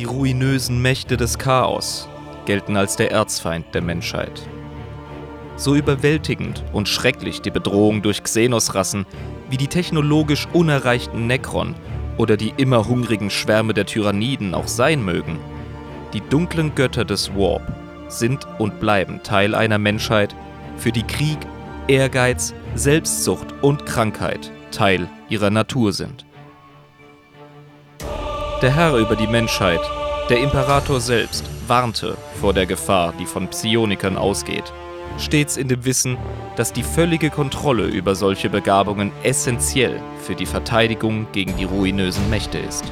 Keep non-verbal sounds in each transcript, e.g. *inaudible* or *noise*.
Die ruinösen Mächte des Chaos gelten als der Erzfeind der Menschheit. So überwältigend und schrecklich die Bedrohung durch Xenos-Rassen wie die technologisch unerreichten Necron oder die immer hungrigen Schwärme der Tyranniden auch sein mögen, die dunklen Götter des Warp sind und bleiben Teil einer Menschheit, für die Krieg, Ehrgeiz, Selbstsucht und Krankheit Teil ihrer Natur sind. Der Herr über die Menschheit, der Imperator selbst, warnte vor der Gefahr, die von Psionikern ausgeht, stets in dem Wissen, dass die völlige Kontrolle über solche Begabungen essentiell für die Verteidigung gegen die ruinösen Mächte ist.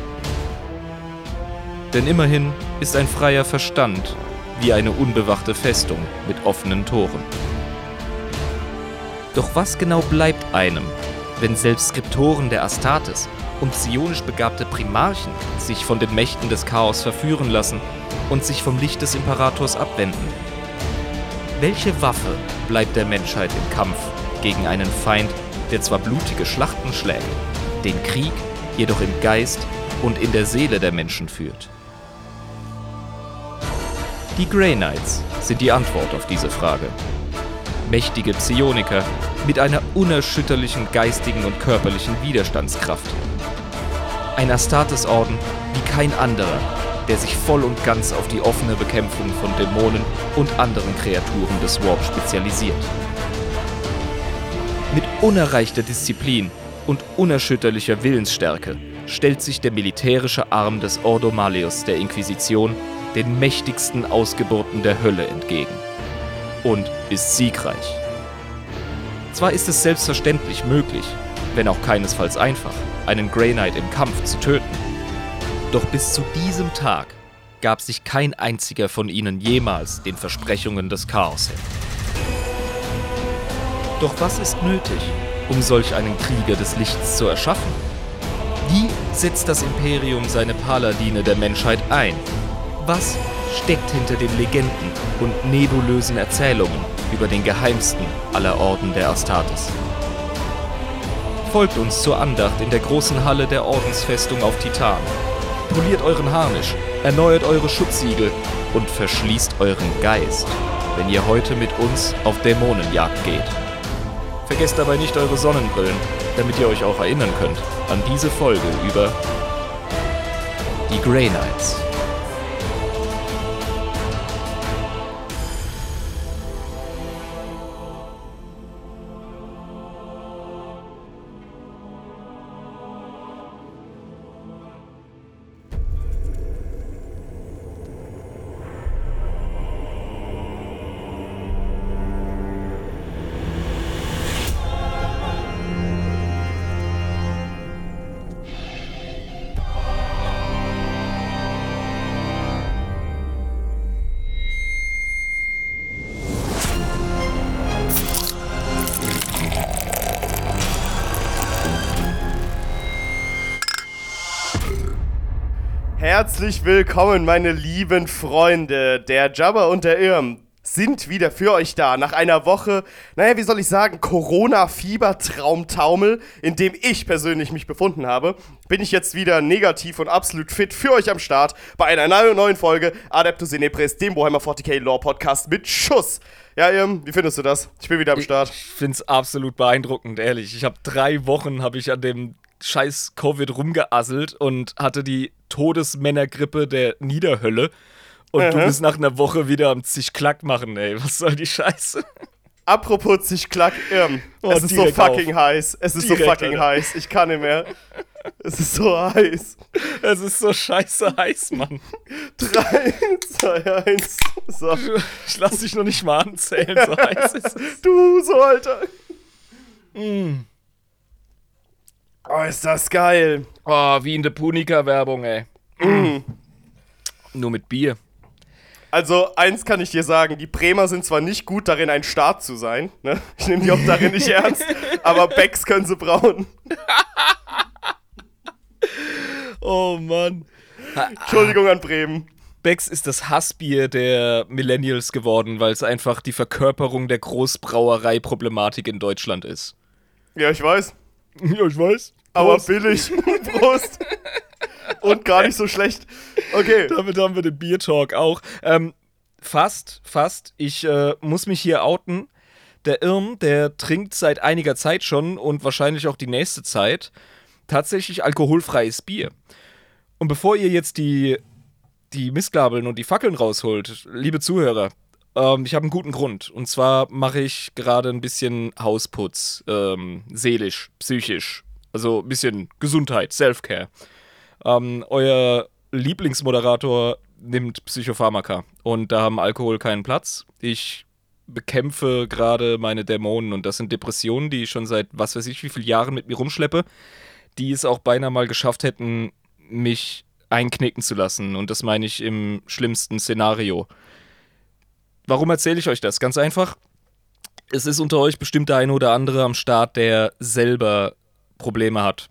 Denn immerhin ist ein freier Verstand wie eine unbewachte Festung mit offenen Toren. Doch was genau bleibt einem, wenn selbst Skriptoren der Astartes und psionisch begabte Primarchen sich von den Mächten des Chaos verführen lassen und sich vom Licht des Imperators abwenden? Welche Waffe bleibt der Menschheit im Kampf gegen einen Feind, der zwar blutige Schlachten schlägt, den Krieg jedoch im Geist und in der Seele der Menschen führt? Die Grey Knights sind die Antwort auf diese Frage. Mächtige Psioniker mit einer unerschütterlichen geistigen und körperlichen Widerstandskraft. Ein Astartes-Orden wie kein anderer, der sich voll und ganz auf die offene Bekämpfung von Dämonen und anderen Kreaturen des Warp spezialisiert. Mit unerreichter Disziplin und unerschütterlicher Willensstärke stellt sich der militärische Arm des Ordo Malleus der Inquisition den mächtigsten Ausgeburten der Hölle entgegen und ist siegreich. Zwar ist es selbstverständlich möglich, wenn auch keinesfalls einfach, einen Grey Knight im Kampf zu töten. Doch bis zu diesem Tag gab sich kein einziger von ihnen jemals den Versprechungen des Chaos hin. Doch was ist nötig, um solch einen Krieger des Lichts zu erschaffen? Wie setzt das Imperium seine Paladine der Menschheit ein? Was steckt hinter den Legenden und nebulösen Erzählungen über den geheimsten aller Orden der Astartes? Folgt uns zur Andacht in der großen Halle der Ordensfestung auf Titan. Poliert euren Harnisch, erneuert eure Schutzsiegel und verschließt euren Geist, wenn ihr heute mit uns auf Dämonenjagd geht. Vergesst dabei nicht eure Sonnenbrillen, damit ihr euch auch erinnern könnt an diese Folge über die Grey Knights. Herzlich willkommen, meine lieben Freunde. Der Jabba und der Irm sind wieder für euch da. Nach einer Woche, naja, wie soll ich sagen, Corona-Fieber-Traumtaumel, in dem ich persönlich mich befunden habe, bin ich jetzt wieder negativ und absolut fit für euch am Start bei einer neuen Folge Adeptus Inepres, dem Warhammer 40k Lore Podcast mit Schuss. Ja, Irm, wie findest du das? Ich bin wieder am Start. Ich finde es absolut beeindruckend, ehrlich. Ich habe drei Wochen, habe ich an dem scheiß Covid rumgeasselt und hatte die Todesmännergrippe der Niederhölle. Und Aha. du bist nach einer Woche wieder am Zischklack machen, ey. Was soll die Scheiße? Apropos Zischklack, Irm. Oh, es ist so fucking auf. heiß. Es ist direkt, so fucking Alter. heiß. Ich kann nicht mehr. Es ist so heiß. Es ist so scheiße heiß, Mann. 3, 2, 1. So. Ich lass dich noch nicht mal anzählen, so *laughs* heiß ist es. Du, so, Alter. Mm. Oh, ist das geil. Oh, wie in der Punika-Werbung, ey. Mm. Nur mit Bier. Also, eins kann ich dir sagen: Die Bremer sind zwar nicht gut darin, ein Staat zu sein, ne? Ich nehme die auch darin nicht ernst, *laughs* aber Becks können sie brauen. *laughs* oh Mann. Entschuldigung an Bremen. Becks ist das Hassbier der Millennials geworden, weil es einfach die Verkörperung der Großbrauerei-Problematik in Deutschland ist. Ja, ich weiß. *laughs* Ja, ich weiß. Aber billig. *laughs* Prost. Und gar nicht so schlecht. Okay. Damit haben wir den Beer Talk auch. Ähm, fast, fast. Ich äh, muss mich hier outen. Der Irm, der trinkt seit einiger Zeit schon und wahrscheinlich auch die nächste Zeit tatsächlich alkoholfreies Bier. Und bevor ihr jetzt die, die Mistgabeln und die Fackeln rausholt, liebe Zuhörer, ähm, ich habe einen guten Grund. Und zwar mache ich gerade ein bisschen Hausputz, ähm, seelisch, psychisch. Also ein bisschen Gesundheit, Self-Care. Ähm, euer Lieblingsmoderator nimmt Psychopharmaka und da haben Alkohol keinen Platz. Ich bekämpfe gerade meine Dämonen und das sind Depressionen, die ich schon seit was weiß ich wie vielen Jahren mit mir rumschleppe, die es auch beinahe mal geschafft hätten, mich einknicken zu lassen. Und das meine ich im schlimmsten Szenario. Warum erzähle ich euch das? Ganz einfach. Es ist unter euch bestimmt der eine oder andere am Start, der selber Probleme hat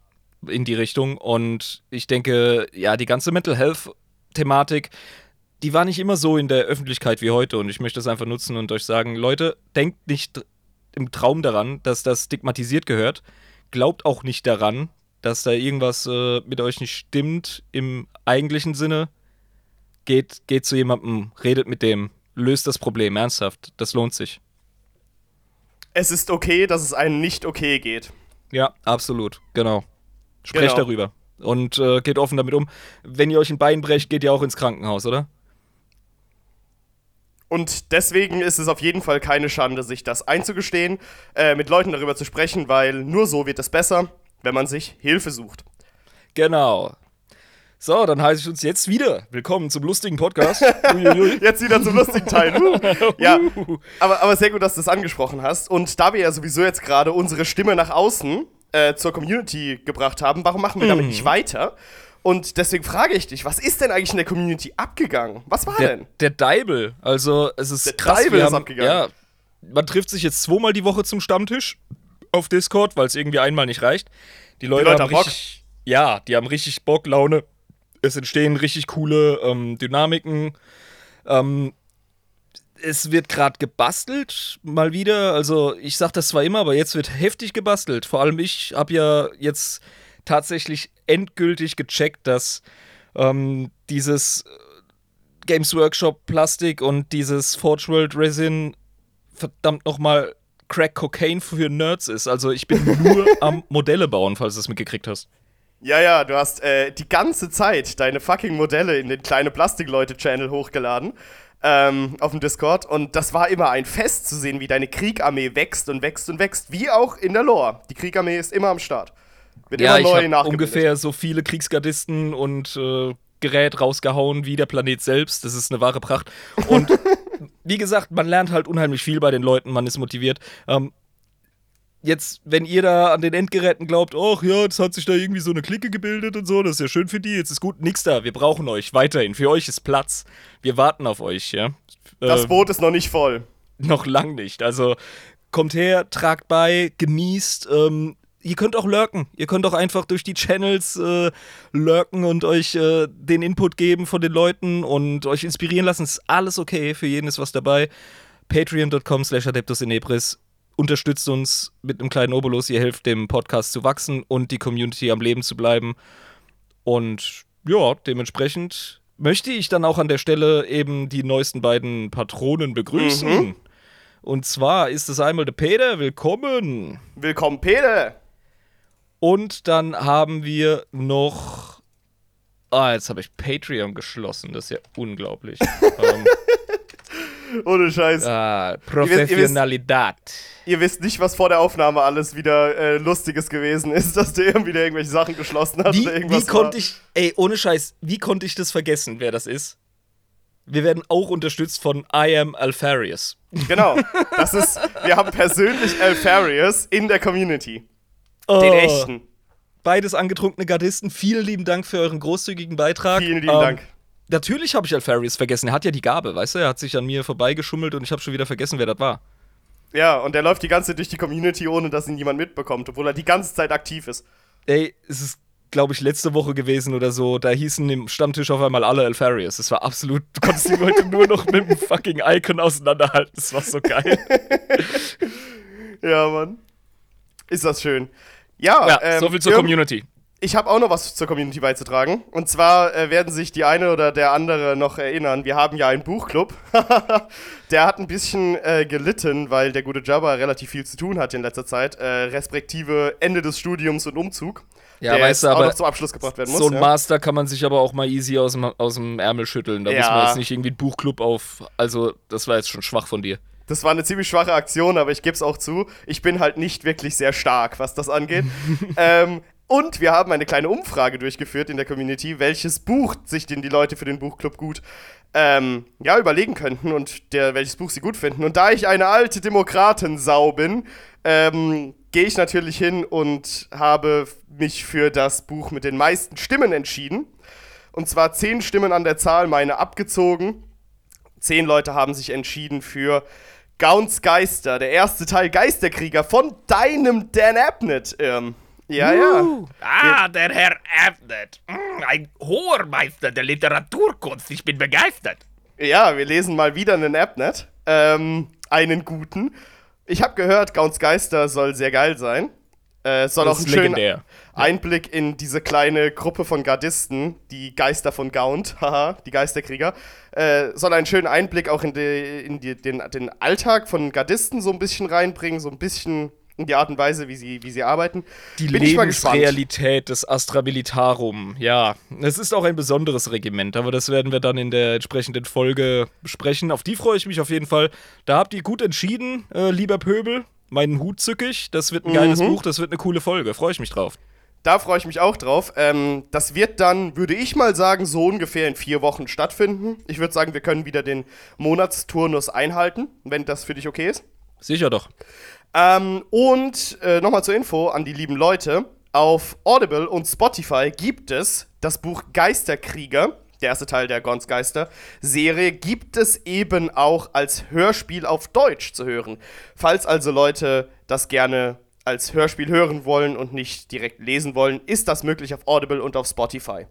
in die Richtung. Und ich denke, ja, die ganze Mental Health-Thematik, die war nicht immer so in der Öffentlichkeit wie heute. Und ich möchte das einfach nutzen und euch sagen, Leute, denkt nicht im Traum daran, dass das stigmatisiert gehört. Glaubt auch nicht daran, dass da irgendwas äh, mit euch nicht stimmt im eigentlichen Sinne. Geht, geht zu jemandem, redet mit dem, löst das Problem ernsthaft. Das lohnt sich. Es ist okay, dass es einem nicht okay geht. Ja, absolut. Genau. Sprecht genau. darüber. Und äh, geht offen damit um. Wenn ihr euch ein Bein brecht, geht ihr auch ins Krankenhaus, oder? Und deswegen ist es auf jeden Fall keine Schande, sich das einzugestehen, äh, mit Leuten darüber zu sprechen, weil nur so wird es besser, wenn man sich Hilfe sucht. Genau. So, dann heiße ich uns jetzt wieder willkommen zum lustigen Podcast. *laughs* jetzt wieder zum lustigen Teil. *laughs* ja, aber, aber sehr gut, dass du das angesprochen hast. Und da wir ja sowieso jetzt gerade unsere Stimme nach außen äh, zur Community gebracht haben, warum machen wir damit mhm. nicht weiter? Und deswegen frage ich dich, was ist denn eigentlich in der Community abgegangen? Was war der, denn? Der Deibel. Also, es ist der krass. Deibel ist abgegangen. Ja, man trifft sich jetzt zweimal die Woche zum Stammtisch auf Discord, weil es irgendwie einmal nicht reicht. Die Leute, die Leute haben richtig, Bock. ja, die haben richtig Bock, Laune es entstehen richtig coole ähm, Dynamiken. Ähm, es wird gerade gebastelt, mal wieder. Also, ich sag das zwar immer, aber jetzt wird heftig gebastelt. Vor allem ich habe ja jetzt tatsächlich endgültig gecheckt, dass ähm, dieses äh, Games Workshop Plastik und dieses Forge World Resin verdammt nochmal Crack Cocaine für Nerds ist. Also, ich bin nur *laughs* am Modelle bauen, falls du es mitgekriegt hast. Ja, ja, du hast äh, die ganze Zeit deine fucking Modelle in den kleine Plastikleute-Channel hochgeladen. Ähm, auf dem Discord. Und das war immer ein Fest zu sehen, wie deine Kriegarmee wächst und wächst und wächst. Wie auch in der Lore. Die Kriegarmee ist immer am Start. Wird ja, immer neu ich ungefähr so viele Kriegsgardisten und äh, Gerät rausgehauen wie der Planet selbst. Das ist eine wahre Pracht. Und *laughs* wie gesagt, man lernt halt unheimlich viel bei den Leuten, man ist motiviert. Ähm, jetzt, wenn ihr da an den Endgeräten glaubt, ach ja, jetzt hat sich da irgendwie so eine Clique gebildet und so, das ist ja schön für die, jetzt ist gut, nix da, wir brauchen euch weiterhin, für euch ist Platz, wir warten auf euch, ja. Das ähm, Boot ist noch nicht voll. Noch lang nicht, also kommt her, tragt bei, genießt, ähm, ihr könnt auch lurken. Ihr könnt auch einfach durch die Channels äh, lurken und euch äh, den Input geben von den Leuten und euch inspirieren lassen. Ist alles okay. Für jeden ist was dabei. Patreon.com slash Adeptus in Ebris unterstützt uns mit einem kleinen Obolus. Ihr helft dem Podcast zu wachsen und die Community am Leben zu bleiben. Und ja, dementsprechend möchte ich dann auch an der Stelle eben die neuesten beiden Patronen begrüßen. Mhm. Und zwar ist es einmal der Peter. Willkommen. Willkommen, Peter. Und dann haben wir noch. Ah, jetzt habe ich Patreon geschlossen. Das ist ja unglaublich. *laughs* ähm, ohne Scheiß. Ah, Professionalität. Ihr wisst, ihr, wisst, nicht, was vor der Aufnahme alles wieder äh, Lustiges gewesen ist, *laughs* dass der wieder irgendwelche Sachen geschlossen hat wie, oder irgendwas. Wie konnte ich, ey, ohne Scheiß, wie konnte ich das vergessen, wer das ist? Wir werden auch unterstützt von I am Alfarius. Genau. *laughs* Das ist, wir haben persönlich Alfarius in der Community. Oh. Den echten. Beides angetrunkene Gardisten. Vielen lieben Dank für euren großzügigen Beitrag. Vielen lieben ähm, Dank natürlich habe ich Alfarius vergessen. Er hat ja die Gabe, weißt du? Er hat sich an mir vorbeigeschummelt und ich habe schon wieder vergessen, wer das war. Ja, und er läuft die ganze Zeit durch die Community, ohne dass ihn jemand mitbekommt, obwohl er die ganze Zeit aktiv ist. Ey, es ist, glaube ich, letzte Woche gewesen oder so. Da hießen im Stammtisch auf einmal alle Alfarius. Das war absolut. Du konntest die Leute nur noch mit dem fucking Icon auseinanderhalten. Das war so geil. *laughs* ja, Mann. Ist das schön. Ja, ja ähm, so viel zur Community. Ich habe auch noch was zur Community beizutragen. Und zwar äh, werden sich die eine oder der andere noch erinnern, wir haben ja einen Buchclub. *laughs* der hat ein bisschen äh, gelitten, weil der gute Jabba relativ viel zu tun hat in letzter Zeit, äh, respektive Ende des Studiums und Umzug. Ja, der weißt du, aber noch zum Abschluss gebracht werden muss. so ein ja. Master kann man sich aber auch mal easy aus dem, aus dem Ärmel schütteln. Da muss Ja. man jetzt nicht irgendwie einen Buchclub auf. Also, das war jetzt schon schwach von dir. Das war eine ziemlich schwache Aktion, aber ich gebe es auch zu. Ich bin halt nicht wirklich sehr stark, was das angeht. *laughs* ähm, und wir haben eine kleine Umfrage durchgeführt in der Community, welches Buch sich denn die Leute für den Buchclub gut ähm, ja, überlegen könnten und der, welches Buch sie gut finden. Und da ich eine alte Demokratensau bin, ähm, gehe ich natürlich hin und habe mich für das Buch mit den meisten Stimmen entschieden. Und zwar zehn Stimmen an der Zahl, meine abgezogen. Zehn Leute haben sich entschieden für Gauns Geister, der erste Teil Geisterkrieger von deinem Dan Abnett. Ähm, ja, ja. Ah, der Herr Abnett. Mm, Ein hoher Meister der Literaturkunst. Ich bin begeistert. Ja, wir lesen mal wieder einen Abnett. Ähm, einen guten. Ich habe gehört, Gauns Geister soll sehr geil sein. Äh, soll Das auch einen schönen legendär. Einblick in diese kleine Gruppe von Gardisten, die Geister von Gaunt, *laughs* haha, die Geisterkrieger. Äh, soll einen schönen Einblick auch in, die, in die, den, den Alltag von Gardisten so ein bisschen reinbringen, so ein bisschen *laughs* die Art und Weise, wie sie, wie sie arbeiten. Die Bin. Lebensrealität des Astra Militarum, ja. Es ist auch ein besonderes Regiment, aber das werden wir dann in der entsprechenden Folge besprechen. Auf die freue ich mich auf jeden Fall. Da habt ihr gut entschieden, äh, lieber Pöbel. Meinen Hut zück ich. Das wird ein geiles Mhm. Buch, das wird eine coole Folge. Freue ich mich drauf. Da freue ich mich auch drauf. Ähm, das wird dann, würde ich mal sagen, so ungefähr in vier Wochen stattfinden. Ich würde sagen, wir können wieder den Monatsturnus einhalten, wenn das für dich okay ist. Sicher doch. Ähm, und äh, nochmal zur Info an die lieben Leute. Auf Audible und Spotify gibt es das Buch Geisterkrieger, der erste Teil der Gons Geister Serie, gibt es eben auch als Hörspiel auf Deutsch zu hören. Falls also Leute das gerne als Hörspiel hören wollen und nicht direkt lesen wollen, ist das möglich auf Audible und auf Spotify.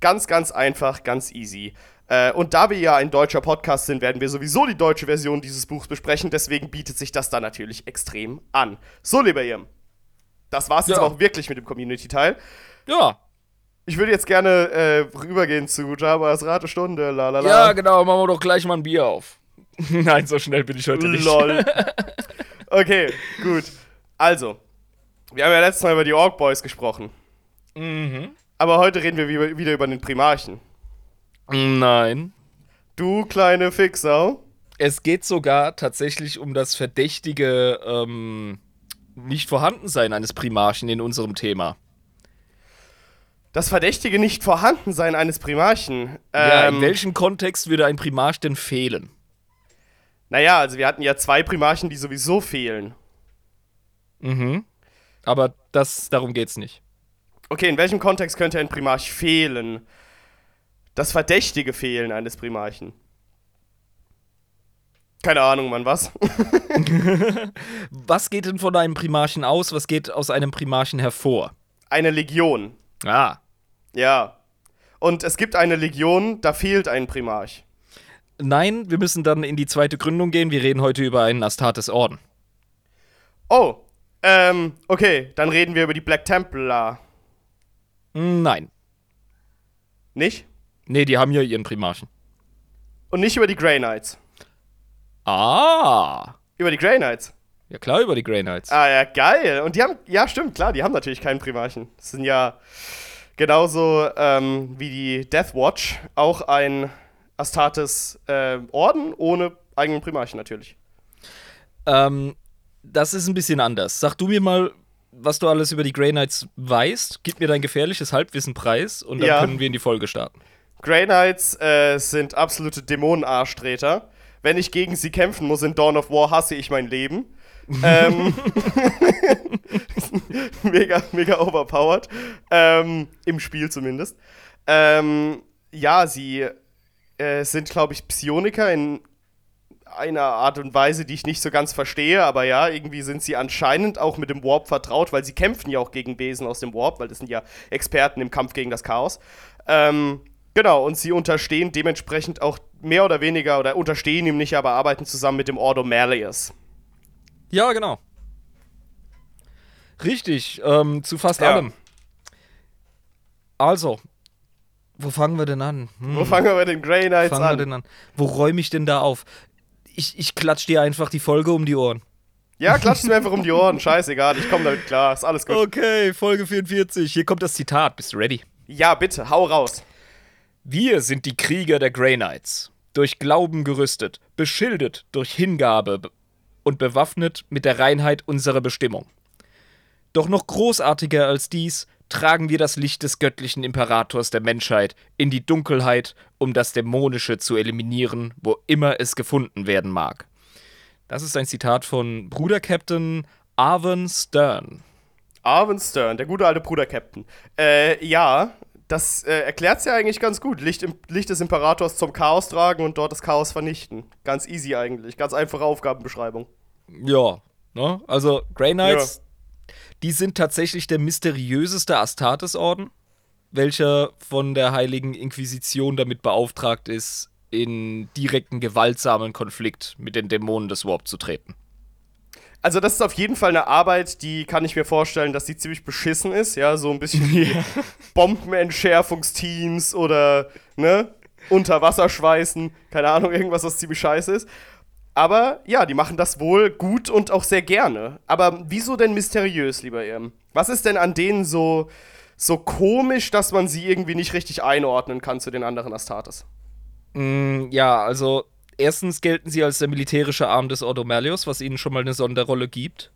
Ganz, ganz einfach, ganz easy. Äh, und da wir ja ein deutscher Podcast sind, werden wir sowieso die deutsche Version dieses Buchs besprechen. Deswegen bietet sich das da natürlich extrem an. So, lieber Irm, das war's jetzt Ja. aber auch wirklich mit dem Community-Teil. Ja. Ich würde jetzt gerne äh, rübergehen zu Jabas Ratestunde. La, la, la. Ja, genau. Machen wir doch gleich mal ein Bier auf. *laughs* Nein, so schnell bin ich heute nicht. Lol. *laughs* Okay, gut. Also, wir haben ja letztes Mal über die Orc Boys gesprochen. Mhm. Aber heute reden wir wie- wieder über den Primarchen. Nein. Du kleine Fixau. Es geht sogar tatsächlich um das verdächtige ähm, Nicht-Vorhandensein eines Primarchen in unserem Thema. Das verdächtige Nicht-Vorhandensein eines Primarchen. ja, Ähm, in welchem Kontext würde ein Primarch denn fehlen? Naja, also wir hatten ja zwei Primarchen, die sowieso fehlen. Mhm. Aber das, darum geht's nicht. Okay, in welchem Kontext könnte ein Primarch fehlen? Das verdächtige Fehlen eines Primarchen. Keine Ahnung, Mann, was? *laughs* Was geht denn von einem Primarchen aus? Was geht aus einem Primarchen hervor? Eine Legion. Ah. Ja. Und es gibt eine Legion, da fehlt ein Primarch. Nein, wir müssen dann in die zweite Gründung gehen. Wir reden heute über einen Astartes Orden. Oh, ähm, okay, dann reden wir über die Black Templar. Nein. Nicht? Nee, die haben ja ihren Primarchen. Und nicht über die Grey Knights. Ah. Über die Grey Knights. Ja klar, über die Grey Knights. Ah ja, geil. Und die haben, ja stimmt, klar, die haben natürlich keinen Primarchen. Das sind ja genauso ähm, wie die Death Watch auch ein Astartes äh, Orden ohne eigenen Primarchen natürlich. Ähm, das ist ein bisschen anders. Sag du mir mal, was du alles über die Grey Knights weißt. Gib mir dein gefährliches Halbwissen preis und dann Ja. können wir in die Folge starten. Grey Knights äh, sind absolute Dämonenarschtreter. Wenn ich gegen sie kämpfen muss in Dawn of War, hasse ich mein Leben. ähm, *laughs* mega, mega overpowered. Ähm, Im Spiel zumindest. Ähm, ja, sie äh, sind, glaube ich, Psioniker in einer Art und Weise, die ich nicht so ganz verstehe, aber ja, irgendwie sind sie anscheinend auch mit dem Warp vertraut, weil sie kämpfen ja auch gegen Besen aus dem Warp, weil das sind ja Experten im Kampf gegen das Chaos. Ähm, genau, und sie unterstehen dementsprechend auch mehr oder weniger, oder unterstehen ihm nicht, aber arbeiten zusammen mit dem Ordo Malleus. Ja, genau. Richtig, ähm, zu fast Ja. allem. Also, wo fangen wir denn an? Hm, Wo fangen wir bei den Grey Knights fangen wir an? denn an? Wo räume ich denn da auf? Ich, ich klatsch dir einfach die Folge um die Ohren. Ja, klatscht mir einfach um die Ohren. Scheißegal, ich komme damit klar. Ist alles gut. Okay, Folge 44. Hier kommt das Zitat. Bist du ready? Ja, bitte, hau raus. Wir sind die Krieger der Grey Knights. Durch Glauben gerüstet, beschildet durch Hingabe be- und bewaffnet mit der Reinheit unserer Bestimmung. Doch noch großartiger als dies tragen wir das Licht des göttlichen Imperators der Menschheit in die Dunkelheit, um das Dämonische zu eliminieren, wo immer es gefunden werden mag. Das ist ein Zitat von Bruder Captain Arwen Stern. Arwen Stern, der gute alte Bruder-Captain. Äh, ja, das äh, erklärt's ja eigentlich ganz gut. Licht, im, Licht des Imperators zum Chaos tragen und dort das Chaos vernichten. Ganz easy eigentlich. Ganz einfache Aufgabenbeschreibung. Ja, ne? Also Grey Knights, die sind tatsächlich der mysteriöseste Astartes-Orden, welcher von der Heiligen Inquisition damit beauftragt ist, in direkten gewaltsamen Konflikt mit den Dämonen des Warp zu treten. Also, das ist auf jeden Fall eine Arbeit, die kann ich mir vorstellen, dass die ziemlich beschissen ist. Ja, so ein bisschen wie *laughs* Bombenentschärfungsteams oder, ne, Unterwasserschweißen. Keine Ahnung, irgendwas, was ziemlich scheiße ist. Aber ja, die machen das wohl gut und auch sehr gerne. Aber wieso denn mysteriös, lieber Irm? Was ist denn an denen so, so komisch, dass man sie irgendwie nicht richtig einordnen kann zu den anderen Astartes? Mm, ja, also erstens gelten sie als der militärische Arm des Ordo Malleus, was ihnen schon mal eine Sonderrolle gibt.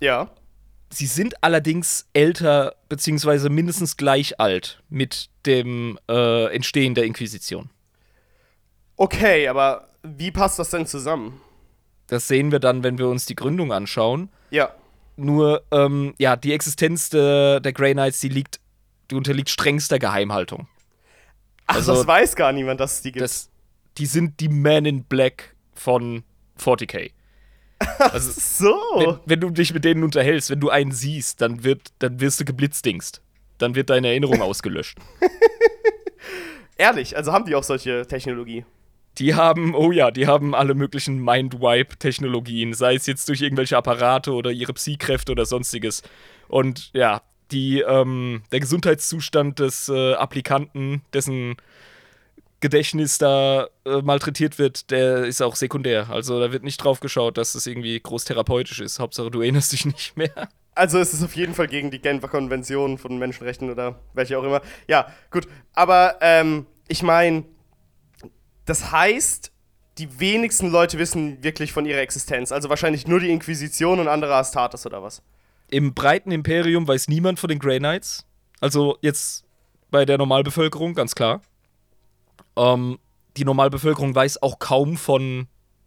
Ja. Sie sind allerdings älter, beziehungsweise mindestens gleich alt mit dem äh, Entstehen der Inquisition. Okay, aber wie passt das denn zusammen? Das sehen wir dann, wenn wir uns die Gründung anschauen. Ja. Nur, ähm, ja, die Existenz der, der Grey Knights, die liegt, die unterliegt strengster Geheimhaltung. Ach, Also- das weiß gar niemand, dass es die gibt. Das, die sind die Men in Black von 40k. Also, so. wenn, wenn du dich mit denen unterhältst, wenn du einen siehst, dann, wird, dann wirst du geblitzdingst. Dann wird deine Erinnerung *laughs* ausgelöscht. *laughs* Ehrlich, also haben die auch solche Technologie. Die haben, oh ja, die haben alle möglichen Mind-Wipe-Technologien, sei es jetzt durch irgendwelche Apparate oder ihre Psy-Kräfte oder sonstiges. Und ja, die, ähm, der Gesundheitszustand des äh, Applikanten, dessen Gedächtnis da äh, malträtiert wird, der ist auch sekundär. Also da wird nicht drauf geschaut, dass das irgendwie groß therapeutisch ist. Hauptsache, du erinnerst dich nicht mehr. Also es ist auf jeden Fall gegen die Genfer Konvention von Menschenrechten oder welche auch immer. Ja, gut. Aber ähm, ich meine, das heißt, die wenigsten Leute wissen wirklich von ihrer Existenz. Also wahrscheinlich nur die Inquisition und andere Astartes oder was. Im breiten Imperium weiß niemand von den Grey Knights. Also jetzt bei der Normalbevölkerung, ganz klar. Ähm, die Normalbevölkerung weiß auch kaum von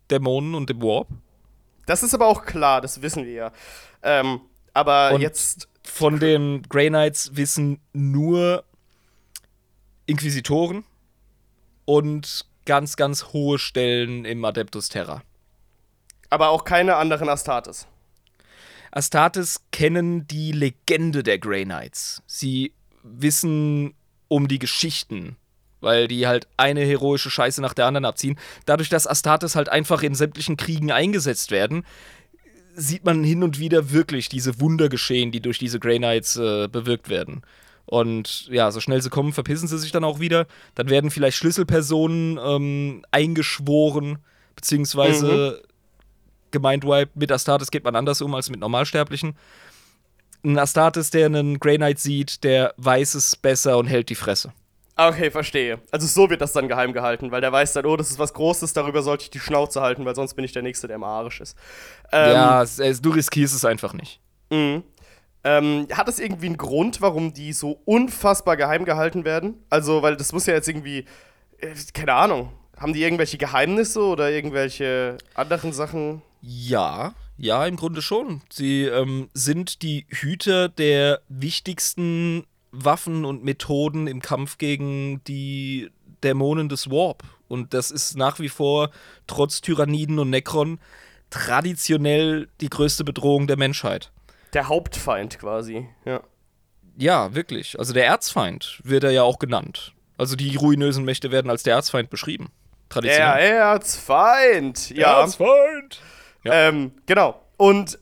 Dämonen und dem Warp. Das ist aber auch klar, das wissen wir ja. Ähm, aber Und- jetzt. Von den Grey Knights wissen nur Inquisitoren und ganz, ganz hohe Stellen im Adeptus Terra. Aber auch keine anderen Astartes. Astartes kennen die Legende der Grey Knights. Sie wissen um die Geschichten, weil die halt eine heroische Scheiße nach der anderen abziehen. Dadurch, dass Astartes halt einfach in sämtlichen Kriegen eingesetzt werden, sieht man hin und wieder wirklich diese Wunder geschehen, die durch diese Grey Knights äh, bewirkt werden. Und ja, so schnell sie kommen, verpissen sie sich dann auch wieder. Dann werden vielleicht Schlüsselpersonen ähm, eingeschworen, beziehungsweise gemindwiped. Mit Astartes geht man anders um als mit Normalsterblichen. Ein Astartes, der einen Grey Knight sieht, der weiß es besser und hält die Fresse. Okay, verstehe. Also so wird das dann geheim gehalten, weil der weiß dann, oh, das ist was Großes, darüber sollte ich die Schnauze halten, weil sonst bin ich der Nächste, der im Arsch ist. Ähm, ja, du riskierst es einfach nicht. Mhm. Ähm, hat das irgendwie einen Grund, warum die so unfassbar geheim gehalten werden? Also, weil das muss ja jetzt irgendwie, äh, keine Ahnung, haben die irgendwelche Geheimnisse oder irgendwelche anderen Sachen? Ja, ja, im Grunde schon. Sie ähm, sind die Hüter der wichtigsten Waffen und Methoden im Kampf gegen die Dämonen des Warp. Und das ist nach wie vor, trotz Tyranniden und Necron, traditionell die größte Bedrohung der Menschheit. Der Hauptfeind quasi, ja. Ja, wirklich. Also der Erzfeind wird er ja auch genannt. Also die ruinösen Mächte werden als der Erzfeind beschrieben. Der Traditionell. Erzfeind, ja. Erzfeind! Ja. Ähm, genau. Und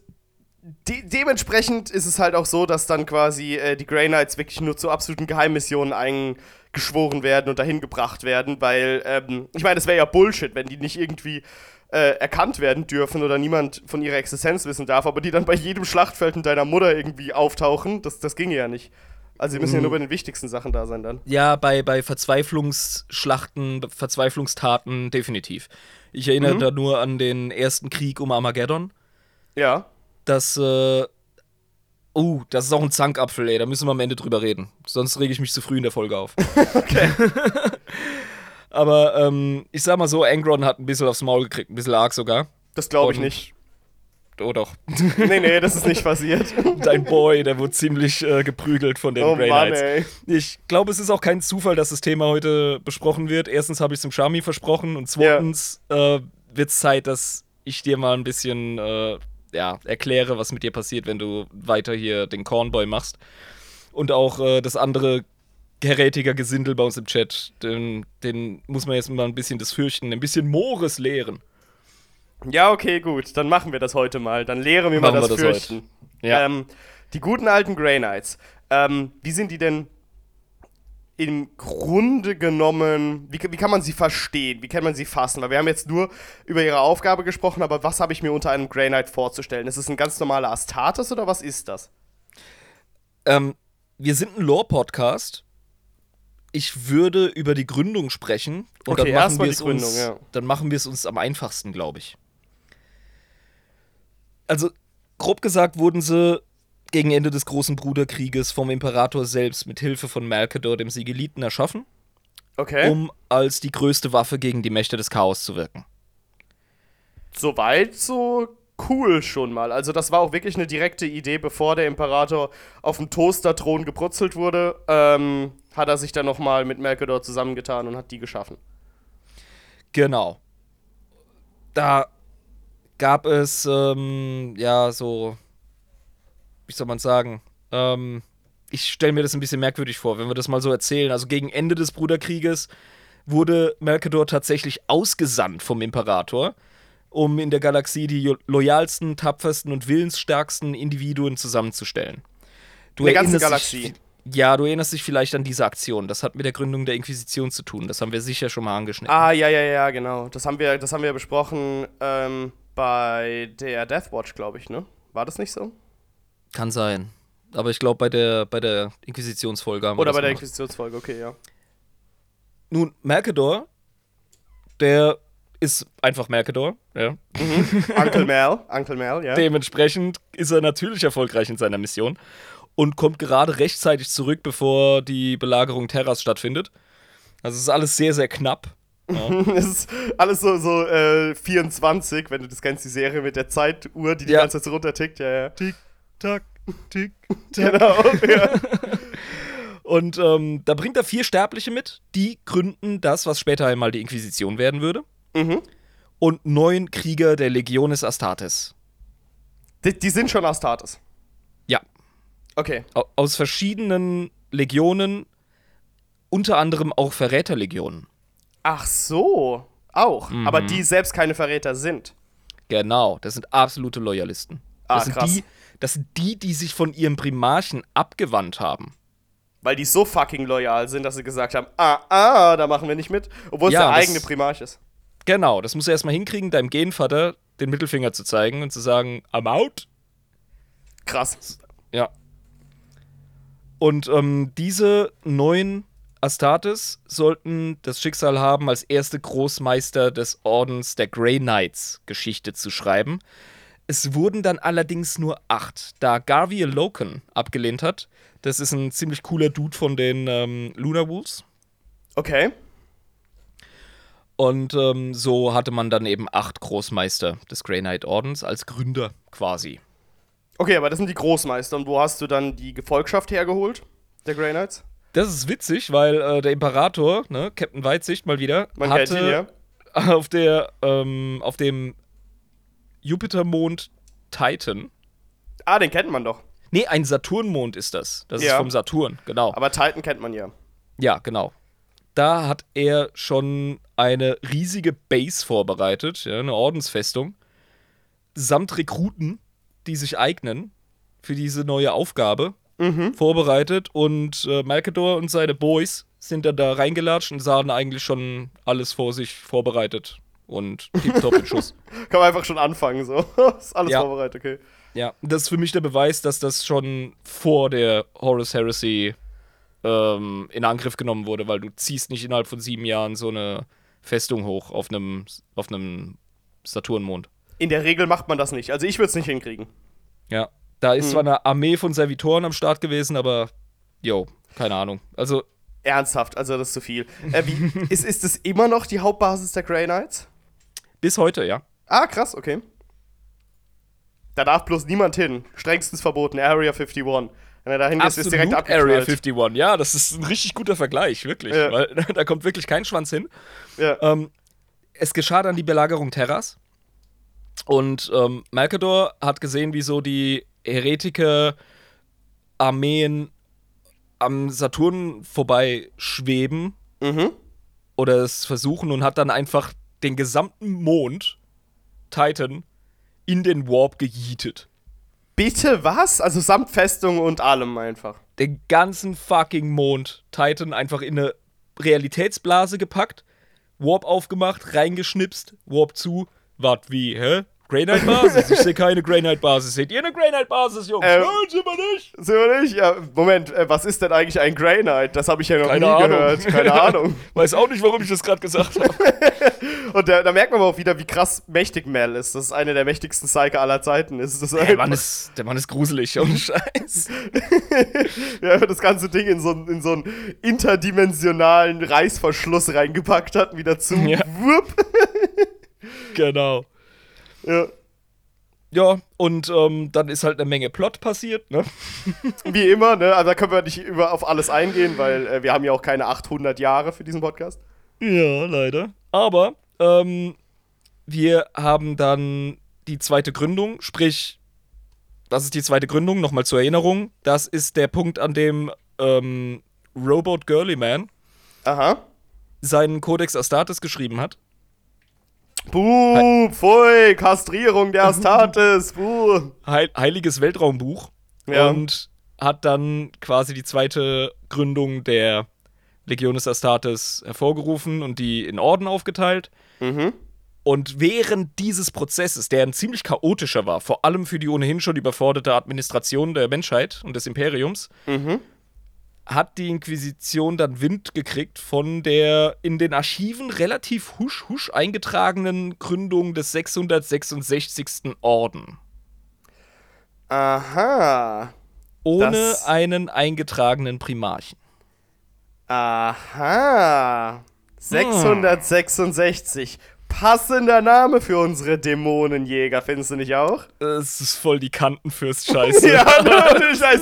de dementsprechend ist es halt auch so, dass dann quasi äh, die Grey Knights wirklich nur zu absoluten Geheimmissionen eingeschworen werden und dahin gebracht werden, weil, ähm, ich meine, das wäre ja Bullshit, wenn die nicht irgendwie äh, erkannt werden dürfen oder niemand von ihrer Existenz wissen darf, aber die dann bei jedem Schlachtfeld in deiner Mutter irgendwie auftauchen, das, das ginge ja nicht. Also sie müssen ja nur bei den wichtigsten Sachen da sein dann. Ja, bei, bei Verzweiflungsschlachten, Verzweiflungstaten definitiv. Ich erinnere Mhm. da nur an den ersten Krieg um Armageddon. Ja. Das, äh. Oh, das ist auch ein Zankapfel, ey. Da müssen wir am Ende drüber reden. Sonst rege ich mich zu früh in der Folge auf. *laughs* Okay. *laughs* Aber ähm, ich sag mal so, Angron hat ein bisschen aufs Maul gekriegt, ein bisschen arg sogar. Das glaube ich Und- nicht. Oh doch. Nee, nee, das ist nicht passiert. *laughs* Dein Boy, der wurde ziemlich äh, geprügelt von den oh Grey Mann, Knights. ey. Ich glaube, es ist auch kein Zufall, dass das Thema heute besprochen wird. Erstens habe ich es dem Shami versprochen und zweitens äh, wird es Zeit, dass ich dir mal ein bisschen äh, ja, erkläre, was mit dir passiert, wenn du weiter hier den Cornboy machst. Und auch äh, das andere gerätiger Gesindel bei uns im Chat, den, den muss man jetzt mal ein bisschen das Fürchten, ein bisschen Mores lehren. Ja, okay, gut. Dann machen wir das heute mal. Dann lehren wir mal Machen das, wir das Fürchten. Ja. Ähm, die guten alten Grey Knights. Ähm, wie sind die denn im Grunde genommen, wie, wie kann man sie verstehen? Wie kann man sie fassen? Weil wir haben jetzt nur über ihre Aufgabe gesprochen, aber was habe ich mir unter einem Grey Knight vorzustellen? Ist es ein ganz normaler Astartes oder was ist das? Ähm, wir sind ein Lore-Podcast. Ich würde über die Gründung sprechen. Und Okay, dann machen wir die es uns, Gründung, ja. dann machen wir es uns am einfachsten, glaube ich. Also, grob gesagt wurden sie gegen Ende des großen Bruderkrieges vom Imperator selbst mit Hilfe von Malkador, dem Sigiliten, erschaffen, Okay. um als die größte Waffe gegen die Mächte des Chaos zu wirken. Soweit so cool schon mal. Also das war auch wirklich eine direkte Idee, bevor der Imperator auf dem Toasterthron gebrutzelt wurde, ähm, hat er sich dann nochmal mit Melkador zusammengetan und hat die geschaffen. Genau. Da gab es, ähm, ja, so, wie soll man sagen, ähm, ich stelle mir das ein bisschen merkwürdig vor, wenn wir das mal so erzählen. Also gegen Ende des Bruderkrieges wurde Melkador tatsächlich ausgesandt vom Imperator, um in der Galaxie die loyalsten, tapfersten und willensstärksten Individuen zusammenzustellen. Du der ganzen dich- Galaxie. ja, du erinnerst dich vielleicht an diese Aktion. Das hat mit der Gründung der Inquisition zu tun. Das haben wir sicher schon mal angeschnitten. Ah, ja, ja, ja, genau. Das haben wir, das haben wir besprochen ähm, bei der Deathwatch, glaube ich, ne? War das nicht so? Kann sein. Aber ich glaube, bei der, bei der Inquisitionsfolge haben wir Oder das bei der gemacht. Inquisitionsfolge, okay, ja. Nun, Mercador, der ist einfach Mercador. Ja. *laughs* Uncle Mel, Uncle Mel, ja. Dementsprechend ist er natürlich erfolgreich in seiner Mission und kommt gerade rechtzeitig zurück, bevor die Belagerung Terras stattfindet. Also es ist alles sehr, sehr knapp. *laughs* Es ist alles so, so äh, 24, wenn du das kennst, die Serie mit der Zeituhr, die die Ja. ganze Zeit so runtertickt, ja, ja. Tick, tack, tick, tack. *laughs* Genau, ja. Und ähm, da bringt er vier Sterbliche mit, die gründen das, was später einmal die Inquisition werden würde. Mhm. Und neun Krieger der Legionis Astartes. Die, die sind schon Astartes. Ja, Okay. au- aus verschiedenen Legionen, unter anderem auch Verräterlegionen. Ach so. Auch. Mhm. Aber die selbst keine Verräter sind. Genau, das sind absolute Loyalisten. Ah, Das sind, krass. die, das sind die, die sich von ihrem Primarchen abgewandt haben. Weil die so fucking loyal sind, dass sie gesagt haben, ah, ah, da machen wir nicht mit. Obwohl Ja, es der eigene Primarch ist. Genau, das muss er erstmal hinkriegen, deinem Genvater den Mittelfinger zu zeigen und zu sagen, I'm out. Krass. Ja. Und ähm, diese neun Astartes sollten das Schicksal haben, als erste Großmeister des Ordens der Grey Knights Geschichte zu schreiben. Es wurden dann allerdings nur acht, da Garvey Loken abgelehnt hat. Das ist ein ziemlich cooler Dude von den ähm, Lunar Wolves. Okay. Und ähm, so hatte man dann eben acht Großmeister des Grey Knight Ordens als Gründer quasi. Okay, aber das sind die Großmeister. Und wo hast du dann die Gefolgschaft hergeholt? Der Grey Knights? Das ist witzig, weil äh, der Imperator, ne, Captain Weitsicht mal wieder, Man hatte ihn, ja. *laughs* auf der ähm, auf dem Jupitermond Titan. Ah, den kennt man doch. Nee, ein Saturnmond ist das. Das ist Ja. vom Saturn, genau. Aber Titan kennt man ja. Ja, genau. Da hat er schon eine riesige Base vorbereitet, ja, eine Ordensfestung, samt Rekruten, die sich eignen für diese neue Aufgabe, vorbereitet. Und äh, Malkador und seine Boys sind dann da reingelatscht und sahen eigentlich schon alles vor sich vorbereitet. Und tipptopp in Schuss. *laughs* Kann man einfach schon anfangen, so. *laughs* ist alles Ja. vorbereitet, okay. Ja, das ist für mich der Beweis, dass das schon vor der Horus Heresy ähm, in Angriff genommen wurde, weil du ziehst nicht innerhalb von sieben Jahren so eine Festung hoch auf einem auf einem Saturnmond. In der Regel macht man das nicht. Also ich würde es nicht hinkriegen. Ja, da ist zwar eine Armee von Servitoren am Start gewesen, aber yo, keine Ahnung. Also Ernsthaft, also das ist zu viel. Äh, wie, *laughs* ist, ist es immer noch die Hauptbasis der Grey Knights? Bis heute, ja. Ah, krass, okay. Da darf bloß niemand hin. Strengstens verboten, Area 51. Wenn er da hingeht, ist direkt Area abgeknallt. 51, ja, das ist ein richtig guter Vergleich, wirklich. Ja. Weil da kommt wirklich kein Schwanz hin. Ja. Ähm, es geschah dann die Belagerung Terras. Und ähm, Malkador hat gesehen, wie so die Heretiker-Armeen am Saturn vorbei schweben Mhm. oder es versuchen und hat dann einfach den gesamten Mond, Titan, in den Warp gejietet. Bitte was? Also samt Festung und allem einfach. Den ganzen fucking Mond, Titan, einfach in eine Realitätsblase gepackt, Warp aufgemacht, reingeschnipst, Warp zu. Wart wie, hä? Grey Knight Basis? Ich sehe keine Grey Knight Basis. Seht ihr eine Grey Knight Basis, Jungs? Ähm, Nein, sind wir nicht. Sind wir nicht? Ja, Moment, äh, was ist denn eigentlich ein Grey Knight? Das habe ich ja noch Keine nie Ahnung. gehört. Keine Ahnung. *laughs* Weiß auch nicht, warum ich das gerade gesagt habe. *laughs* Und da, da merkt man aber auch wieder, wie krass mächtig Mel ist. Das ist eine der mächtigsten Psyker aller Zeiten. Ist das Der Mann ist, der Mann ist gruselig, ohne *laughs* Scheiß. ja, einfach das ganze Ding in so, einen- in so einen interdimensionalen Reißverschluss reingepackt hat, wieder zu. Ja. Wupp. genau. Ja. Ja, und ähm, dann ist halt eine Menge Plot passiert, ne? *laughs* Wie immer, ne? Also da können wir nicht über, auf alles eingehen, weil äh, wir haben ja auch keine 800 Jahre für diesen Podcast. Ja, leider. Aber ähm, wir haben dann die zweite Gründung, sprich, das ist die zweite Gründung, nochmal zur Erinnerung. Das ist der Punkt, an dem ähm, Robot Girly Man Aha. seinen Codex Astartes geschrieben hat. Buh, pfui, Kastrierung der Astartes, *laughs* buh. Heil Heiliges Weltraumbuch. Ja. Und hat dann quasi die zweite Gründung der Legionis Astartes hervorgerufen und die in Orden aufgeteilt. Mhm. Und während dieses Prozesses, der ein ziemlich chaotischer war, vor allem für die ohnehin schon überforderte Administration der Menschheit und des Imperiums, Mhm. Hat die Inquisition dann Wind gekriegt von der in den Archiven relativ husch husch eingetragenen Gründung des 666. Orden. Aha. Ohne Das- einen eingetragenen Primarchen. Aha. 666. Passender Name für unsere Dämonenjäger, findest du nicht auch? Es ist voll die Kantenfürst-Scheiße. *laughs* Ja, *laughs* ne, scheiß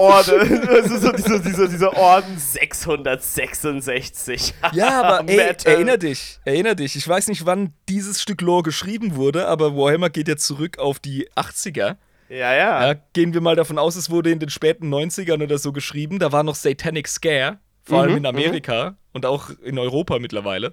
Orden. *laughs* Das ist so dieser, dieser, dieser Orden 666. *laughs* Ja, aber ey, erinner dich, erinner dich. Ich weiß nicht, wann dieses Stück Lore geschrieben wurde, aber Warhammer geht ja zurück auf die 80er. Ja, ja. Ja, gehen wir mal davon aus, es wurde in den späten 90ern oder so geschrieben. Da war noch Satanic Scare, vor allem Mhm, in Amerika und auch in Europa mittlerweile.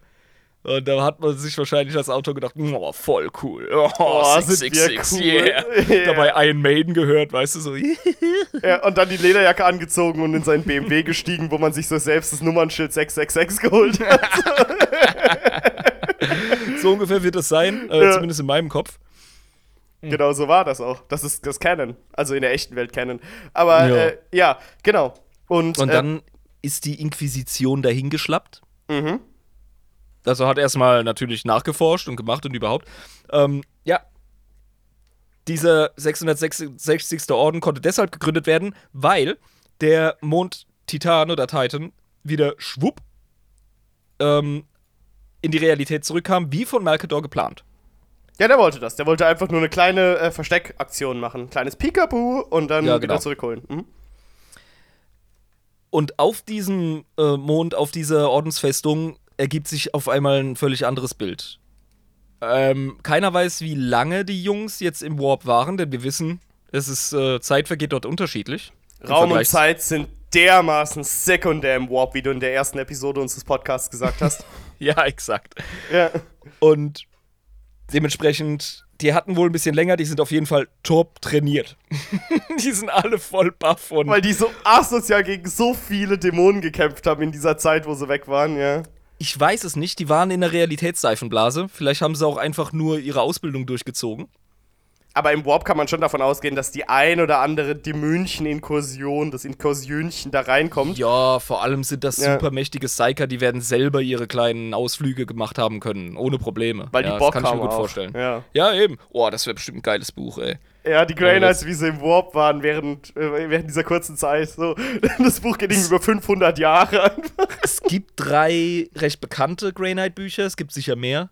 Und da hat man sich wahrscheinlich als Autor gedacht, oh, voll cool. Oh, Oh, sind wir 666, cool. yeah. Ja. Dabei Iron Maiden gehört, weißt du, so. *laughs* ja. Und dann die Lederjacke angezogen und in seinen BMW gestiegen, wo man sich so selbst das Nummernschild 666 geholt hat. *laughs* so ungefähr wird es sein, äh, Ja. zumindest in meinem Kopf. Genau so war das auch. Das ist das Canon. Also in der echten Welt Canon. Aber Ja. äh, ja, genau. Und, Und äh, dann ist die Inquisition dahingeschlappt. Mhm. Also hat erstmal natürlich nachgeforscht und gemacht und überhaupt. Ähm, ja. Dieser 666. Orden konnte deshalb gegründet werden, weil der Mond Titan oder Titan wieder schwupp ähm, in die Realität zurückkam, wie von Malkador geplant. Ja, der wollte das. Der wollte einfach nur eine kleine äh, Versteckaktion machen. Kleines Peekaboo und dann Ja, wieder genau. zurückholen. Mhm. Und auf diesem äh, Mond, auf dieser Ordensfestung, ergibt sich auf einmal ein völlig anderes Bild. Ähm, keiner weiß, wie lange die Jungs jetzt im Warp waren, denn wir wissen, es ist äh, Zeit vergeht dort unterschiedlich. Raum und Zeit sind dermaßen sekundär im Warp, wie du in der ersten Episode unseres Podcasts gesagt hast. *laughs* Ja, exakt. ja. Und Dementsprechend, die hatten wohl ein bisschen länger, die sind auf jeden Fall top trainiert. *laughs* die sind alle voll baff und. Weil die so asozial gegen so viele Dämonen gekämpft haben in dieser Zeit, wo sie weg waren, ja. Ich weiß es nicht, die waren in der Realitätsseifenblase. Vielleicht haben sie auch einfach nur ihre Ausbildung durchgezogen. Aber im Warp kann man schon davon ausgehen, dass die ein oder andere Dämönchen-Inkursion, das Inkursionchen da reinkommt. Ja, vor allem sind das Ja. supermächtige Psyker, die werden selber ihre kleinen Ausflüge gemacht haben können, ohne Probleme. Weil die ja, Bock das kann ich mir gut auch. vorstellen. Ja. Ja, eben. Oh, das wäre bestimmt ein geiles Buch, ey. Ja, die Grey Ja, Knights, wie sie im Warp waren während, äh, während dieser kurzen Zeit. So. *laughs* Das Buch geht irgendwie über 500 Jahre einfach. *laughs* Es gibt drei recht bekannte Grey Knight Bücher, es gibt sicher mehr.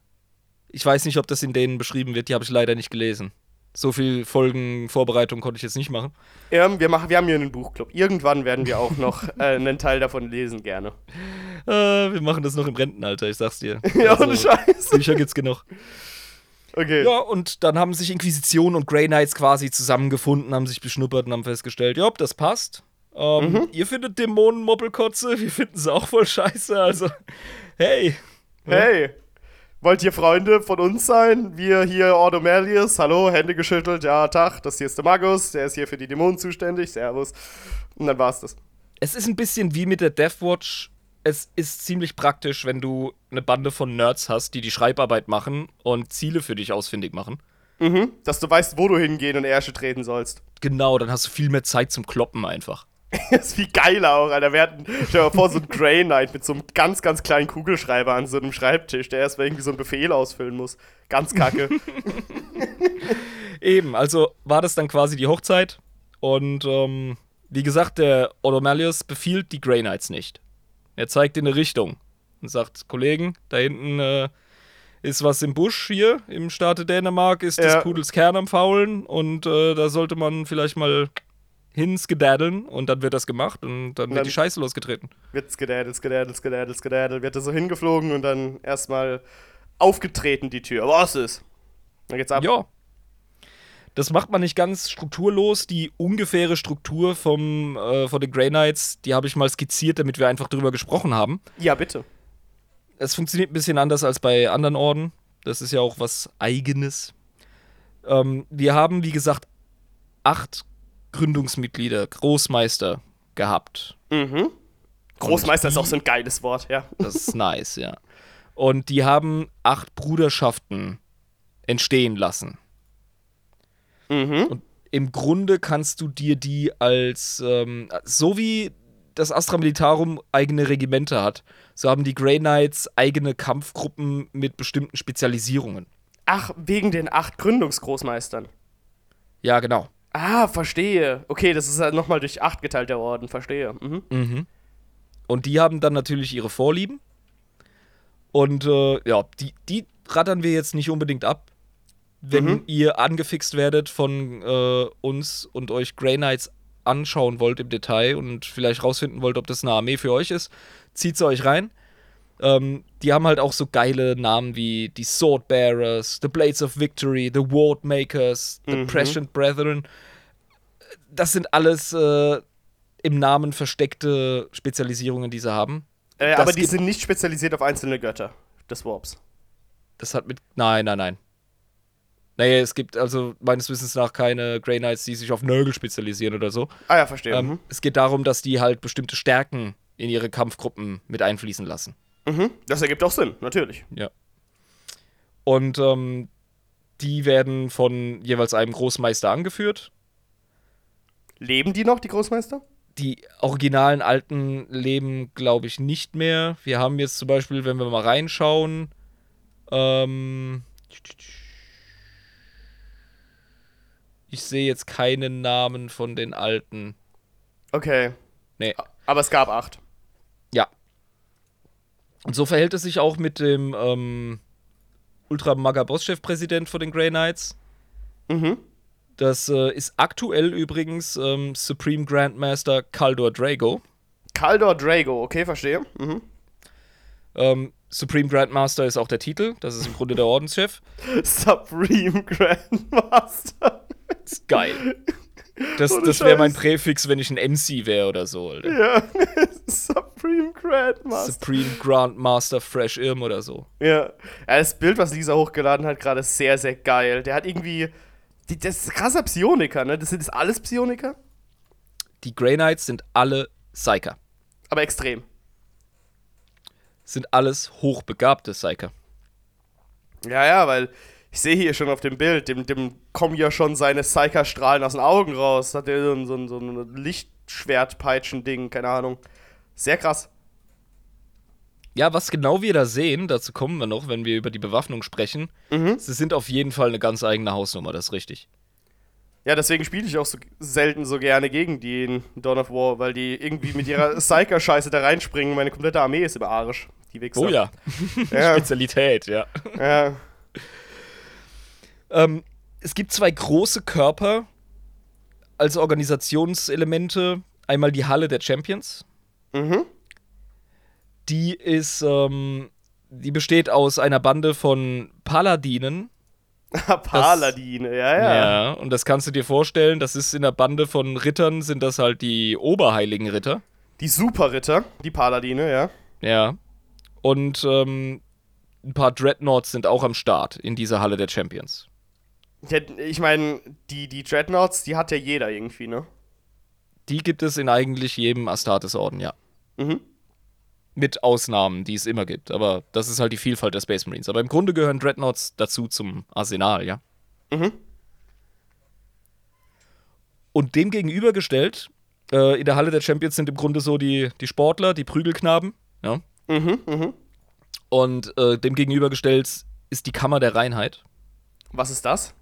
Ich weiß nicht, ob das in denen beschrieben wird, die habe ich leider nicht gelesen. So viel Folgen Vorbereitung konnte ich jetzt nicht machen. Ähm, wir, machen, wir haben hier einen Buchclub. Irgendwann werden wir auch noch *laughs* äh, einen Teil davon lesen, gerne. Äh, wir machen das noch im Rentenalter, ich sag's dir. Ja, Also, ohne Scheiß. Bücher gibt's genug. Okay. Ja, und dann haben sich Inquisition und Grey Knights quasi zusammengefunden, haben sich beschnuppert und haben festgestellt, ja, das passt. Ähm, Mhm. Ihr findet Dämonen Moppelkotze, wir finden sie auch voll scheiße, also hey. Hey, wollt ihr Freunde von uns sein? Wir hier, Ordomelius, hallo, Hände geschüttelt, ja, Tag, das hier ist der Magus, der ist hier für die Dämonen zuständig, servus. Und dann war's das. Es ist ein bisschen wie mit der Deathwatch. Es ist ziemlich praktisch, wenn du eine Bande von Nerds hast, die die Schreibarbeit machen und Ziele für dich ausfindig machen. Mhm, dass du weißt, wo du hingehen und Ärsche treten sollst. Genau, dann hast du viel mehr Zeit zum Kloppen einfach. *laughs* Das ist viel geiler auch, Alter. Wir hatten, stell dir mal vor, so ein Grey Knight mit so einem ganz, ganz kleinen Kugelschreiber an so einem Schreibtisch, der erstmal irgendwie so einen Befehl ausfüllen muss. Ganz kacke. *laughs* Eben, also war das dann quasi die Hochzeit. Und ähm, wie gesagt, der Odomalius befiehlt die Grey Knights nicht. Er zeigt in eine Richtung und sagt: Kollegen, da hinten äh, ist was im Busch hier im Staate Dänemark, ist Ja. des Pudels Kern am Faulen und äh, da sollte man vielleicht mal hinskedaddeln und dann wird das gemacht und dann dann- wird die Scheiße losgetreten. wird skedaddelt, skedaddelt, skedaddelt, skedaddelt, wird er so hingeflogen und dann erstmal aufgetreten die Tür. Was ist? Dann geht's ab. Ja. Das macht man nicht ganz strukturlos. Die ungefähre Struktur vom, äh, von den Grey Knights, die habe ich mal skizziert, damit wir einfach drüber gesprochen haben. Ja, bitte. Es funktioniert ein bisschen anders als bei anderen Orden. Das ist ja auch was Eigenes. Ähm, wir haben, wie gesagt, acht Gründungsmitglieder, Großmeister gehabt. Mhm. Großmeister ist die- auch so ein geiles Wort, ja. *laughs* Das ist nice, ja. Und die haben acht Bruderschaften entstehen lassen. Mhm. Und im Grunde kannst du dir die als, ähm, so wie das Astra Militarum eigene Regimente hat, so haben die Grey Knights eigene Kampfgruppen mit bestimmten Spezialisierungen. Ach, wegen den acht Gründungsgroßmeistern. Ja, genau. Ah, verstehe. Okay, das ist halt nochmal durch acht geteilt, der Orden, verstehe. Mhm. Mhm. Und die haben dann natürlich ihre Vorlieben. Und äh, ja, die, die rattern wir jetzt nicht unbedingt ab. Wenn Mhm. ihr angefixt werdet von äh, uns und euch Grey Knights anschauen wollt im Detail und vielleicht rausfinden wollt, ob das eine Armee für euch ist, zieht sie euch rein. Ähm, die haben halt auch so geile Namen wie die Swordbearers, The Blades of Victory, The Wardmakers, The Mhm. Prescient Brethren. Das sind alles äh, im Namen versteckte Spezialisierungen, die sie haben. Äh, aber die sind nicht spezialisiert auf einzelne Götter des Warps. Das hat mit. Nein, nein, nein. Nee, es gibt also meines Wissens nach keine Grey Knights, die sich auf Nörgel spezialisieren oder so. Ah ja, verstehe. Ähm, es geht darum, dass die halt bestimmte Stärken in ihre Kampfgruppen mit einfließen lassen. Mhm. Mhm. Das ergibt auch Sinn, natürlich. Ja. Und ähm, die werden von jeweils einem Großmeister angeführt. Leben die noch, die Großmeister? Die originalen alten leben, glaube ich, nicht mehr. Wir haben jetzt zum Beispiel, wenn wir mal reinschauen, ähm, ich sehe jetzt keinen Namen von den alten. Okay. Nee. Aber es gab acht. Ja. Und so verhält es sich auch mit dem ähm, Ultra-Maga-Boss-Chef-Präsident von den Grey Knights. Mhm. Das äh, ist aktuell übrigens ähm, Supreme Grandmaster Kaldor Drago. Kaldor Drago, okay, verstehe. Mhm. Ähm, Supreme Grandmaster ist auch der Titel. Das ist im Grunde der Ordenschef. *laughs* Supreme Grandmaster. Ist geil. Das, Ohne das wäre mein. Präfix, wenn ich ein MC wäre oder so, Alter. Ja, *laughs* Supreme Grandmaster. Supreme Grandmaster Fresh Irm oder so. Ja. ja, das Bild, was Lisa hochgeladen hat, gerade ist sehr, sehr geil. Der hat irgendwie. Die, das ist krasser Psioniker, ne? Das sind das alles Psioniker? Die Grey Knights sind alle Psyker. Aber extrem. Sind alles hochbegabte Psyker. Ja, ja, weil ich sehe hier schon auf dem Bild, dem, dem kommen ja schon seine Psyker-Strahlen aus den Augen raus. Hat der so, ein- so, so ein Lichtschwertpeitschen-Ding, keine Ahnung. Sehr krass. Ja, was genau wir da sehen, dazu kommen wir noch, wenn wir über die Bewaffnung sprechen. Mhm. Sie sind auf jeden Fall eine ganz eigene Hausnummer, das ist richtig. Ja, deswegen spiele ich auch so selten so gerne gegen die in Dawn of War, weil die irgendwie mit ihrer *laughs* Psyker-Scheiße da reinspringen. Meine komplette Armee ist im Arsch. Die Wichser. Oh ja, Ja, *laughs* Spezialität, ja. ja. Ähm, es gibt zwei große Körper als Organisationselemente. Einmal die Halle der Champions. Mhm. Die ist, ähm, die besteht aus einer Bande von Paladinen. *laughs* Paladine, ja, ja. und das kannst du dir vorstellen, das ist in der Bande von Rittern, sind das halt die oberheiligen Ritter. Die Superritter, die Paladine, ja. Ja. Und ähm, ein paar Dreadnoughts sind auch am Start in dieser Halle der Champions. Ich meine, die, die Dreadnoughts, die hat ja jeder irgendwie, ne? Die gibt es in eigentlich jedem Astartes-Orden, ja. Mhm. Mit Ausnahmen, die es immer gibt. Aber das ist halt die Vielfalt der Space Marines. Aber im Grunde gehören Dreadnoughts dazu zum Arsenal, ja. Mhm. Und dem gegenübergestellt, äh, in der Halle der Champions sind im Grunde so die, die Sportler, die Prügelknaben, ja. Mhm, mhm. Und äh, dem gegenübergestellt ist die Kammer der Reinheit. Was ist das?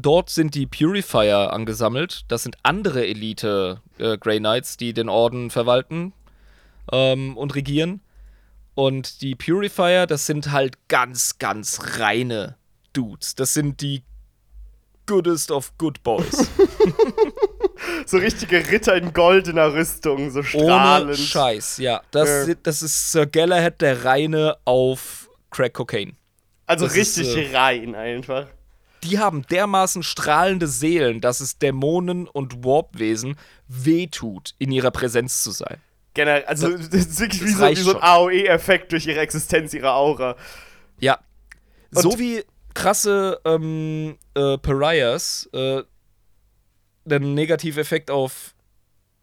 Dort sind die Purifier angesammelt. Das sind andere Elite äh, Grey Knights, die den Orden verwalten ähm, und regieren. Und die Purifier, das sind halt ganz, ganz reine Dudes. Das sind die goodest of good boys. *laughs* So richtige Ritter in goldener Rüstung, so Ohne strahlend. Scheiß, ja. Das, Ja. das ist Sir Galahad, der Reine auf Crack Cocaine. Also Das ist, richtig äh, rein einfach. Die haben dermaßen strahlende Seelen, dass es Dämonen und Warpwesen wehtut, in ihrer Präsenz zu sein. Generell, also das ist wirklich wie das so, wie so ein. AOE-Effekt durch ihre Existenz, ihre Aura. Ja. Und- so wie krasse ähm, äh, Pariahs äh, einen Negativeffekt auf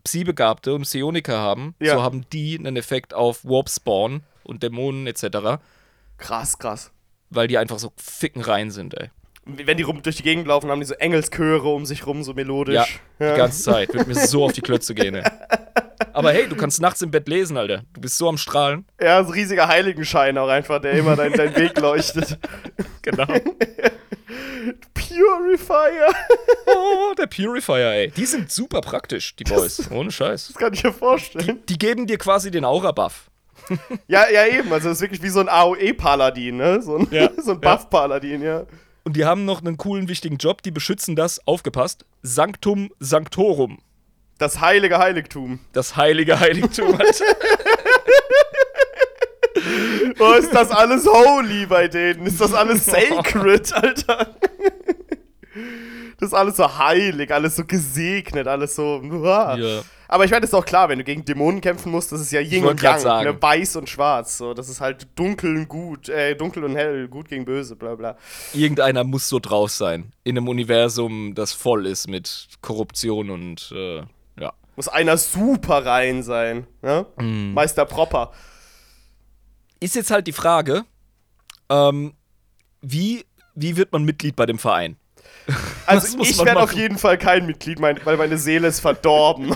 Psi-Begabte und Psioniker haben, Ja. so haben die einen Effekt auf Warp-Spawn und Dämonen etc., Krass, krass. weil die einfach so ficken rein sind, ey. Wenn die rum durch die Gegend laufen, haben die so Engelschöre um sich rum, so melodisch. Ja, die ganze Zeit. Wird mir so auf die Klötze gehen, ey. *laughs* Aber hey, du kannst nachts im Bett lesen, Alter. Du bist so am Strahlen. Ja, so ein riesiger Heiligenschein auch einfach, der immer deinen dein Weg leuchtet. *laughs* Genau. *laughs* Purifier. Oh, der Purifier, ey. Die sind super praktisch, die Boys. Ohne Scheiß. Das kann ich mir vorstellen. Die geben dir quasi den Aura-Buff. Ja, ja, eben. Also, das ist wirklich wie so ein AOE-Paladin, ne? So ein, Ja, so ein ja. Buff-Paladin, ja. Und die haben noch einen coolen, wichtigen Job. Die beschützen das, aufgepasst, Sanctum Sanctorum. Das heilige Heiligtum. Das heilige Heiligtum, Alter. *laughs* Oh, ist das alles holy bei denen? Ist das alles *laughs* sacred, Alter? Das ist alles so heilig, alles so gesegnet, alles so. Ja. Aber ich meine, das ist auch klar, wenn du gegen Dämonen kämpfen musst, das ist ja Yin und Yang, ne? weiß und schwarz. So, das ist halt dunkel und gut, äh, dunkel und hell, gut gegen böse, bla bla. Irgendeiner muss so drauf sein. In einem Universum, das voll ist mit Korruption und, äh, ja. Muss einer super rein sein, ne? Mhm. Meister Proper. Ist jetzt halt die Frage, ähm, wie, wie wird man Mitglied bei dem Verein? *laughs* Also ich werde auf jeden Fall kein Mitglied, mein, weil meine Seele ist verdorben.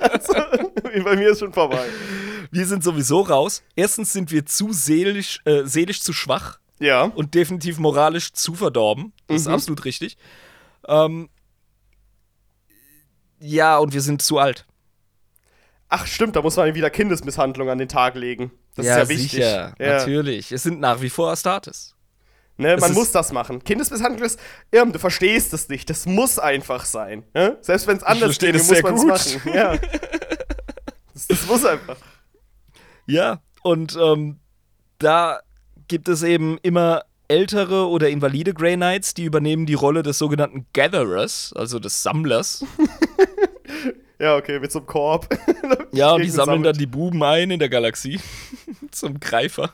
also, *laughs* bei mir ist schon vorbei. Wir sind sowieso raus. Erstens sind wir zu seelisch, äh, seelisch zu schwach Ja. und definitiv moralisch zu verdorben. Das ist Mhm. absolut richtig. Ähm, ja, und wir sind zu alt. Ach stimmt, da muss man wieder Kindesmisshandlung an den Tag legen. Das ist ja wichtig. Sicher, ja. natürlich. Es sind nach wie vor Astartes. Ne, man muss das machen. Kindesmisshandlung ist, Irm, du verstehst es nicht. Das muss einfach sein. Ne? Selbst wenn es anders das muss sehr man es machen. Ja. Das, *laughs* das muss einfach. Ja, und ähm, da gibt es eben immer ältere oder invalide Grey Knights, die übernehmen die Rolle des sogenannten Gatherers, also des Sammlers. *laughs* Ja, okay, mit so einem Korb. *laughs* Ja, und die sammeln sammelt. dann die Buben ein in der Galaxie. Zum Greifer.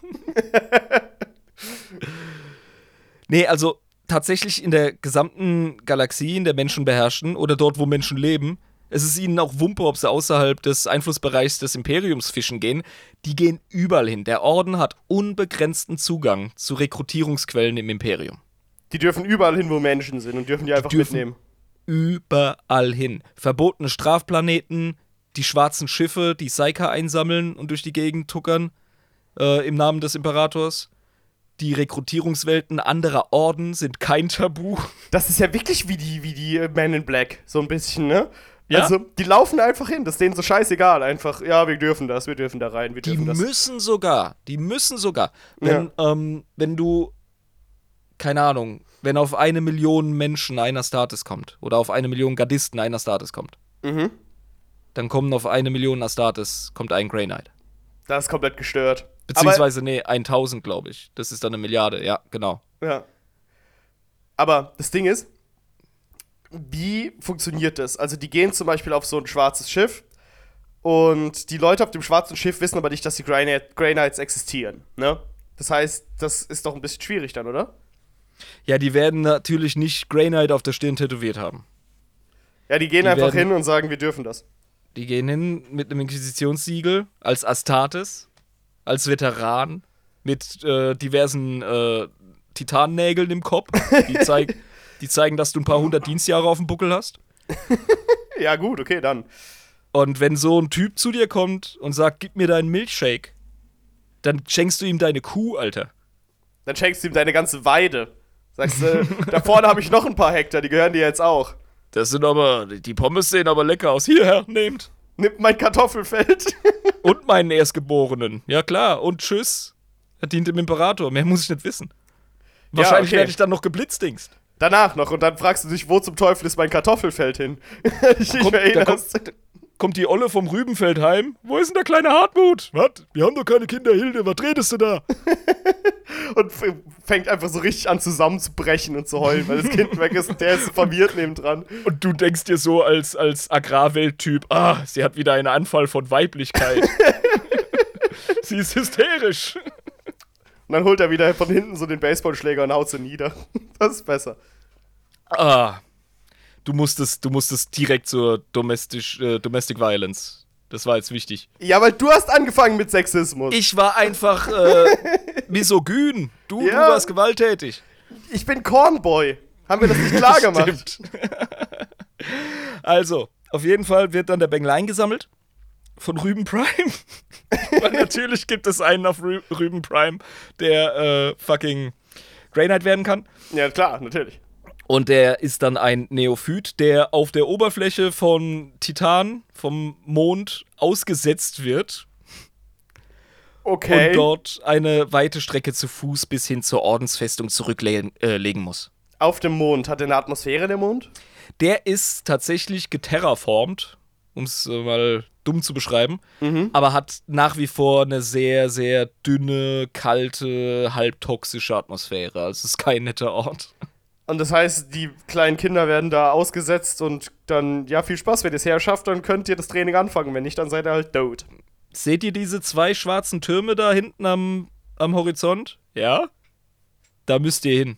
Nee, also tatsächlich in der gesamten Galaxie, in der Menschen beherrschen oder dort, wo Menschen leben, es ist ihnen auch Wumpe, ob sie außerhalb des Einflussbereichs des Imperiums fischen gehen. Die gehen überall hin. Der Orden hat unbegrenzten Zugang zu Rekrutierungsquellen im Imperium. Die dürfen überall hin, wo Menschen sind und dürfen die einfach dürfen- mitnehmen. Überall hin. Verbotene Strafplaneten, die schwarzen Schiffe, die Saika einsammeln und durch die Gegend tuckern äh, im Namen des Imperators. Die Rekrutierungswelten anderer Orden sind kein Tabu. Das ist ja wirklich wie die, wie die äh, Men in Black, so ein bisschen, ne? Ja. Also, die laufen einfach hin, das ist denen so scheißegal. Einfach, ja, wir dürfen das, wir dürfen da rein, wir Die dürfen das. müssen sogar, die müssen sogar, wenn, ähm, wenn du, keine Ahnung, wenn auf eine Million Menschen einer Status kommt oder auf eine Million Gardisten einer Status kommt, Mhm. dann kommen auf eine Million Astartes, kommt ein Grey Knight. Das ist komplett gestört. Beziehungsweise, nee, 1000, glaube ich. Das ist dann eine Milliarde, ja, genau. Aber, ja. Aber das Ding ist, wie funktioniert das? Also, die gehen zum Beispiel auf so ein schwarzes Schiff und die Leute auf dem schwarzen Schiff wissen aber nicht, dass die Grey, Grey Knights existieren, ne? Das heißt, das ist doch ein bisschen schwierig dann, oder? Ja, die werden natürlich nicht Grey Knight auf der Stirn tätowiert haben. Ja, die gehen Die einfach hin und sagen, wir dürfen das. Die gehen hin mit einem Inquisitionssiegel, als Astartes, als Veteran, mit äh, diversen äh, Titannägeln im Kopf, die, *laughs* zeig, die zeigen, dass du ein paar hundert Dienstjahre auf dem Buckel hast. *laughs* Ja, gut, okay, dann. Und wenn so ein Typ zu dir kommt und sagt, gib mir deinen Milchshake, dann schenkst du ihm deine Kuh, Alter. Dann schenkst du ihm deine ganze Weide. Sagst du, *laughs* da vorne habe ich noch ein paar Hektar, die gehören dir jetzt auch. Das sind aber, die Pommes sehen aber lecker aus. Hierher, nehmt. Nimm mein Kartoffelfeld. *laughs* Und meinen Erstgeborenen. Ja klar, und tschüss. Er dient dem Imperator, mehr muss ich nicht wissen. Wahrscheinlich okay. werde ich dann noch geblitzdingst. Danach noch. Und dann fragst du dich, wo zum Teufel ist mein Kartoffelfeld hin? *laughs* ich nicht Kommt, da kommt, kommt die Olle vom Rübenfeld heim. Wo ist denn der kleine Hartmut? Was? Wir haben doch keine Kinder, Hilde. Was redest du da? *laughs* Und fängt einfach so richtig an zusammenzubrechen und zu heulen, weil das Kind weg ist und der ist verwirrt nebendran. Und du denkst dir so als, als Agrarwelttyp, ah, sie hat wieder einen Anfall von Weiblichkeit. *laughs* sie ist hysterisch. Und dann holt er wieder von hinten so den Baseballschläger und haut sie nieder. Das ist besser. Ah, du musstest, du musstest direkt zur Domestic, äh, Domestic Violence. Das war jetzt wichtig. Ja, weil du hast angefangen mit Sexismus. Ich war einfach äh, *laughs* misogyn. Du, Ja. du warst gewalttätig. Ich bin Cornboy. Haben wir das nicht klar *laughs* gemacht? Stimmt. *laughs* also, auf jeden Fall wird dann der Bengel eingesammelt von Rüben Prime. Weil natürlich gibt es einen auf Rü Rüben Prime, der äh, fucking Grey Knight werden kann. Ja, klar, natürlich. Und der ist dann ein Neophyt, der auf der Oberfläche von Titan, vom Mond, ausgesetzt wird Okay. und dort eine weite Strecke zu Fuß bis hin zur Ordensfestung zurücklegen äh, muss. Auf dem Mond. Hat er eine Atmosphäre, der Mond? Der ist tatsächlich geterraformt, um es äh, mal dumm zu beschreiben, aber hat nach wie vor eine sehr, sehr dünne, kalte, halbtoxische Atmosphäre. Also es ist kein netter Ort. Und das heißt, die kleinen Kinder werden da ausgesetzt und dann, ja, viel Spaß. Wenn ihr es herschafft, dann könnt ihr das Training anfangen. Wenn nicht, dann seid ihr halt tot. Seht ihr diese zwei schwarzen Türme da hinten am, am Horizont? Ja? Da müsst ihr hin.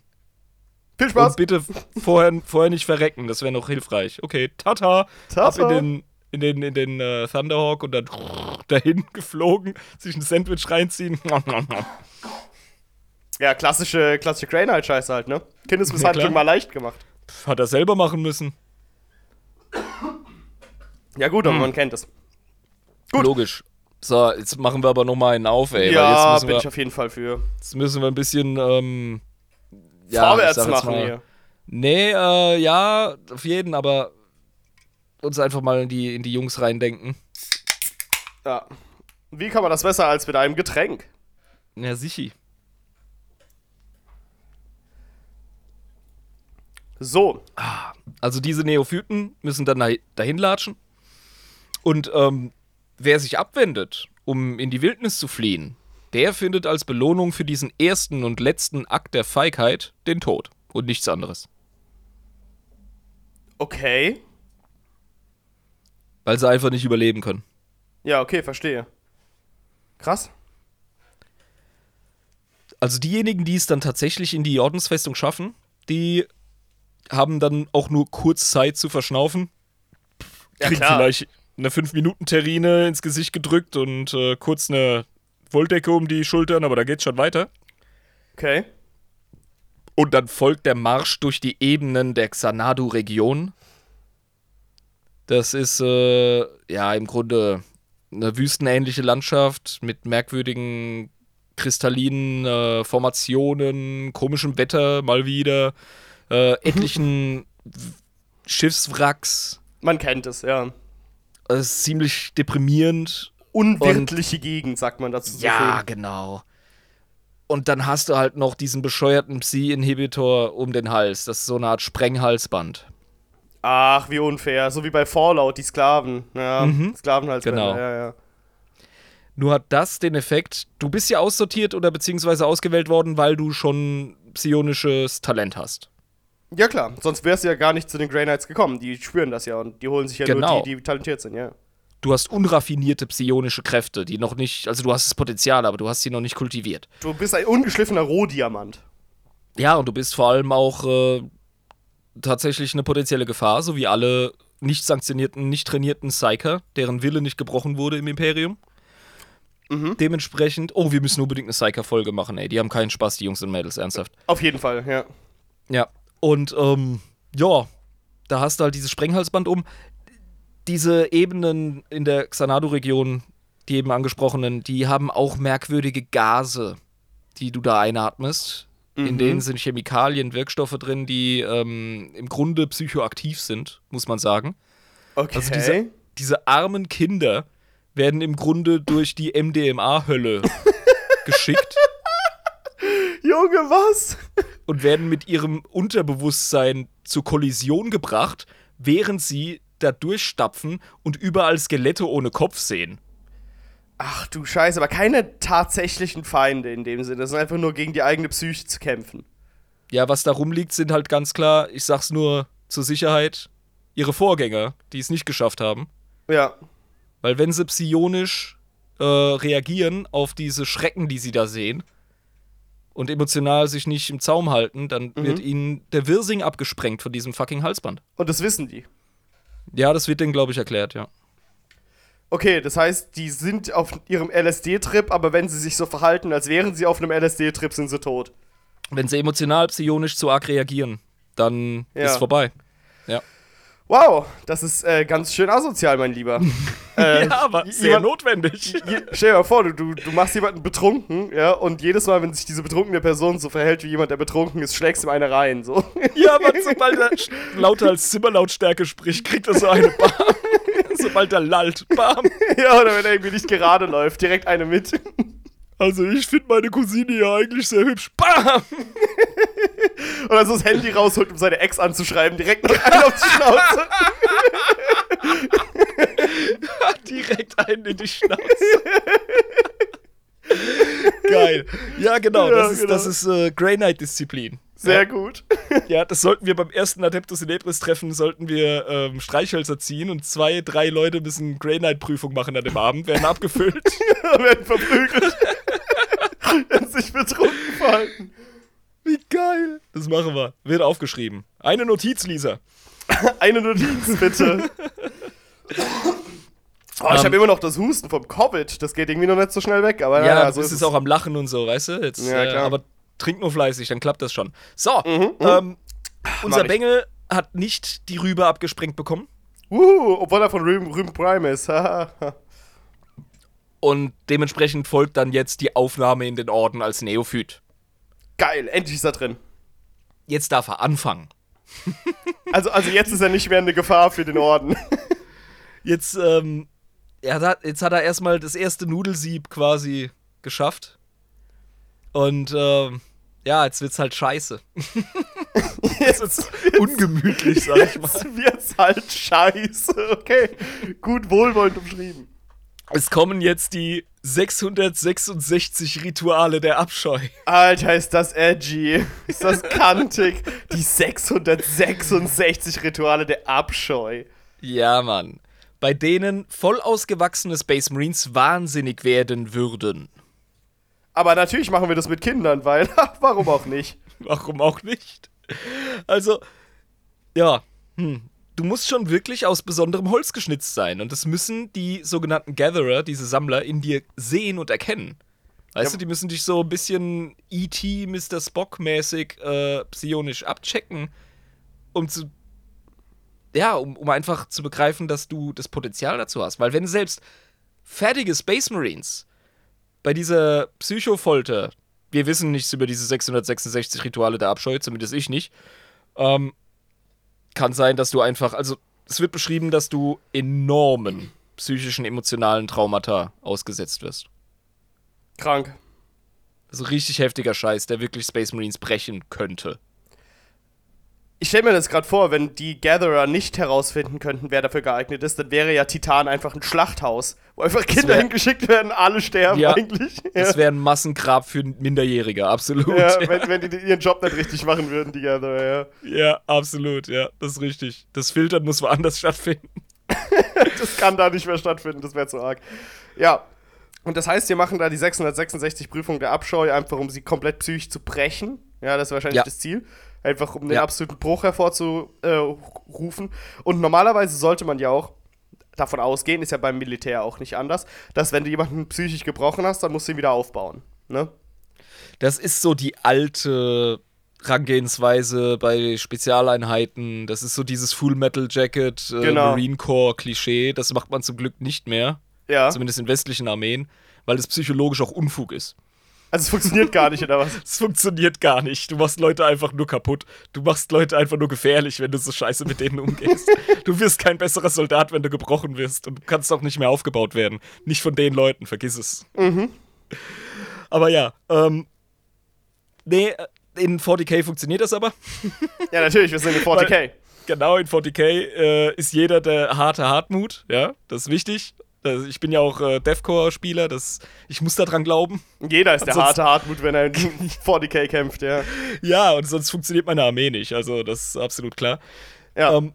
Viel Spaß. Und bitte vorher, vorher nicht verrecken, das wäre noch hilfreich. Okay, tata, Tata. ab in den, in den, in den äh, Thunderhawk und dann *laughs* dahin geflogen, sich ein Sandwich reinziehen. *laughs* Ja, klassische, klassische Grey Knight Scheiße halt, ne? Kindesmisshandlung Ja, mal leicht gemacht. Hat er selber machen müssen. Ja, gut, aber man kennt es. Gut. Logisch. So, jetzt machen wir aber noch mal einen auf, ey. ja, weil jetzt müssen, bin wir, ich auf jeden Fall für. jetzt müssen wir ein bisschen ähm, ja, Vorwärts machen mal- hier. Nee, äh, ja, auf jeden, aber uns einfach mal in die, in die Jungs reindenken. Ja. Wie kann man das besser als mit einem Getränk? Ja, sichi. So. Also diese Neophyten müssen dann dahi- dahin latschen. Und ähm, wer sich abwendet, um in die Wildnis zu fliehen, der findet als Belohnung für diesen ersten und letzten Akt der Feigheit den Tod und nichts anderes. Okay. weil sie einfach nicht überleben können. Ja, okay, verstehe. Krass. Also diejenigen, die es dann tatsächlich in die Ordensfestung schaffen, die haben dann auch nur kurz Zeit zu verschnaufen. Ja, Kriegen klar. vielleicht eine 5-Minuten-Terrine ins Gesicht gedrückt und äh, kurz eine Wolldecke um die Schultern, aber da geht's schon weiter. Okay. Und dann folgt der Marsch durch die Ebenen der Xanadu-Region. Das ist äh, ja im Grunde eine wüstenähnliche Landschaft mit merkwürdigen kristallinen äh, Formationen, komischem Wetter mal wieder, äh, etlichen Schiffswracks. Man kennt es, ja. Es ist ziemlich deprimierend. Unwirtliche Gegend, sagt man dazu so Ja, schön. genau. Und dann hast du halt noch diesen bescheuerten Psi-Inhibitor um den Hals. Das ist so eine Art Sprenghalsband. Ach, wie unfair. So wie bei Fallout, die Sklaven. Ja, Mhm. Sklavenhalsbänder. Genau. Ja, ja. Nur hat das den Effekt, du bist ja aussortiert oder beziehungsweise ausgewählt worden, weil du schon psionisches Talent hast. Ja, klar. Sonst wärst du ja gar nicht zu den Grey Knights gekommen. Die spüren das ja und die holen sich ja Genau. nur die, die talentiert sind, ja. Du hast unraffinierte psionische Kräfte, die noch nicht, also du hast das Potenzial, aber du hast sie noch nicht kultiviert. Du bist ein ungeschliffener Rohdiamant. Ja, und du bist vor allem auch äh, tatsächlich eine potenzielle Gefahr, so wie alle nicht sanktionierten, nicht trainierten Psyker, deren Wille nicht gebrochen wurde im Imperium. Dementsprechend, oh, wir müssen unbedingt eine Psyker-Folge machen, ey. Die haben keinen Spaß, die Jungs und Mädels, ernsthaft. Auf jeden Fall, ja. Ja. Und, ähm, ja, da hast du halt dieses Sprenghalsband um. Diese Ebenen in der Xanadu-Region, die eben angesprochenen, die haben auch merkwürdige Gase, die du da einatmest. In denen sind Chemikalien, Wirkstoffe drin, die ähm, im Grunde psychoaktiv sind, muss man sagen. Okay. Also diese, diese armen Kinder werden im Grunde durch die MDMA-Hölle *laughs* geschickt Junge, was? und werden mit ihrem Unterbewusstsein zur Kollision gebracht, während sie da durchstapfen und überall Skelette ohne Kopf sehen. Ach du Scheiße, aber keine tatsächlichen Feinde in dem Sinne. Das sind einfach nur gegen die eigene Psyche zu kämpfen. Ja, was da rumliegt, sind halt ganz klar, ich sag's nur zur Sicherheit, ihre Vorgänger, die es nicht geschafft haben. Ja. Weil wenn sie psionisch äh, reagieren auf diese Schrecken, die sie da sehen, und emotional sich nicht im Zaum halten, dann wird ihnen der Wirsing abgesprengt von diesem fucking Halsband. Und das wissen die. Ja, das wird denen, glaube ich, erklärt, ja. Okay, das heißt, die sind auf ihrem LSD-Trip, aber wenn sie sich so verhalten, als wären sie auf einem LSD-Trip, sind sie tot. Wenn sie emotional, psionisch zu arg reagieren, dann Ja. ist vorbei. Ja. Wow, das ist äh, ganz schön asozial, mein Lieber. *laughs* *laughs* äh, jemand- notwendig. Je, stell dir mal vor, du, du, du machst jemanden betrunken, ja, und jedes Mal, wenn sich diese betrunkene Person so verhält wie jemand, der betrunken ist, schlägst du ihm eine rein, so. ja, aber sobald er lauter als Zimmerlautstärke spricht, kriegt er so eine Bam. *laughs* sobald er lallt, Bam. ja, oder wenn er irgendwie nicht gerade läuft, direkt eine mit. Also ich finde meine Cousine ja eigentlich sehr hübsch. Bam! Oder so das Handy rausholt, um seine Ex anzuschreiben, direkt noch einen auf die Schnauze. *laughs* *laughs* Direkt einen in die Schnauze. *laughs* Geil. Ja, genau. Ja, das ist, genau. das ist äh, Grey Knight-Disziplin. Sehr gut. Ja, das sollten wir beim ersten Adeptus in Ebris-Treffen, sollten wir ähm, Streichhölzer ziehen und zwei, drei Leute müssen Grey Knight-Prüfung machen an dem Abend, werden abgefüllt. *laughs* werden verprügelt. Sie sich betrunken verhalten. Wie geil. Das machen wir. Wird aufgeschrieben. Eine Notiz, Lisa. Eine Notiz, bitte. Oh, ich Ähm. habe immer noch das Husten vom Covid. Das geht irgendwie noch nicht so schnell weg. Aber Ja, du so ist jetzt auch am Lachen und so, weißt du? Jetzt, Ja, äh, klar. aber trink nur fleißig, dann klappt das schon. So, Mhm, ähm, unser. Bengel hat nicht die Rübe abgesprengt bekommen. Wuhu, obwohl er von Rüben, Rüben Prime ist. *laughs* Und dementsprechend folgt dann jetzt die Aufnahme in den Orden als Neophyt. Geil, endlich ist er drin. Jetzt darf er anfangen. Also, also jetzt ist er nicht mehr eine Gefahr für den Orden. *laughs* *laughs* Jetzt, ähm, hat, jetzt hat er erstmal das erste Nudelsieb quasi geschafft. Und, ähm, ja, jetzt wird's halt scheiße. *laughs* Jetzt, Ungemütlich, sag ich mal. jetzt wird's halt scheiße. Okay, gut wohlwollend umschrieben. Es kommen jetzt die 666 Rituale der Abscheu. Alter, ist das edgy. Ist das kantig. Die 666 Rituale der Abscheu. Ja, Mann. Bei denen voll ausgewachsene Space Marines wahnsinnig werden würden. Aber natürlich machen wir das mit Kindern, weil, *laughs* warum auch nicht? *laughs* Warum auch nicht? Also, ja, hm. du musst schon wirklich aus besonderem Holz geschnitzt sein. Und das müssen die sogenannten Gatherer, diese Sammler, in dir sehen und erkennen. Weißt Ja. du, die müssen dich so ein bisschen E.T., Mr. Spock-mäßig äh, psionisch abchecken, um zu. Ja, um, um einfach zu begreifen, dass du das Potenzial dazu hast. Weil wenn selbst fertige Space Marines bei dieser Psychofolter, wir wissen nichts über diese 666 Rituale der Abscheu, zumindest ich nicht, ähm, kann sein, dass du einfach, also es wird beschrieben, dass du enormen psychischen, emotionalen Traumata ausgesetzt wirst. Krank. Also richtig heftiger Scheiß, der wirklich Space Marines brechen könnte. Ich stelle mir das gerade vor, wenn die Gatherer nicht herausfinden könnten, wer dafür geeignet ist, dann wäre ja Titan einfach ein Schlachthaus, wo einfach Kinder wär- hingeschickt werden, alle sterben Ja, eigentlich. Das Ja, wäre ein Massengrab für Minderjährige, absolut. ja, Ja, wenn, wenn die ihren Job nicht richtig machen würden, die Gatherer, ja. ja, absolut, ja, das ist richtig. Das Filtern muss woanders stattfinden. *laughs* Das kann da nicht mehr stattfinden, das wäre zu arg. Ja. Und das heißt, wir machen da die 666 Prüfung der Abscheu, einfach um sie komplett psychisch zu brechen. Ja, das ist wahrscheinlich Ja. das Ziel. Einfach um den Ja. absoluten Bruch hervorzurufen. Und normalerweise sollte man ja auch davon ausgehen, ist ja beim Militär auch nicht anders, dass wenn du jemanden psychisch gebrochen hast, dann musst du ihn wieder aufbauen. Ne? Das ist so die alte Herangehensweise bei Spezialeinheiten. Das ist so dieses Full Metal Jacket, äh, Genau. Marine Corps Klischee. Das macht man zum Glück nicht mehr. Ja. Zumindest in westlichen Armeen, weil es psychologisch auch Unfug ist. Also es funktioniert gar nicht, oder was? *laughs* Es funktioniert gar nicht. Du machst Leute einfach nur kaputt. Du machst Leute einfach nur gefährlich, wenn du so scheiße mit denen umgehst. *laughs* du wirst kein besserer Soldat, wenn du gebrochen wirst. Und du kannst auch nicht mehr aufgebaut werden. Nicht von den Leuten, vergiss es. Aber ja, ähm. Nee, in 40k funktioniert das aber. Ja, natürlich, wir sind in 40k. *laughs* Genau, in 40k äh, ist jeder der harte Hartmut. Ja, das ist wichtig. Ich bin ja auch äh, Deathcore-Spieler, das, ich muss daran glauben. Jeder ist der harte Hartmut, wenn er *laughs* in 40k kämpft, ja. Ja, und sonst funktioniert meine Armee nicht. Also, das ist absolut klar. Ja. Ähm,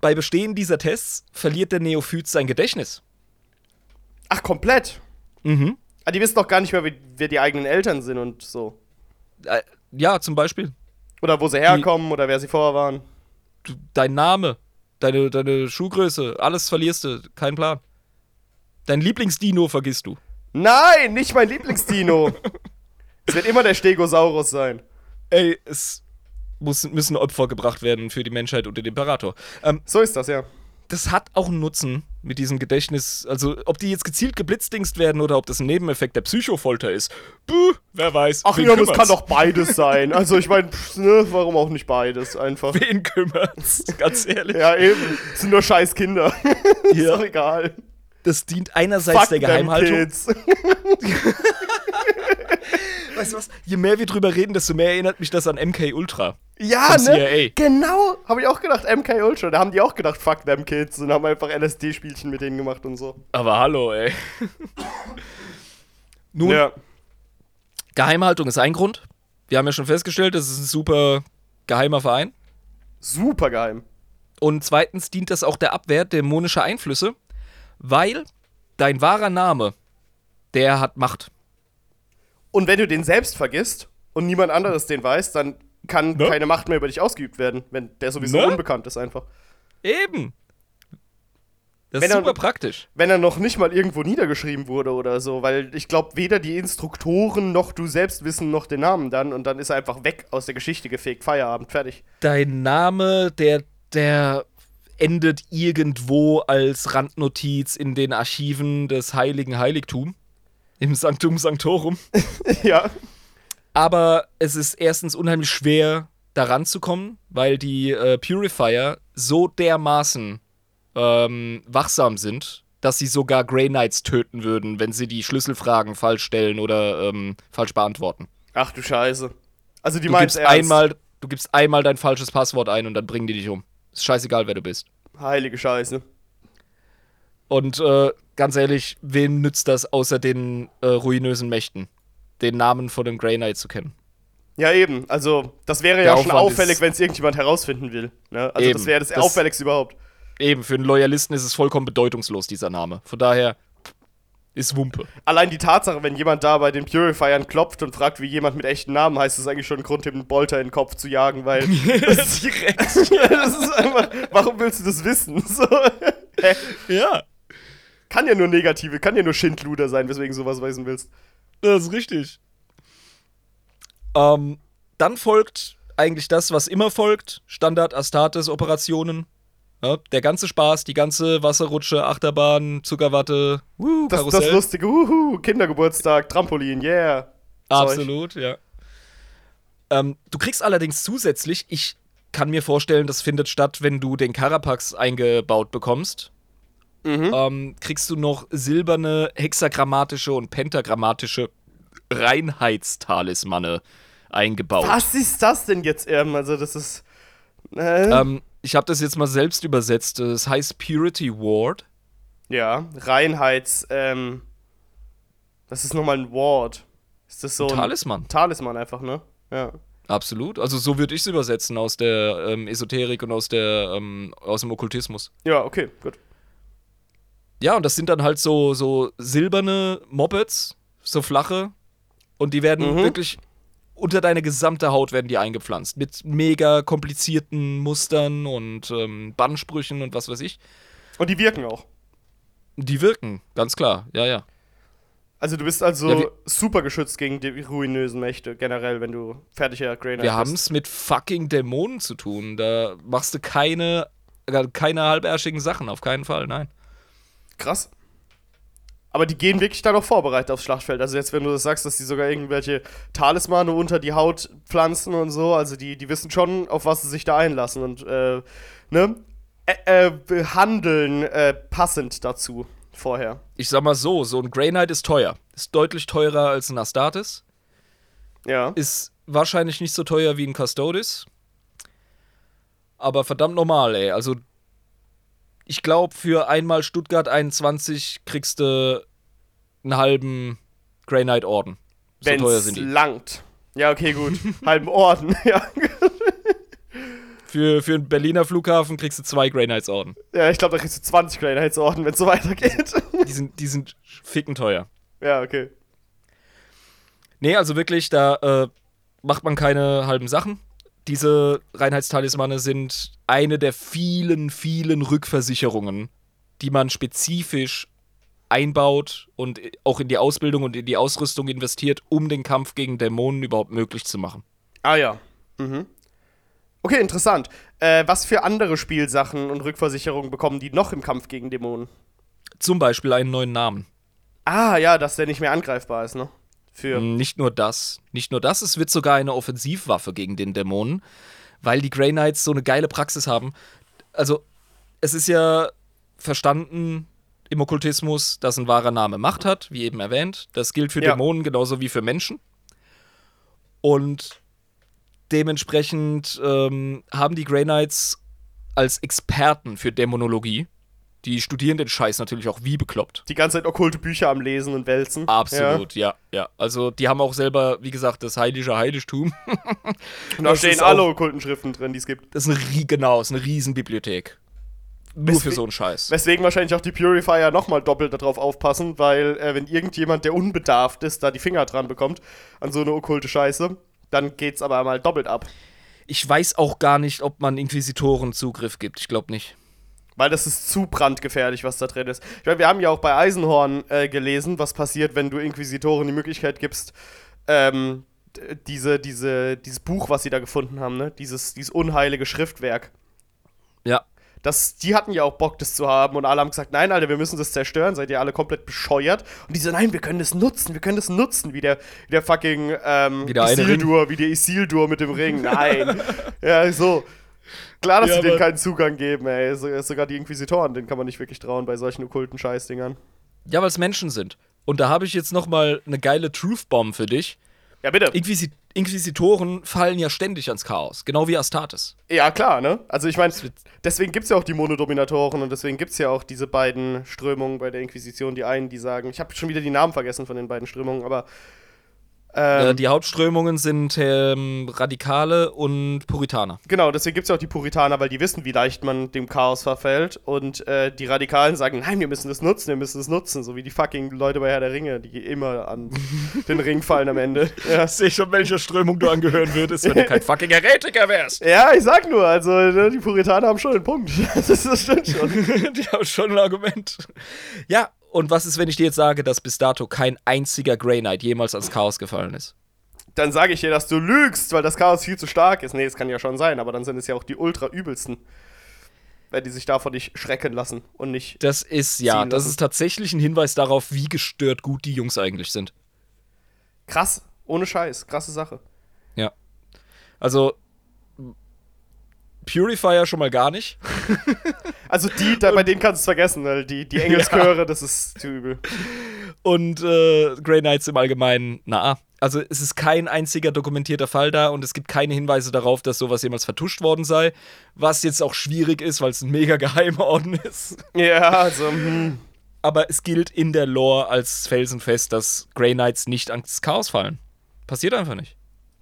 bei Bestehen dieser Tests verliert der Neophyt sein Gedächtnis. Ach, komplett. Mhm. Ah, die wissen doch gar nicht mehr, wie, wer die eigenen Eltern sind und so. Äh, ja, zum Beispiel. Oder wo sie herkommen oder wer sie vorher waren. Dein Name, deine, deine Schuhgröße, alles verlierst du. Kein Plan. Dein Lieblingsdino vergisst du. Nein, nicht mein Lieblingsdino. es wird immer der Stegosaurus sein. Ey, es muss, müssen Opfer gebracht werden für die Menschheit und den Imperator. Ähm, So ist das, ja. das hat auch einen Nutzen mit diesem Gedächtnis. Also, ob die jetzt gezielt geblitzdingst werden oder ob das ein Nebeneffekt der Psychofolter ist. Buh, wer weiß. Ach ja, das kann doch beides sein. Also ich meine, ne, warum auch nicht beides einfach. Wen kümmert's? Ganz ehrlich. Ja, eben. Das sind nur scheiß Kinder. *laughs* ist doch egal. Das dient einerseits Fuck der Geheimhaltung. *laughs* Weißt du was? Je mehr wir drüber reden, desto mehr erinnert mich das an MK Ultra. Ja, ne? Genau, habe ich auch gedacht, MK Ultra. Da haben die auch gedacht, fuck them kids und haben einfach LSD-Spielchen mit denen gemacht und so. Aber hallo, ey. *laughs* Nun, Ja. Geheimhaltung ist ein Grund. Wir haben ja schon festgestellt, das ist ein super geheimer Verein. Super geheim. Und zweitens dient das auch der Abwehr dämonischer Einflüsse, weil dein wahrer Name, der hat Macht. Und wenn du den selbst vergisst und niemand anderes den weiß, dann kann Ne? keine Macht mehr über dich ausgeübt werden, wenn der sowieso Ne? unbekannt ist einfach. Eben. Das Wenn ist er- super praktisch. Wenn er noch nicht mal irgendwo niedergeschrieben wurde oder so, weil ich glaube, weder die Instruktoren noch du selbst wissen noch den Namen dann und dann ist er einfach weg aus der Geschichte gefegt, Feierabend, fertig. Dein Name, der, der endet irgendwo als Randnotiz in den Archiven des Heiligen Heiligtum. Im Sanctum Sanctorum. *laughs* ja. Aber es ist erstens unheimlich schwer, daran zu kommen, weil die äh, Purifier so dermaßen ähm, wachsam sind, dass sie sogar Grey Knights töten würden, wenn sie die Schlüsselfragen falsch stellen oder ähm, falsch beantworten. Ach du Scheiße. Also die Du gibst, ernst. einmal, du gibst einmal dein falsches Passwort ein und dann bringen die dich um. Ist scheißegal, wer du bist. Heilige Scheiße. Und äh, ganz ehrlich, wem nützt das außer den äh, ruinösen Mächten, den Namen von dem Grey Knight zu kennen? Ja, eben. Also, das wäre Der ja schon Aufwand auffällig, ist- wenn es irgendjemand herausfinden will. Ne? Also, das Eben. wäre das, Das- auffälligste überhaupt. eben, für einen Loyalisten ist es vollkommen bedeutungslos, dieser Name. Von daher ist Wumpe. Allein die Tatsache, wenn jemand da bei den Purifiern klopft und fragt, wie jemand mit echten Namen heißt, ist eigentlich schon ein Grund, ihm einen Bolter in den Kopf zu jagen, weil. *laughs* das, Direkt. *laughs* das ist einfach. Warum willst du das wissen? *laughs* So. Hä? ja, Kann ja nur negative, kann ja nur Schindluder sein, weswegen du sowas wissen willst. das ist richtig. Ähm, dann folgt eigentlich das, was immer folgt: Standard Astartes-Operationen. Ja, der ganze Spaß, die ganze Wasserrutsche, Achterbahn, Zuckerwatte, wuh, Das, Karussell. das lustige, uhu, Kindergeburtstag, Trampolin, yeah. Zeug. Absolut, ja. Ähm, du kriegst allerdings zusätzlich, ich kann mir vorstellen, das findet statt, wenn du den Carapax eingebaut bekommst. Mhm. Ähm, kriegst du noch silberne hexagrammatische und pentagrammatische Reinheitstalismane eingebaut. Was ist das denn jetzt, ähm, Also, das ist. Äh, Ähm, ich habe das jetzt mal selbst übersetzt. Es heißt Purity Ward. ja, Reinheits, ähm. Das ist nochmal ein Ward. Ist das so ein. Talisman. Talisman einfach, ne? Ja. Absolut. Also so würde ich es übersetzen aus der ähm, Esoterik und aus, der, ähm, aus dem Okkultismus. Ja, okay, gut. Ja, und das sind dann halt so, so silberne Mopeds, so flache. Und die werden Mhm. wirklich unter deine gesamte Haut werden die eingepflanzt. Mit mega komplizierten Mustern und ähm, Bannsprüchen und was weiß ich. Und die wirken auch. Die wirken, ganz klar. Ja, ja. Also du bist also Ja, wir- super geschützt gegen die ruinösen Mächte, generell, wenn du fertiger Wir bist. haben es mit fucking Dämonen zu tun. Da machst du keine, keine halbärschigen Sachen, auf keinen Fall, nein. Krass. Aber die gehen wirklich da noch vorbereitet aufs Schlachtfeld. Also jetzt, wenn du das sagst, dass die sogar irgendwelche Talismane unter die Haut pflanzen und so, also die, die wissen schon, auf was sie sich da einlassen und, äh, ne? Ä äh, handeln äh, passend dazu vorher. Ich sag mal so, so ein Grey Knight ist teuer. Ist deutlich teurer als ein Astartes. Ja. Ist wahrscheinlich nicht so teuer wie ein Custodes. Aber verdammt normal, ey. Also, ich glaube, für einmal Stuttgart 21 kriegst du einen halben Grey Knight Orden. So Wenn's teuer sind die. langt. Ja, okay, gut. *laughs* Halben Orden, *laughs* ja. Für, für einen Berliner Flughafen kriegst du zwei Grey Knights Orden. Ja, ich glaube, da kriegst du 20 Kleinheitsorden, wenn es so weitergeht. Die sind, die sind ficken teuer. ja, okay. Nee, also wirklich, da äh, macht man keine halben Sachen. Diese Reinheitstalismane sind eine der vielen, vielen Rückversicherungen, die man spezifisch einbaut und auch in die Ausbildung und in die Ausrüstung investiert, um den Kampf gegen Dämonen überhaupt möglich zu machen. Ah ja. Mhm. Okay, interessant. Äh, was für andere Spielsachen und Rückversicherungen bekommen die noch im Kampf gegen Dämonen? Zum Beispiel einen neuen Namen. Ah ja, dass der nicht mehr angreifbar ist, ne? Für. Nicht nur das, nicht nur das, es wird sogar eine Offensivwaffe gegen den Dämonen, weil die Grey Knights so eine geile Praxis haben. Also, es ist ja verstanden im Okkultismus, dass ein wahrer Name Macht hat, wie eben erwähnt. Das gilt für Ja. Dämonen genauso wie für Menschen. Und dementsprechend ähm, haben die Grey Knights als Experten für Dämonologie, die studieren den Scheiß natürlich auch wie bekloppt. Die ganze Zeit okkulte Bücher am Lesen und Wälzen. Absolut, ja. ja, Also die haben auch selber, wie gesagt, das heilige Heiligtum. Ja. Und da Das stehen alle okkulten Schriften drin, die es gibt. Das ist eine, genau, ist eine Riesenbibliothek. Nur für Weswe- so einen Scheiß. Weswegen wahrscheinlich auch die Purifier nochmal doppelt darauf aufpassen, weil äh, wenn irgendjemand, der unbedarft ist, da die Finger dran bekommt an so eine okkulte Scheiße, dann geht's aber mal doppelt ab. Ich weiß auch gar nicht, ob man Inquisitoren Zugriff gibt. Ich glaube nicht. Weil das ist zu brandgefährlich, was da drin ist. Ich meine, wir haben ja auch bei Eisenhorn äh, gelesen, was passiert, wenn du Inquisitoren die Möglichkeit gibst, ähm, diese, diese, dieses Buch, was sie da gefunden haben, ne? Dieses, dieses unheilige Schriftwerk. Ja. Das, die hatten ja auch Bock, das zu haben und alle haben gesagt, nein, Alter, wir müssen das zerstören, seid ihr alle komplett bescheuert. Und die so, nein, wir können das nutzen, wir können das nutzen, wie der, wie der fucking ähm, Wie der Isildur, wie der Isildur mit dem Ring. Nein. *laughs* ja, so. Klar, dass Ja, sie denen keinen Zugang geben, ey. So, sogar die Inquisitoren, denen kann man nicht wirklich trauen bei solchen okkulten Scheißdingern. Ja, weil es Menschen sind. Und da habe ich jetzt noch mal eine geile Truth Bomb für dich. Ja, bitte. Inquisi Inquisitoren fallen ja ständig ans Chaos, genau wie Astartes. Ja, klar, ne? Also ich meine, deswegen gibt's ja auch die Monodominatoren und deswegen gibt's ja auch diese beiden Strömungen bei der Inquisition. Die einen, die sagen, ich habe schon wieder die Namen vergessen von den beiden Strömungen, aber Ähm, Äh, die Hauptströmungen sind ähm, Radikale und Puritaner. Genau, deswegen gibt es ja auch die Puritaner, weil die wissen, wie leicht man dem Chaos verfällt. Und äh, die Radikalen sagen, nein, wir müssen das nutzen, wir müssen das nutzen. So wie die fucking Leute bei Herr der Ringe, die immer an *laughs* den Ring fallen am Ende. Ja. sehe schon, welcher Strömung du angehören würdest, wenn du kein *laughs* fucking Heretiker wärst. ja, ich sag nur, also ne, die Puritaner haben schon einen Punkt. *laughs* Das, ist, das stimmt schon. die haben schon ein Argument. Ja, und was ist, wenn ich dir jetzt sage, dass bis dato kein einziger Grey Knight jemals ans Chaos gefallen ist? Dann sage ich dir, dass du lügst, weil das Chaos viel zu stark ist. Nee, es kann ja schon sein, aber dann sind es ja auch die ultra übelsten. Weil die sich davon nicht schrecken lassen und nicht. Das ist, ja, das ist tatsächlich ein Hinweis darauf, wie gestört gut die Jungs eigentlich sind. Krass, ohne Scheiß, krasse Sache. Ja. Also, Purifier schon mal gar nicht. *laughs* Also die, da, bei denen kannst du es vergessen, weil die, die Engelschöre, das ist zu übel. Und äh, Grey Knights im Allgemeinen, na. Also es ist kein einziger dokumentierter Fall da und es gibt keine Hinweise darauf, dass sowas jemals vertuscht worden sei. Was jetzt auch schwierig ist, weil es ein mega geheimer Orden *laughs* ist. Ja, also, hm. Aber es gilt in der Lore als felsenfest, dass Grey Knights nicht ans Chaos fallen. Passiert einfach nicht.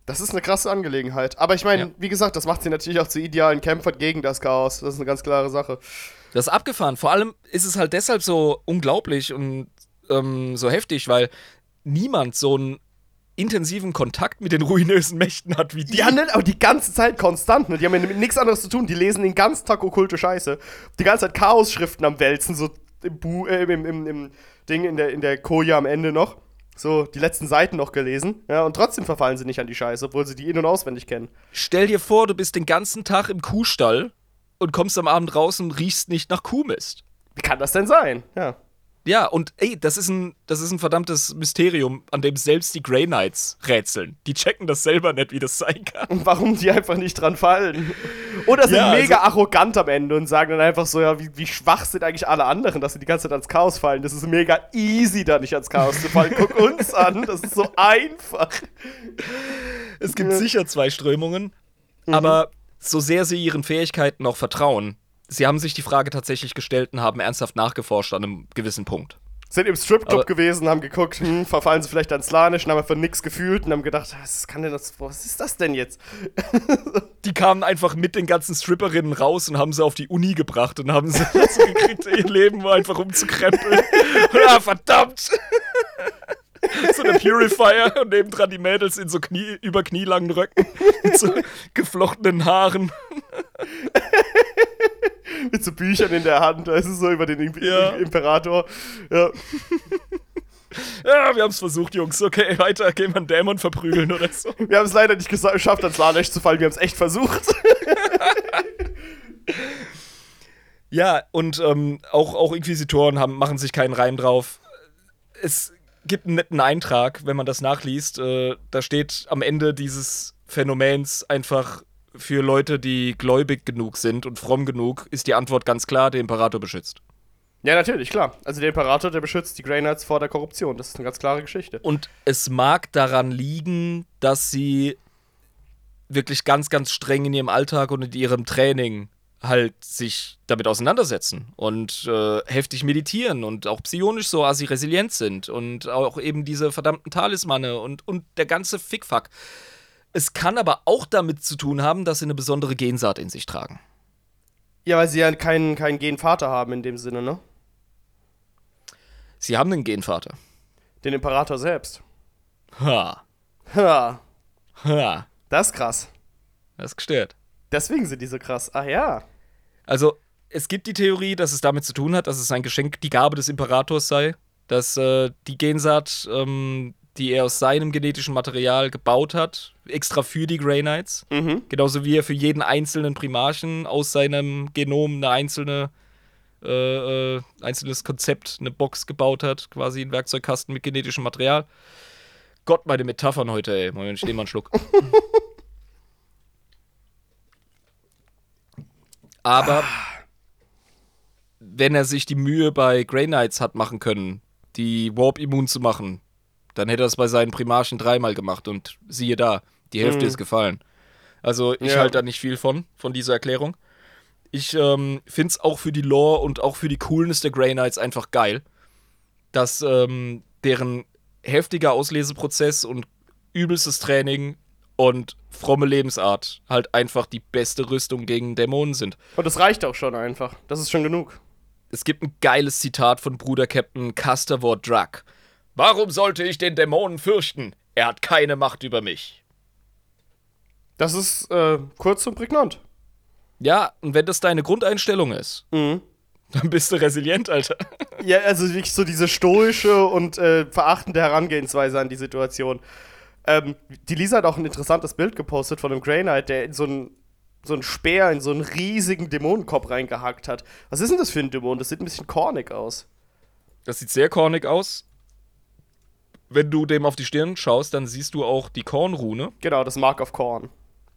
Das ist eine krasse Angelegenheit. Aber ich meine, Ja. wie gesagt, das macht sie natürlich auch zu idealen Kämpfern gegen das Chaos. Das ist eine ganz klare Sache. Das ist abgefahren. Vor allem ist es halt deshalb so unglaublich und ähm, so heftig, weil niemand so einen intensiven Kontakt mit den ruinösen Mächten hat wie die. Die handeln aber die ganze Zeit konstant. Ne? Die haben ja mit nichts anderes zu tun. Die lesen den ganzen Tag okkulte Scheiße. Die ganze Zeit Chaos-Schriften am Wälzen, so im, Bu äh, im, im, im Ding, in der, in der Koja am Ende noch. So, die letzten Seiten noch gelesen. Ja, und trotzdem verfallen sie nicht an die Scheiße, obwohl sie die in- und auswendig kennen. Stell dir vor, du bist den ganzen Tag im Kuhstall und kommst am Abend raus und riechst nicht nach Kuhmist. Wie kann das denn sein? Ja. Ja, und ey, das ist ein, das ist ein verdammtes Mysterium, an dem selbst die Grey Knights rätseln. Die checken das selber nicht, wie das sein kann. Und warum die einfach nicht dran fallen. Oder sind Ja, also- mega arrogant am Ende und sagen dann einfach so, ja, wie, wie schwach sind eigentlich alle anderen, dass sie die ganze Zeit ans Chaos fallen. Das ist mega easy, da nicht ans Chaos zu fallen. Guck uns an, das ist so einfach. Es gibt Ja. sicher zwei Strömungen, aber so sehr sie ihren Fähigkeiten auch vertrauen, sie haben sich die Frage tatsächlich gestellt und haben ernsthaft nachgeforscht an einem gewissen Punkt. Sind im Stripclub gewesen, haben geguckt, hm, verfallen sie vielleicht ans Slanisch und haben einfach nix gefühlt und haben gedacht, was kann denn das, was ist das denn jetzt? *laughs* Die kamen einfach mit den ganzen Stripperinnen raus und haben sie auf die Uni gebracht und haben sie *laughs* dazu gekriegt, ihr Leben einfach umzukrempeln. *laughs* ah, verdammt! so eine Purifier und nebendran die Mädels in so Knie, über knielangen Röcken mit so geflochtenen Haaren. *laughs* Mit so Büchern in der Hand, da ist es so über den Im Ja. Imperator. Ja. *laughs* Ja, wir haben es versucht, Jungs. Okay, weiter, gehen wir einen Dämon verprügeln oder so. *laughs* Wir haben es leider nicht geschafft, ans Slanisch zu fallen, wir haben es echt versucht. Ja, und ähm, auch, auch Inquisitoren haben, machen sich keinen Reim drauf. Es gibt einen netten Eintrag, wenn man das nachliest. Äh, da steht am Ende dieses Phänomens einfach für Leute, die gläubig genug sind und fromm genug, ist die Antwort ganz klar, der Imperator beschützt. Ja, natürlich, klar. Also der Imperator, der beschützt die Grey Knights vor der Korruption. Das ist eine ganz klare Geschichte. Und es mag daran liegen, dass sie wirklich ganz, ganz streng in ihrem Alltag und in ihrem Training halt sich damit auseinandersetzen und äh, heftig meditieren und auch psionisch so asi resilient sind und auch eben diese verdammten Talismane und, und der ganze Fickfuck. Es kann aber auch damit zu tun haben, dass sie eine besondere Gensaat in sich tragen. Ja, weil sie ja keinen, keinen Genvater haben in dem Sinne, ne? Sie haben einen Genvater. Den Imperator selbst. Ha. Ha, Ha. das ist krass. Das ist gestört. Deswegen sind die so krass. Ach ja. Also, es gibt die Theorie, dass es damit zu tun hat, dass es ein Geschenk, die Gabe des Imperators sei, dass äh, die Gensaat, ähm, die er aus seinem genetischen Material gebaut hat, extra für die Grey Knights, Mhm. genauso wie er für jeden einzelnen Primarchen aus seinem Genom eine einzelne äh, äh, einzelnes Konzept, eine Box gebaut hat, quasi ein Werkzeugkasten mit genetischem Material. Gott, meine Metaphern heute, ey. Moment, ich nehme mal einen Schluck. *laughs* Aber wenn er sich die Mühe bei Grey Knights hat machen können, die Warp immun zu machen, dann hätte er es bei seinen Primarchen dreimal gemacht und siehe da, die Hälfte Mhm. ist gefallen. Also ich Ja. halte da nicht viel von, von dieser Erklärung. Ich ähm, finde es auch für die Lore und auch für die Coolness der Grey Knights einfach geil, dass ähm, deren heftiger Ausleseprozess und übelstes Training und fromme Lebensart halt einfach die beste Rüstung gegen Dämonen sind. Und das reicht auch schon einfach. Das ist schon genug. Es gibt ein geiles Zitat von Bruder Captain Casterwort Drug. Warum sollte ich den Dämonen fürchten? Er hat keine Macht über mich. Das ist äh, kurz und prägnant. Ja, und wenn das deine Grundeinstellung ist, Mhm. dann bist du resilient, Alter. *laughs* Ja, also wirklich so diese stoische und äh, verachtende Herangehensweise an die Situation. Ähm, die Lisa hat auch ein interessantes Bild gepostet von einem Grey Knight, der in so einen so einen Speer in so einen riesigen Dämonenkopf reingehackt hat. Was ist denn das für ein Dämon? Das sieht ein bisschen cornig aus. Das sieht sehr kornig aus. Wenn du dem auf die Stirn schaust, dann siehst du auch die Kornrune. Genau, das Mark of Corn.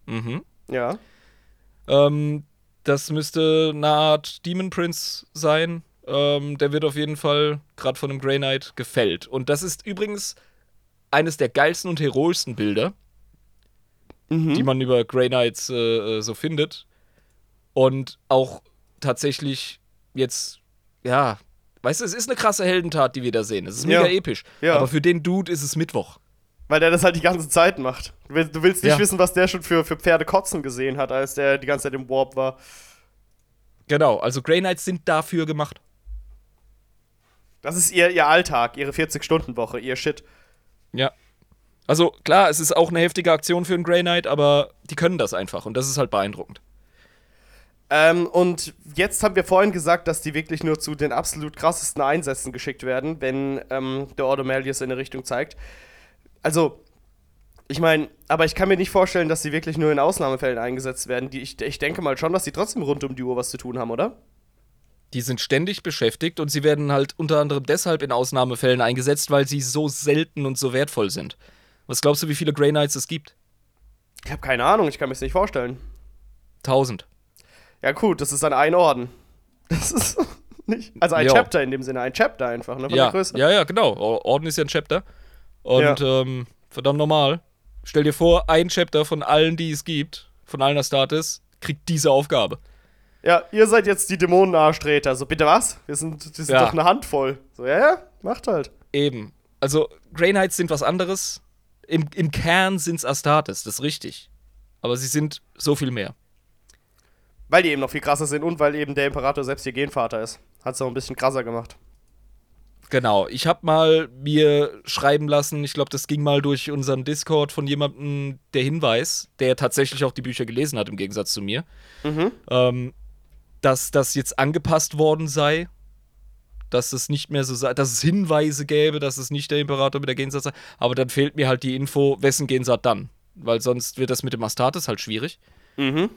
Mhm. Ja. Ähm, das müsste eine Art Demon Prince sein. Ähm, der wird auf jeden Fall gerade von einem Grey Knight gefällt. Und das ist übrigens eines der geilsten und heroischsten Bilder, die man über Grey Knights äh, äh, so findet. Und auch tatsächlich jetzt, ja, weißt du, es ist eine krasse Heldentat, die wir da sehen. Es ist mega Ja. episch. Ja. Aber für den Dude ist es Mittwoch. Weil der das halt die ganze Zeit macht. Du willst, du willst nicht Ja. wissen, was der schon für, für Pferde kotzen gesehen hat, als der die ganze Zeit im Warp war. Genau, also Grey Knights sind dafür gemacht. Das ist ihr, ihr Alltag, ihre 40-Stunden-Woche, ihr Shit. Ja. Also klar, es ist auch eine heftige Aktion für einen Grey Knight, aber die können das einfach und das ist halt beeindruckend. Ähm, und jetzt haben wir vorhin gesagt, dass die wirklich nur zu den absolut krassesten Einsätzen geschickt werden, wenn ähm, der Ordo Malleus in eine Richtung zeigt. Also, ich meine, aber ich kann mir nicht vorstellen, dass sie wirklich nur in Ausnahmefällen eingesetzt werden. Die, ich, ich denke mal schon, dass sie trotzdem rund um die Uhr was zu tun haben, oder? Die sind ständig beschäftigt und sie werden halt unter anderem deshalb in Ausnahmefällen eingesetzt, weil sie so selten und so wertvoll sind. Was glaubst du, wie viele Grey Knights es gibt? Ich habe keine Ahnung, ich kann mir das nicht vorstellen. Tausend. Ja, gut, das ist dann ein Orden. Das ist *laughs* nicht. Also ein Ja. Chapter in dem Sinne, ein Chapter einfach, ne? Von Ja, der Größe. ja, ja, genau. Or- Orden ist ja ein Chapter. Und ähm, verdammt normal. Stell dir vor, ein Chapter von allen, die es gibt, von allen Astartes, kriegt diese Aufgabe. Ja, ihr seid jetzt die Dämonenarschtreter. So, bitte was? Wir sind, wir sind Ja. doch eine Handvoll. So, ja, ja, macht halt. Eben. Also, Grey Knights sind was anderes. Im, im Kern sind es Astartes, das ist richtig. Aber sie sind so viel mehr. Weil die eben noch viel krasser sind und weil eben der Imperator selbst ihr Genvater ist. Hat's noch ein bisschen krasser gemacht. Genau. Ich habe mal mir schreiben lassen, ich glaube, das ging mal durch unseren Discord von jemandem, der Hinweis, der tatsächlich auch die Bücher gelesen hat, im Gegensatz zu mir, ähm, dass das jetzt angepasst worden sei. Dass es nicht mehr so sei, dass es Hinweise gäbe, dass es nicht der Imperator mit der Gensat sei. Aber dann fehlt mir halt die Info, wessen Gensat dann. Weil sonst wird das mit dem Astartes halt schwierig. Mhm.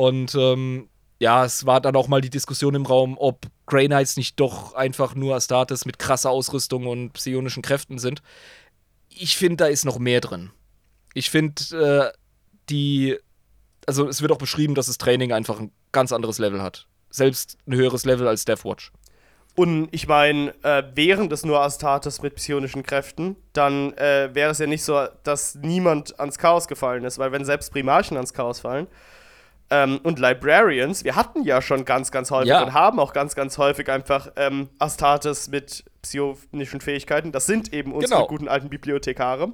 Und ähm, ja, es war dann auch mal die Diskussion im Raum, ob Grey Knights nicht doch einfach nur Astartes mit krasser Ausrüstung und psionischen Kräften sind. Ich finde, da ist noch mehr drin. Ich finde, äh, die. Also, es wird auch beschrieben, dass das Training einfach ein ganz anderes Level hat. Selbst ein höheres Level als Deathwatch. Und ich meine, äh, wären das nur Astartes mit psionischen Kräften, dann äh, wäre es ja nicht so, dass niemand ans Chaos gefallen ist, weil wenn selbst Primarchen ans Chaos fallen ähm, und Librarians, wir hatten ja schon ganz, ganz häufig Ja. und haben auch ganz, ganz häufig einfach ähm, Astartes mit psionischen Fähigkeiten. Das sind eben unsere Genau. guten alten Bibliothekare.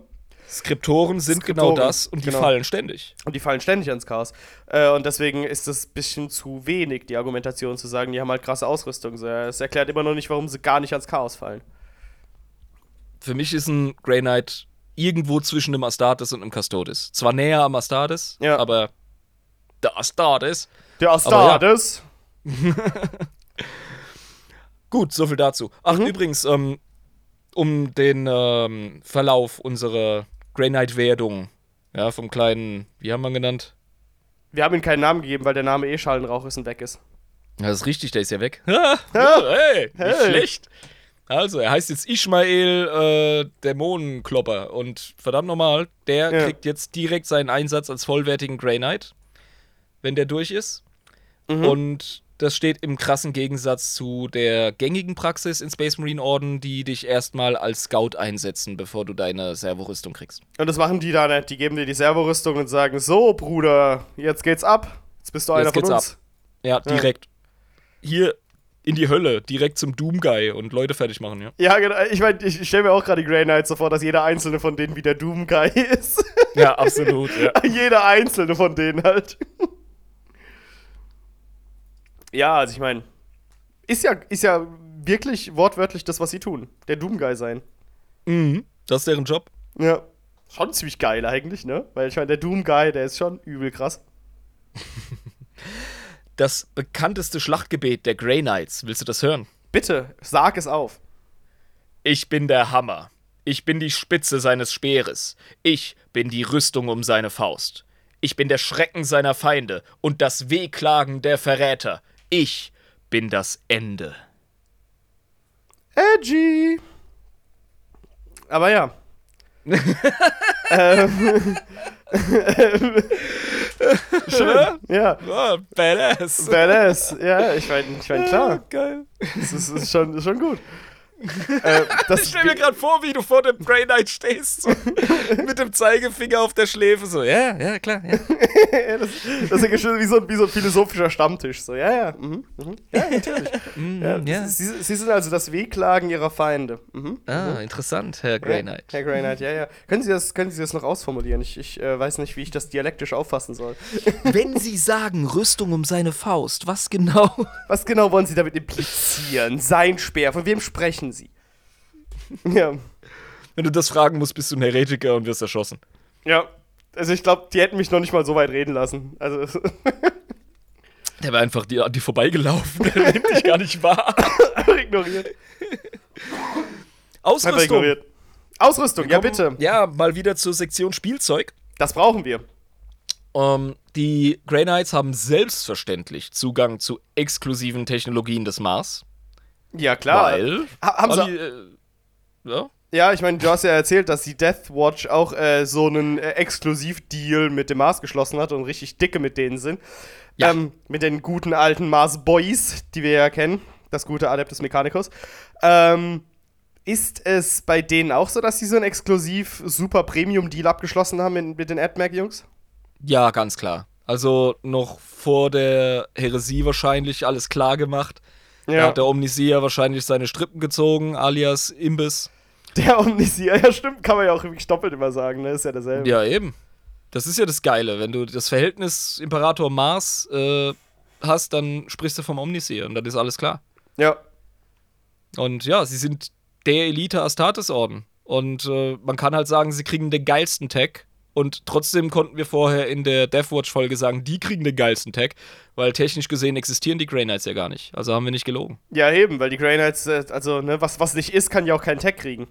Skriptoren sind Skriptoren, genau das und die genau. fallen ständig. Und die fallen ständig ans Chaos. Äh, und deswegen ist es ein bisschen zu wenig, die Argumentation zu sagen, die haben halt krasse Ausrüstung. So, Es erklärt immer noch nicht, warum sie gar nicht ans Chaos fallen. Für mich ist ein Grey Knight irgendwo zwischen einem Astartes und einem Custodes. Zwar näher am Astartes, Ja. aber der Astartes Der Aber ja. Astartes. *laughs* Gut, so viel dazu. Ach, Mhm. übrigens, ähm, um den ähm, Verlauf unserer Grey Knight-Werdung, ja, vom kleinen, wie haben wir ihn genannt? Wir haben ihm keinen Namen gegeben, weil der Name eh Schallenrauch ist und weg ist. Ja, das ist richtig, der ist ja weg. *laughs* Ha, ja, hey, nicht Hey. schlecht. Also, er heißt jetzt Ishmael äh, Dämonenklopper und verdammt nochmal, der Ja. kriegt jetzt direkt seinen Einsatz als vollwertigen Grey Knight, wenn der durch ist. Mhm. Und das steht im krassen Gegensatz zu der gängigen Praxis in Space Marine Orden, die dich erstmal als Scout einsetzen, bevor du deine Servorüstung kriegst. Und das machen die da nicht. Die geben dir die Servorüstung und sagen: So, Bruder, jetzt geht's ab. Jetzt bist du einer Jetzt von geht's uns. Ja, direkt. Hier, in die Hölle, direkt zum Doom-Guy und Leute fertig machen, ja. Ja, genau. Ich meine, ich stelle mir auch gerade die Grey Knights so vor, dass jeder einzelne von denen wie der Doom Guy *laughs* ist. Ja, absolut, ja. *laughs* jeder einzelne von denen halt. Ja, also ich meine, ist ja, ist ja wirklich wortwörtlich das, was sie tun. Der Doom Guy sein. Mhm. Das ist deren Job. Ja. Schon ziemlich geil eigentlich, ne? Weil ich meine, der Doom Guy, der ist schon übel krass. *laughs* Das bekannteste Schlachtgebet der Grey Knights. Willst du das hören? Bitte, sag es auf. Ich bin der Hammer. Ich bin die Spitze seines Speeres. Ich bin die Rüstung um seine Faust. Ich bin der Schrecken seiner Feinde und das Wehklagen der Verräter. Ich bin das Ende. Edgy. Aber ja. ähm, *laughs* Schön. Ja. Oh, badass. Badass. Ja, ich meine, ich mein, klar. Geil. Das ist, ist, schon, ist schon gut. Äh, *laughs* Ich stell mir gerade vor, wie du vor dem Grey Knight stehst. So, *laughs* mit dem Zeigefinger auf der Schläfe. So, ja, ja, klar. Ja. *laughs* das, das ist ja wie so, ein, wie so ein philosophischer Stammtisch. So, ja, ja. Mhm, mhm. Ja, natürlich. ja, ja. Sie, Sie sind also das Wehklagen ihrer Feinde. Mhm. Ah, interessant, Herr Grey Knight. Herr Grey Knight, ja, ja. Können Sie das, können Sie das noch ausformulieren? Ich, ich äh, weiß nicht, wie ich das dialektisch auffassen soll. Wenn Sie sagen Rüstung um seine Faust, was genau? Was genau wollen Sie damit implizieren? Sein Speer, von wem sprechen Sie? *laughs* Ja. Wenn du das fragen musst, bist du ein Heretiker und wirst erschossen. Ja. Also ich glaube, die hätten mich noch nicht mal so weit reden lassen. Also *laughs* Der wäre einfach die, die vorbeigelaufen. *laughs* Der nimmt dich gar nicht wahr. ignoriert. Ausrüstung. ignoriert. Ausrüstung, ja bitte. Ja, mal wieder zur Sektion Spielzeug. Das brauchen wir. Ähm, die Grey Knights haben selbstverständlich Zugang zu exklusiven Technologien des Mars. Ja, klar. Weil. Ha- haben sie- äh, ja? Ja, ich meine, du hast ja erzählt, dass die Deathwatch auch äh, so einen äh, Exklusivdeal mit dem Mars geschlossen hat und richtig dicke mit denen sind. Ja. Ähm, mit den guten alten Mars Boys, die wir ja kennen. Das gute Adeptus Mechanicus. Ähm, ist es bei denen auch so, dass sie so einen exklusiv super Premium-Deal abgeschlossen haben mit, mit den AdMac-Jungs? ja, ganz klar. Also noch vor der Häresie wahrscheinlich alles klar gemacht. Da hat der Omnisia wahrscheinlich seine Strippen gezogen, alias Imbiss. Der Omnisier, ja stimmt, kann man ja auch wirklich doppelt immer sagen, ne? Ist ja dasselbe. Ja, eben. Das ist ja das Geile. Wenn du das Verhältnis Imperator Mars äh, hast, dann sprichst du vom Omnisier und dann ist alles klar. Ja. Und ja, sie sind der Elite Astartes-Orden. Und äh, man kann halt sagen, sie kriegen den geilsten Tag. Und trotzdem konnten wir vorher in der Deathwatch-Folge sagen, die kriegen den geilsten Tag, weil technisch gesehen existieren die Grey Knights ja gar nicht. Also haben wir nicht gelogen. Ja, eben, weil die Grey Knights, äh, also, ne, was, was nicht ist, kann ja auch keinen Tag kriegen.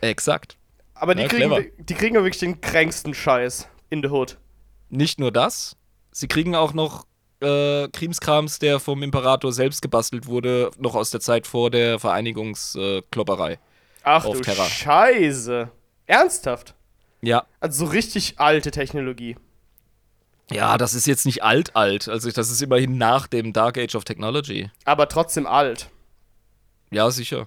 Exakt. Aber die, Ja, kriegen, clever. die kriegen ja wirklich den kränksten Scheiß in the Hood. Nicht nur das, sie kriegen auch noch äh, Krimskrams, der vom Imperator selbst gebastelt wurde, noch aus der Zeit vor der Vereinigungsklopperei. Ach Auf du Terra. Scheiße. Ernsthaft? Ja. Also so richtig alte Technologie. Ja, das ist jetzt nicht alt, alt. Also das ist immerhin nach dem Dark Age of Technology. Aber trotzdem alt. Ja, sicher.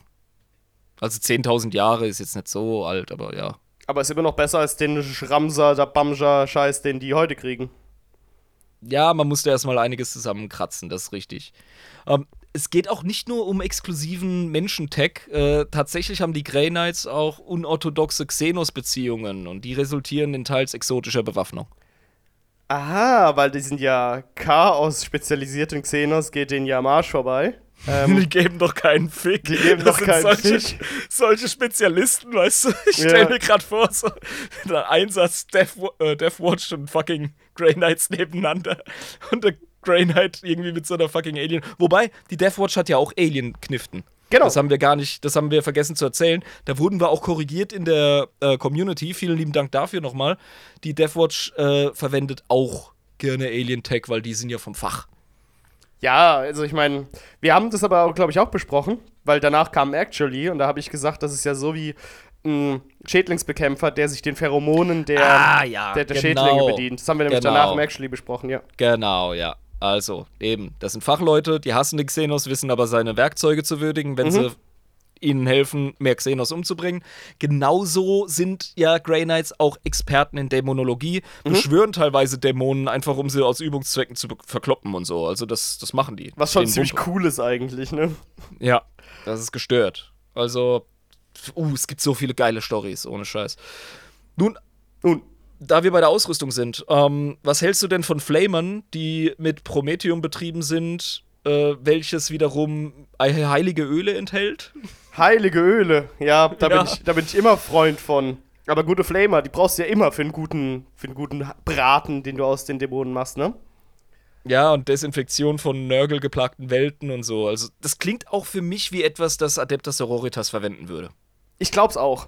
Also 10.000 Jahre ist jetzt nicht so alt, aber ja. Aber ist immer noch besser als den Schramser, der Bamser-Scheiß, den die heute kriegen. Ja, man musste erstmal einiges zusammenkratzen, das ist richtig. Ähm, es geht auch nicht nur um exklusiven Menschen-Tech. Äh, tatsächlich haben die Grey Knights auch unorthodoxe Xenos-Beziehungen und die resultieren in teils exotischer Bewaffnung. Aha, weil die sind ja Chaos-spezialisiert und Xenos geht denen ja am Arsch vorbei. *laughs* Ähm, die geben doch keinen Fick. Die geben Das doch keinen solche, Fick. solche Spezialisten, weißt du? Ich Ja. stell mir gerade vor, so der Einsatz Death, äh, Deathwatch und fucking Grey Knights nebeneinander. Und der Grey Knight irgendwie mit so einer fucking Alien. Wobei, die Deathwatch hat ja auch Alien-Kniften. Genau. Das haben wir gar nicht, das haben wir vergessen zu erzählen. Da wurden wir auch korrigiert in der äh, Community. Vielen lieben Dank dafür nochmal. Die Deathwatch äh, verwendet auch gerne Alien-Tech, weil die sind ja vom Fach. Ja, also ich meine, wir haben das aber, glaube ich, auch besprochen, weil danach kam Actually und da habe ich gesagt, das ist ja so wie ein Schädlingsbekämpfer, der sich den Pheromonen der, Ah, ja, der, der genau. Schädlinge bedient. Das haben wir nämlich Genau. danach im Actually besprochen, ja. Genau, ja. Also, eben, das sind Fachleute, die hassen den Xenos, wissen aber seine Werkzeuge zu würdigen, wenn Mhm. sie ihnen helfen, mehr Xenos umzubringen. Genauso sind ja Grey Knights auch Experten in Dämonologie, Mhm. beschwören teilweise Dämonen einfach, um sie aus Übungszwecken zu verkloppen und so. Also das, das machen die. Was schon ziemlich Wumpe. cool ist eigentlich, ne? Ja, das ist gestört. Also, uh, es gibt so viele geile Stories, ohne Scheiß. Nun, Nun, da wir bei der Ausrüstung sind, ähm, was hältst du denn von Flamern, die mit Prometheum betrieben sind, äh, welches wiederum he- heilige Öle enthält? heilige Öle, ja, da, Ja. Bin ich, da bin ich immer Freund von. Aber gute Flamer, die brauchst du ja immer für einen guten, für einen guten Braten, den du aus den Dämonen machst, ne? Ja, und Desinfektion von nörgelgeplagten Welten und so. Also, das klingt auch für mich wie etwas, das Adeptus Sororitas verwenden würde. Ich glaub's auch.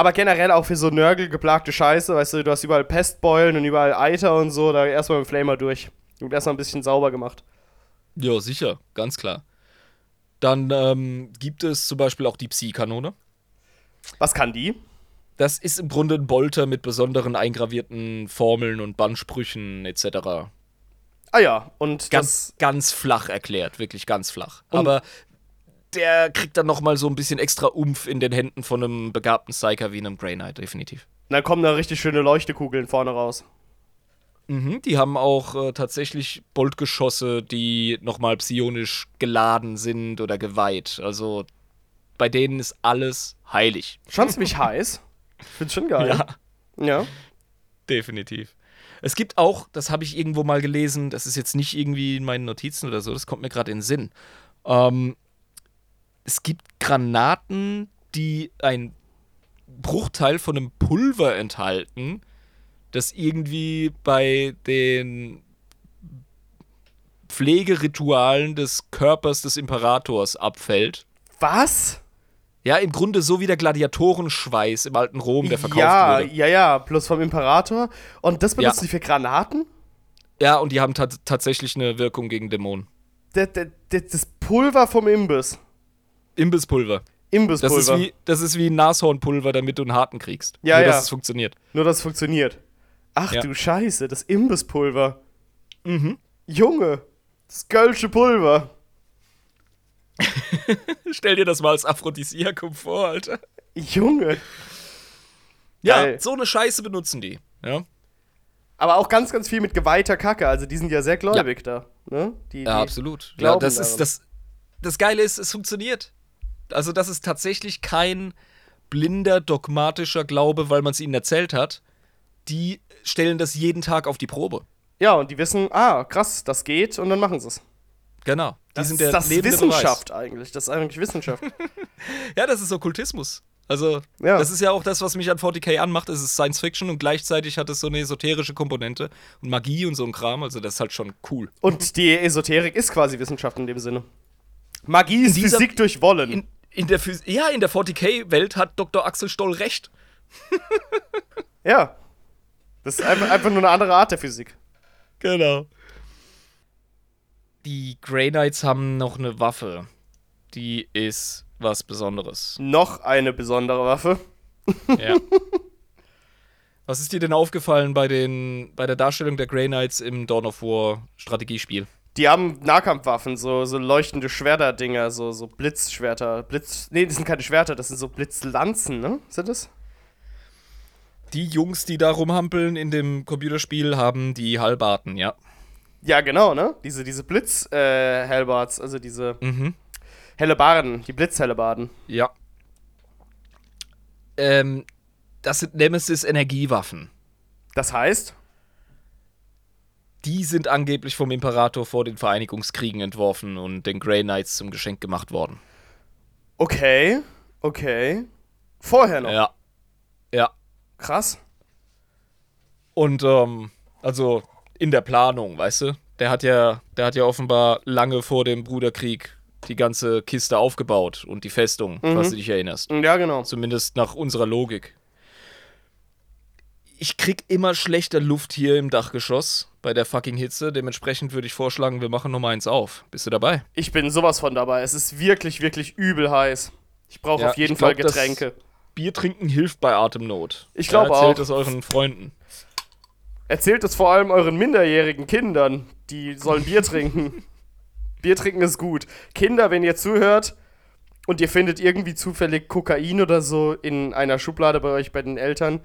Aber generell auch für so nörgelgeplagte Scheiße, weißt du, du hast überall Pestbeulen und überall Eiter und so, da erstmal mit dem Flamer durch. Und erstmal ein bisschen sauber gemacht. Ja, sicher, ganz klar. Dann ähm, gibt es zum Beispiel auch die Psi-Kanone. Was kann die? Das ist im Grunde ein Bolter mit besonderen eingravierten Formeln und Bannsprüchen etc. Ah ja, und Ganz, das. ganz flach erklärt, wirklich ganz flach. Aber der kriegt dann noch mal so ein bisschen extra Umf in den Händen von einem begabten Psyker wie einem Grey Knight, definitiv. Dann kommen da richtig schöne Leuchtekugeln vorne raus. Mhm, die haben auch äh, tatsächlich Boltgeschosse, die noch mal psionisch geladen sind oder geweiht. Also bei denen ist alles heilig. Schon ziemlich heiß. Ich find's schon geil. Ja. Ja. Definitiv. Es gibt auch, das habe ich irgendwo mal gelesen, das ist jetzt nicht irgendwie in meinen Notizen oder so, das kommt mir gerade in den Sinn. Ähm, es gibt Granaten, die ein Bruchteil von einem Pulver enthalten, das irgendwie bei den Pflegeritualen des Körpers des Imperators abfällt. Was? Ja, im Grunde so wie der Gladiatorenschweiß im alten Rom, der verkauft ja, wurde. ja, ja, plus vom Imperator. Und das benutzen Ja. die für Granaten? Ja, und die haben tat- tatsächlich eine Wirkung gegen Dämonen. Das, das Pulver vom Imbiss. Imbisspulver. Das Imbisspulver. ist, wie, das ist wie Nashornpulver, damit du einen harten kriegst. Ja, Nur, ja. dass es funktioniert. Nur, dass es funktioniert. Ach Ja. du Scheiße, das Imbisspulver. Mhm. Junge, das Gölsche Pulver. *laughs* Stell dir das mal als Aphrodisiakum vor, Alter. Junge. Ja, Geil. so eine Scheiße benutzen die. Ja, Aber auch ganz, ganz viel mit geweihter Kacke. Also die sind ja sehr gläubig da. Ne? Die, ja die, absolut. Ja, das daran. ist das. Das Geile ist, es funktioniert. Also, das ist tatsächlich kein blinder, dogmatischer Glaube, weil man es ihnen erzählt hat. Die stellen das jeden Tag auf die Probe. Ja, und die wissen, ah, krass, das geht und dann machen sie es. Genau. Die Das sind ist der das lebende Wissenschaft eigentlich. Das ist eigentlich Wissenschaft. Beweis. *laughs* Ja, das ist Okkultismus. Also, Ja. das ist ja auch das, was mich an 40k anmacht. Es ist Science Fiction und gleichzeitig hat es so eine esoterische Komponente und Magie und so ein Kram. Also, das ist halt schon cool. und die Esoterik ist quasi Wissenschaft in dem Sinne. Magie ist Physik durch Wollen. In, in der Phys ja, in der 40k-Welt hat Dr. Axel Stoll recht. *laughs* ja. Das ist einfach, nur eine andere Art der Physik. Genau. Die Grey Knights haben noch eine Waffe. Die ist was Besonderes. Noch eine besondere Waffe. Ja. *laughs* Was ist dir denn aufgefallen bei, den, bei der Darstellung der Grey Knights im Dawn of War Strategiespiel? Die haben Nahkampfwaffen, so, so leuchtende Schwerter-Dinger, so, so Blitzschwerter. Blitz. Nee, das sind keine Schwerter, das sind so Blitzlanzen, ne? Sind das? Die Jungs, die da rumhampeln in dem Computerspiel, haben die Halbarten, ja. Ja, genau, ne? Diese, diese Blitz-Hellbards, also diese Mhm. Hellebarden, die Blitzhellebarden. Ja. Ähm, das sind Nemesis-Energiewaffen. Das heißt, Die sind angeblich vom Imperator vor den Vereinigungskriegen entworfen und den Grey Knights zum Geschenk gemacht worden. okay, okay. Vorher noch. Ja. Ja. Krass. Und ähm, also in der Planung, weißt du? Der hat ja, der hat ja offenbar lange vor dem Bruderkrieg die ganze Kiste aufgebaut und die Festung, falls du dich erinnerst. Ja, genau. Zumindest nach unserer Logik. Ich krieg immer schlechter Luft hier im Dachgeschoss bei der fucking Hitze. Dementsprechend würde ich vorschlagen, wir machen Nummer eins auf. Bist du dabei? Ich bin sowas von dabei. Es ist wirklich, wirklich übel heiß. Ich brauche Ja, auf jeden glaub, Fall Getränke. Bier trinken hilft bei Atemnot. Ich glaub ja, erzählt auch. es euren Freunden. Erzählt es vor allem euren minderjährigen Kindern. Die sollen Bier *laughs* trinken. Bier trinken ist gut. Kinder, wenn ihr zuhört und ihr findet irgendwie zufällig Kokain oder so in einer Schublade bei euch bei den Eltern,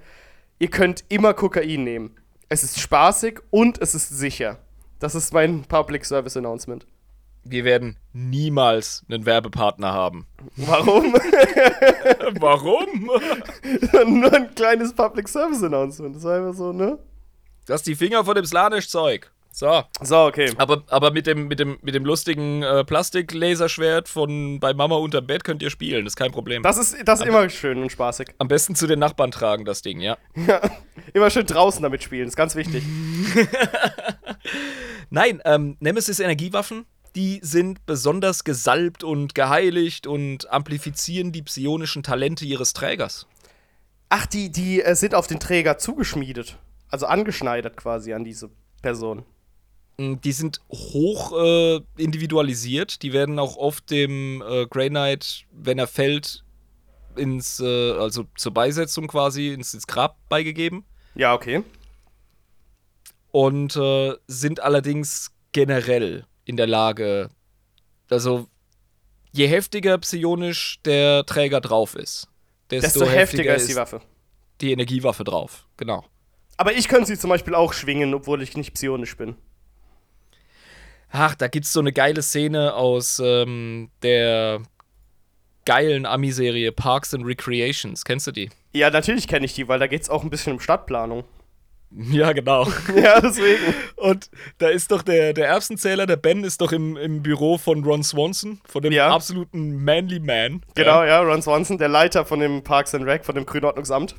ihr könnt immer Kokain nehmen. Es ist spaßig und es ist sicher. Das ist mein Public Service Announcement. Wir werden niemals einen Werbepartner haben. Warum? *laughs* Warum? *laughs* Nur ein kleines Public Service Announcement. Das war einfach so, ne? Lass die Finger von dem Slanisch-Zeug. So. So, okay. Aber, aber mit, dem, mit, dem, mit dem lustigen äh, Plastik-Laserschwert von bei Mama unterm Bett könnt ihr spielen, das ist kein Problem. Das ist, das ist immer schön und spaßig. Am besten zu den Nachbarn tragen, das Ding, ja. Ja. Immer schön draußen damit spielen, ist ganz wichtig. *laughs* Nein, ähm, Nemesis-Energiewaffen, die sind besonders gesalbt und geheiligt und amplifizieren die psionischen Talente ihres Trägers. Ach, die, die äh, sind auf den Träger zugeschmiedet. Also angeschneidert quasi an diese Person. Die sind hoch äh, individualisiert. Die werden auch oft dem äh, Grey Knight, wenn er fällt, ins, äh, also zur Beisetzung quasi, ins, ins Grab beigegeben. Ja, okay. Und äh, sind allerdings generell in der Lage, also je heftiger psionisch der Träger drauf ist, desto, Desto heftiger ist die Waffe. die Energiewaffe drauf. Genau. Aber ich könnte sie zum Beispiel auch schwingen, obwohl ich nicht psionisch bin. Ach, da gibt's so eine geile Szene aus ähm, der geilen Ami-Serie Parks and Recreations. Kennst du die? Ja, natürlich kenne ich die, weil da geht es auch ein bisschen um Stadtplanung. *laughs* Ja, genau. *laughs* ja, deswegen. Und da ist doch der, der Erbsenzähler, der Ben, ist doch im, im Büro von Ron Swanson, von dem Ja. absoluten Manly Man. Genau, Ja. ja, Ron Swanson, der Leiter von dem Parks and Rec, von dem Grünordnungsamt.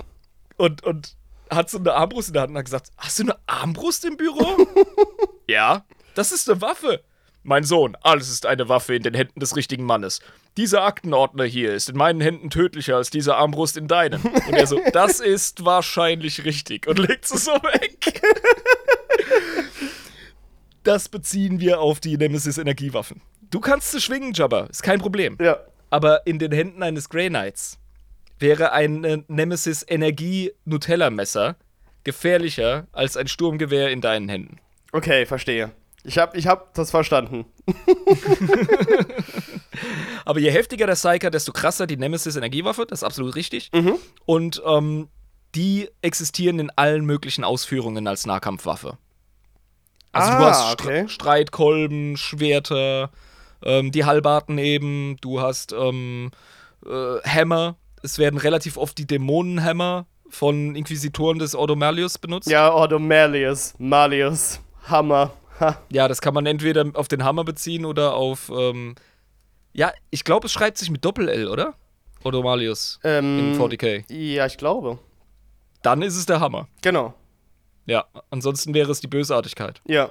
Und, und hat so eine Armbrust in der Hand und hat gesagt: Hast du eine Armbrust im Büro? *laughs* ja. Das ist eine Waffe. Mein Sohn, alles ist eine Waffe in den Händen des richtigen Mannes. Dieser Aktenordner hier ist in meinen Händen tödlicher als diese Armbrust in deinen. Und er so, *laughs* das ist wahrscheinlich richtig. Und legt es so weg. Das beziehen wir auf die Nemesis-Energiewaffen. Du kannst sie schwingen, Jabba, ist kein Problem. Ja. Aber in den Händen eines Grey Knights wäre ein äh, Nemesis Energie Nutella Messer gefährlicher als ein Sturmgewehr in deinen Händen. Okay, verstehe. Ich hab, ich hab das verstanden. *laughs* Aber je heftiger der Psyker, desto krasser die Nemesis Energiewaffe, das ist absolut richtig. Und ähm, die existieren in allen möglichen Ausführungen als Nahkampfwaffe. Also du Ah, hast Stre okay. Streitkolben, Schwerter, ähm, die Halbarten eben, du hast ähm, äh, Hämmer. Es werden relativ oft die Dämonenhämmer von Inquisitoren des Ordo Malleus benutzt. Ja, Ordo Malleus, Malleus, Hammer. Ha. Ja, das kann man entweder auf den Hammer beziehen oder auf. Ähm, ja, ich glaube, es schreibt sich mit Doppel-L, oder? Ordo Malleus Ähm, in 40k. Ja, ich glaube. Dann ist es der Hammer. Genau. Ja, ansonsten wäre es die Bösartigkeit. Ja.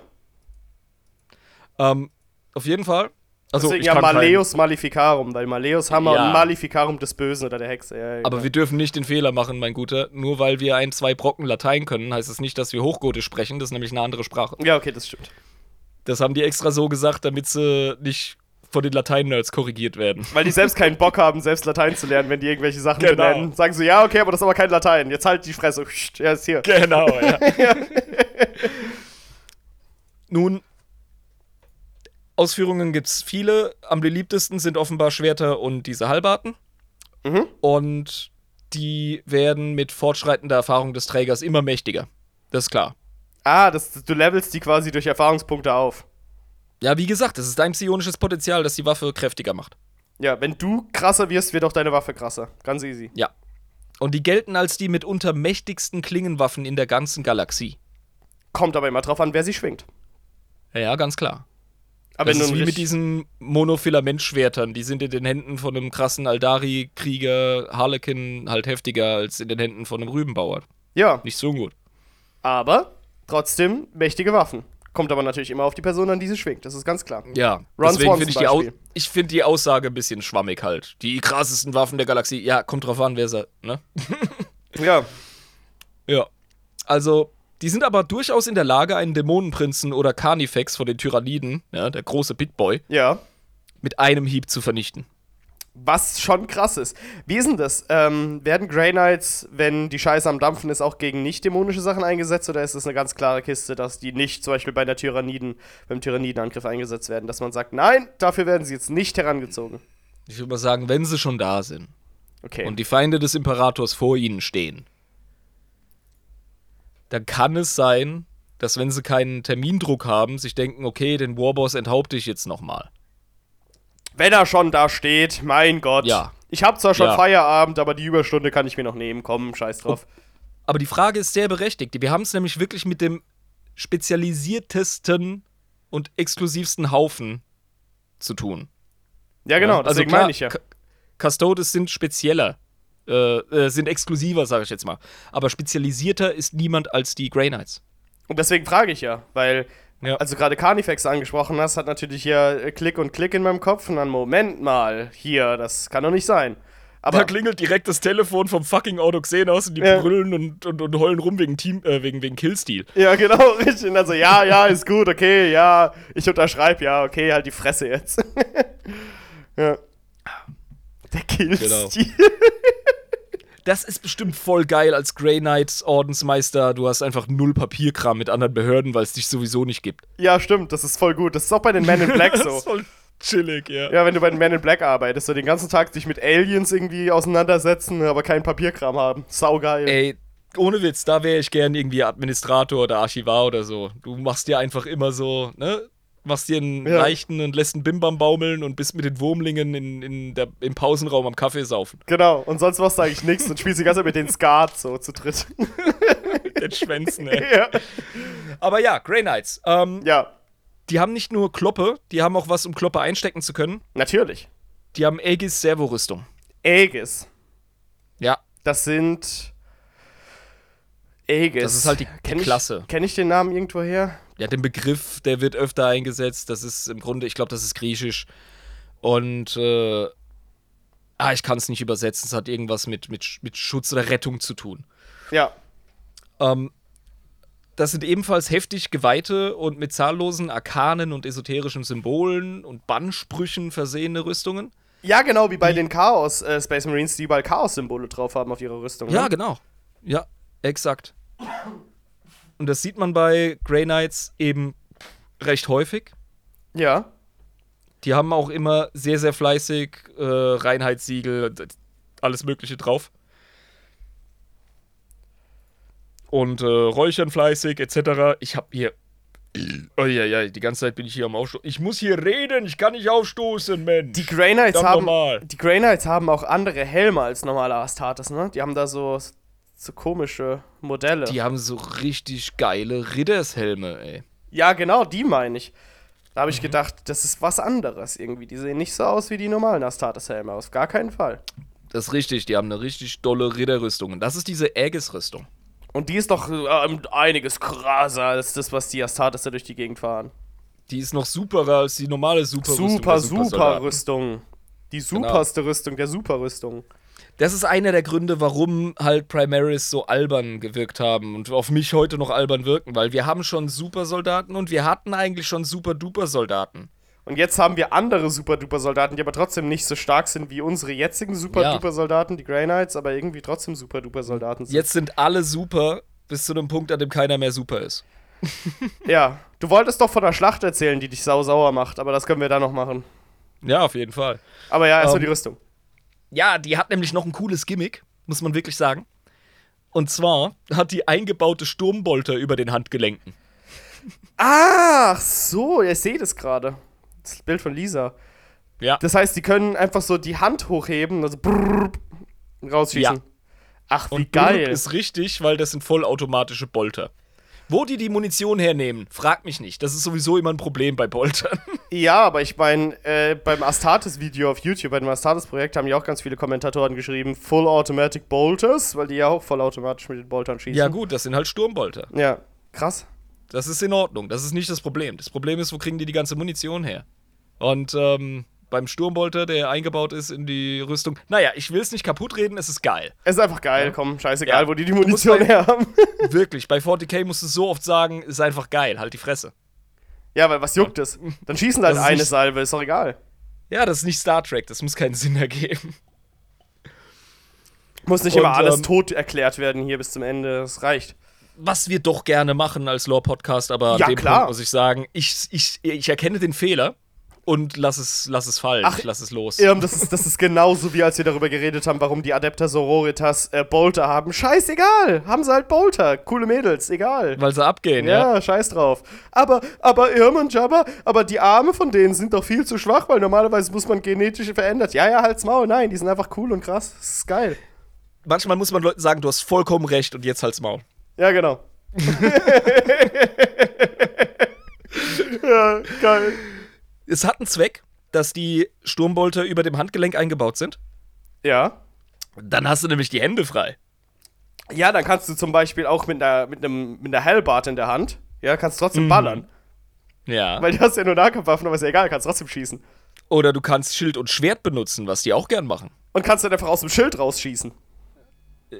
Ähm, auf jeden Fall. Also, Deswegen ich ja kann kein- Maleus Maleficarum, weil Maleus Hammer Ja. und Maleficarum des Bösen oder der Hexe. Ja, ja, Aber genau. wir dürfen nicht den Fehler machen, mein Guter. Nur weil wir ein, zwei Brocken Latein können, heißt es nicht, dass wir Hochgotisch sprechen. Das ist nämlich eine andere Sprache. ja, okay, das stimmt. Das haben die extra so gesagt, damit sie nicht von den Latein-Nerds korrigiert werden. Weil die selbst keinen Bock haben, selbst Latein zu lernen, wenn die irgendwelche Sachen Genau. benennen. Sagen sie, ja, okay, aber das ist aber kein Latein. Jetzt halt die Fresse. Ja, ist hier. Genau, ja. *laughs* Nun, Ausführungen gibt es viele. Am beliebtesten sind offenbar Schwerter und diese Halbarten. Mhm. Und die werden mit fortschreitender Erfahrung des Trägers immer mächtiger. Das ist klar. Ah, das, du levelst die quasi durch Erfahrungspunkte auf. Ja, wie gesagt, das ist dein psionisches Potenzial, das die Waffe kräftiger macht. Ja, wenn du krasser wirst, wird auch deine Waffe krasser. Ganz easy. Ja. Und die gelten als die mitunter mächtigsten Klingenwaffen in der ganzen Galaxie. Kommt aber immer drauf an, wer sie schwingt. Ja, ja, ganz klar. Aber das ist wie mit diesen Monofilament-Schwertern. Die sind in den Händen von einem krassen Aldari-Krieger Harlequin halt heftiger als in den Händen von einem Rübenbauer. Ja, Nicht so gut. aber trotzdem mächtige Waffen. Kommt aber natürlich immer auf die Person an, die sie schwingt. Das ist ganz klar. Ja, Ron deswegen finde ich die, Au ich find die Aussage ein bisschen schwammig halt. Die krassesten Waffen der Galaxie. Ja, kommt drauf an, wer sie, ne? Ja. *laughs* Ja. Also, die sind aber durchaus in der Lage, einen Dämonenprinzen oder Carnifex von den Tyranniden, ja, der große Big Boy, Ja. mit einem Hieb zu vernichten. Was schon krass ist. Wie ist denn das? Ähm, werden Grey Knights, wenn die Scheiße am Dampfen ist, auch gegen nicht-dämonische Sachen eingesetzt oder ist es eine ganz klare Kiste, dass die nicht zum Beispiel bei der Tyranniden, beim Tyrannidenangriff eingesetzt werden? Dass man sagt, nein, dafür werden sie jetzt nicht herangezogen. Ich würde mal sagen, wenn sie schon da sind Okay. und die Feinde des Imperators vor ihnen stehen, dann kann es sein, dass wenn sie keinen Termindruck haben, sich denken, okay, den Warboss enthaupte ich jetzt nochmal. Wenn er schon da steht, mein Gott. Ja. Ich habe zwar schon Ja. Feierabend, aber die Überstunde kann ich mir noch nehmen. Komm, scheiß drauf. Aber die Frage ist sehr berechtigt. Wir haben es nämlich wirklich mit dem spezialisiertesten und exklusivsten Haufen zu tun. Ja, genau, Also deswegen klar, meine ich ja. Cu- Custodes sind spezieller, äh, äh, sind exklusiver, sage ich jetzt mal. Aber spezialisierter ist niemand als die Grey Knights. Und deswegen frage ich ja, weil, Ja. als du gerade Carnifex angesprochen hast, hat natürlich hier äh, Klick und Klick in meinem Kopf. Und dann, Moment mal, hier, das kann doch nicht sein. Aber da klingelt direkt das Telefon vom fucking Autoxenos und die Ja. brüllen und, und, und heulen rum wegen Team, äh, wegen, wegen Killstil. Ja, genau, *laughs* richtig. Und also, ja, ja, ist gut, okay, ja, ich unterschreibe, ja, okay, halt die Fresse jetzt. *laughs* ja. Der Killstil. Das ist bestimmt voll geil als Grey Knight Ordensmeister. Du hast einfach null Papierkram mit anderen Behörden, weil es dich sowieso nicht gibt. Ja, stimmt, das ist voll gut. Das ist auch bei den Men in Black *laughs* Das so. ist voll chillig, ja. Ja, wenn du bei den Men in Black arbeitest, so den ganzen Tag dich mit Aliens irgendwie auseinandersetzen, aber keinen Papierkram haben. Saugeil. Ey, ohne Witz, da wäre ich gern irgendwie Administrator oder Archivar oder so. Du machst dir einfach immer so, ne? Machst dir einen Ja. leichten und lässt einen Bimbam baumeln und bist mit den Wurmlingen in, in der, im Pausenraum am Kaffee saufen. Genau, und sonst machst du eigentlich nichts und spielst die ganze Zeit mit den Skat so zu dritt. *laughs* Den Schwänzen, ey. ja. Aber ja, Grey Knights. Ähm, ja, Die haben nicht nur Kloppe, die haben auch was, um Kloppe einstecken zu können. natürlich. Die haben Aegis Servorüstung. Aegis. Ja, Das sind. Aegis. Das ist halt die Klasse. Kenne ich den Namen irgendwo her? Ja, den Begriff, der wird öfter eingesetzt. Das ist im Grunde, ich glaube, das ist griechisch. Und, äh, ah, ich kann es nicht übersetzen. Es hat irgendwas mit, mit, mit Schutz oder Rettung zu tun. Ja. Ähm, das sind ebenfalls heftig geweihte und mit zahllosen arkanen und esoterischen Symbolen und Bannsprüchen versehene Rüstungen. Ja, genau, wie bei den Chaos äh, Space Marines, die überall Chaos-Symbole drauf haben auf ihrer Rüstung. Ja, ne? genau. Ja, exakt. Und das sieht man bei Grey Knights eben recht häufig. Ja. Die haben auch immer sehr, sehr fleißig äh, Reinheitssiegel, alles Mögliche drauf. Und äh, räuchern fleißig, etc. Ich hab hier. Oh ja, ja, die ganze Zeit bin ich hier am Aufstoßen. Ich muss hier reden, ich kann nicht aufstoßen, Mensch. Die Grey Knights haben. Die Grey Knights haben auch andere Helme als normale Astartes, ne? Die haben da so, so komische Modelle. Die haben so richtig geile Rittershelme, ey. Ja, genau, die meine ich. Da Mhm. habe ich gedacht, das ist was anderes irgendwie. Die sehen nicht so aus wie die normalen Astartes-Helme. Auf gar keinen Fall. Das ist richtig, die haben eine richtig dolle Ritterrüstung. Und das ist diese Aegis-Rüstung. Und die ist doch äh, einiges krasser als das, was die Astartes da durch die Gegend fahren. Die ist noch superer als die normale Superrüstung. Super, der super. Die Genau. superste Rüstung der Superrüstung. Das ist einer der Gründe, warum halt Primaris so albern gewirkt haben und auf mich heute noch albern wirken, weil wir haben schon Supersoldaten und wir hatten eigentlich schon Super-Duper-Soldaten. Und jetzt haben wir andere Super-Duper-Soldaten, die aber trotzdem nicht so stark sind wie unsere jetzigen Super-Duper-Soldaten, die Grey Knights, aber irgendwie trotzdem Super-Duper-Soldaten sind. Jetzt sind alle super bis zu einem Punkt, an dem keiner mehr super ist. *laughs* Ja, du wolltest doch von der Schlacht erzählen, die dich sau-sauer macht, aber das können wir da noch machen. Ja, auf jeden Fall. Aber ja, erstmal Ähm, die Rüstung. Ja, die hat nämlich noch ein cooles Gimmick, muss man wirklich sagen. Und zwar hat die eingebaute Sturmbolter über den Handgelenken. Ach so, ihr seht es gerade. Das Bild von Lisa. Ja. Das heißt, die können einfach so die Hand hochheben, also brrr, rausschießen. Ja. Ach, wie Und geil. Ist richtig, weil das sind vollautomatische Bolter. Wo die die Munition hernehmen, frag mich nicht. Das ist sowieso immer ein Problem bei Boltern. *laughs* Ja, aber ich meine, äh, beim Astartes-Video auf YouTube, bei dem Astartes-Projekt, haben ja auch ganz viele Kommentatoren geschrieben, Full Automatic Bolters, weil die ja auch vollautomatisch mit den Boltern schießen. ja gut, das sind halt Sturmbolter. Ja, krass. Das ist in Ordnung. Das ist nicht das Problem. Das Problem ist, wo kriegen die die ganze Munition her? Und ähm, beim Sturmbolter, der eingebaut ist in die Rüstung. Naja, ich will es nicht kaputt reden, es ist geil. Es ist einfach geil, komm, scheißegal, Ja. wo die die Munition bei- her haben. *laughs* Wirklich, bei 40k musst du so oft sagen, ist einfach geil, halt die Fresse. ja, weil was juckt es? Dann schießen halt eine nicht- Salve, ist doch egal. Ja, das ist nicht Star Trek, das muss keinen Sinn ergeben. Muss nicht Und, immer alles ähm, tot erklärt werden hier bis zum Ende, das reicht. Was wir doch gerne machen als Lore-Podcast, aber an Ja, dem klar. Punkt muss ich sagen, ich, ich, ich erkenne den Fehler. Und lass es, lass es fallen. Ach, lass es los. Irm, das ist, das ist genauso wie als wir darüber geredet haben, warum die Adepter Sororitas äh, Bolter haben. Scheißegal, haben sie halt Bolter. Coole Mädels, egal. Weil sie abgehen, ja. Ja, scheiß drauf. Aber, aber Irm und Jabba, aber die Arme von denen sind doch viel zu schwach, weil normalerweise muss man genetisch verändert. Ja, ja, halt's Maul. Nein, die sind einfach cool und krass. Das ist geil. Manchmal muss man Leuten sagen, du hast vollkommen recht und jetzt halt's Maul. Ja, genau. *laughs* *laughs* ja, geil. Es hat einen Zweck, dass die Sturmbolter über dem Handgelenk eingebaut sind. Ja. Dann hast du nämlich die Hände frei. Ja, dann kannst du zum Beispiel auch mit einer, mit einem, mit einer Hellbart in der Hand, ja, kannst trotzdem Mhm. ballern. Ja. Weil du hast ja nur Nahkampfwaffen, aber ist ja egal, kannst trotzdem schießen. Oder du kannst Schild und Schwert benutzen, was die auch gern machen. Und kannst dann einfach aus dem Schild rausschießen.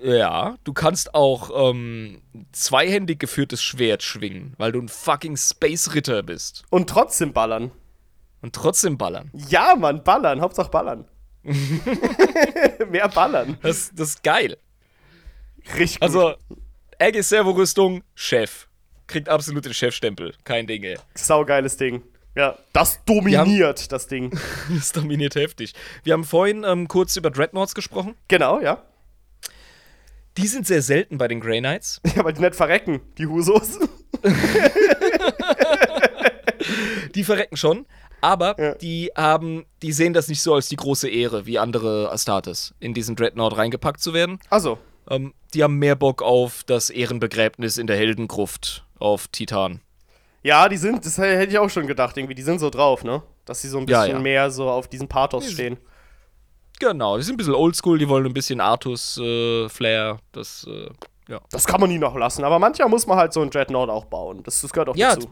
Ja, du kannst auch ähm, zweihändig geführtes Schwert schwingen, weil du ein fucking Space Ritter bist. Und trotzdem ballern. Und trotzdem ballern. Ja, Mann, ballern, Hauptsache ballern. *laughs* Mehr ballern. Das, das ist geil. Richtig. Also, Aggie Servo-Rüstung, Chef. Kriegt absolut den Chefstempel. Kein Ding, ey. Saugeiles Ding. Ja, das dominiert, das Ding. *laughs* Das dominiert heftig. Wir haben vorhin ähm, kurz über Dreadnoughts gesprochen. Genau, ja. Die sind sehr selten bei den Grey Knights. *laughs* Ja, weil die nicht verrecken, die Husos. Die verrecken schon, aber Ja. die haben, die sehen das nicht so als die große Ehre wie andere Astartes, in diesen Dreadnought reingepackt zu werden. Also, Ähm, die haben mehr Bock auf das Ehrenbegräbnis in der Heldengruft auf Titan. ja, die sind, das hätte ich auch schon gedacht, irgendwie, die sind so drauf, ne? Dass sie so ein Ja, bisschen ja. mehr so auf diesen Pathos stehen. Genau, die sind ein bisschen oldschool, die wollen ein bisschen Artus-Flair. das, äh, ja. Das kann man nie noch lassen, aber manchmal muss man halt so einen Dreadnought auch bauen. Das, das gehört auch Ja, dazu.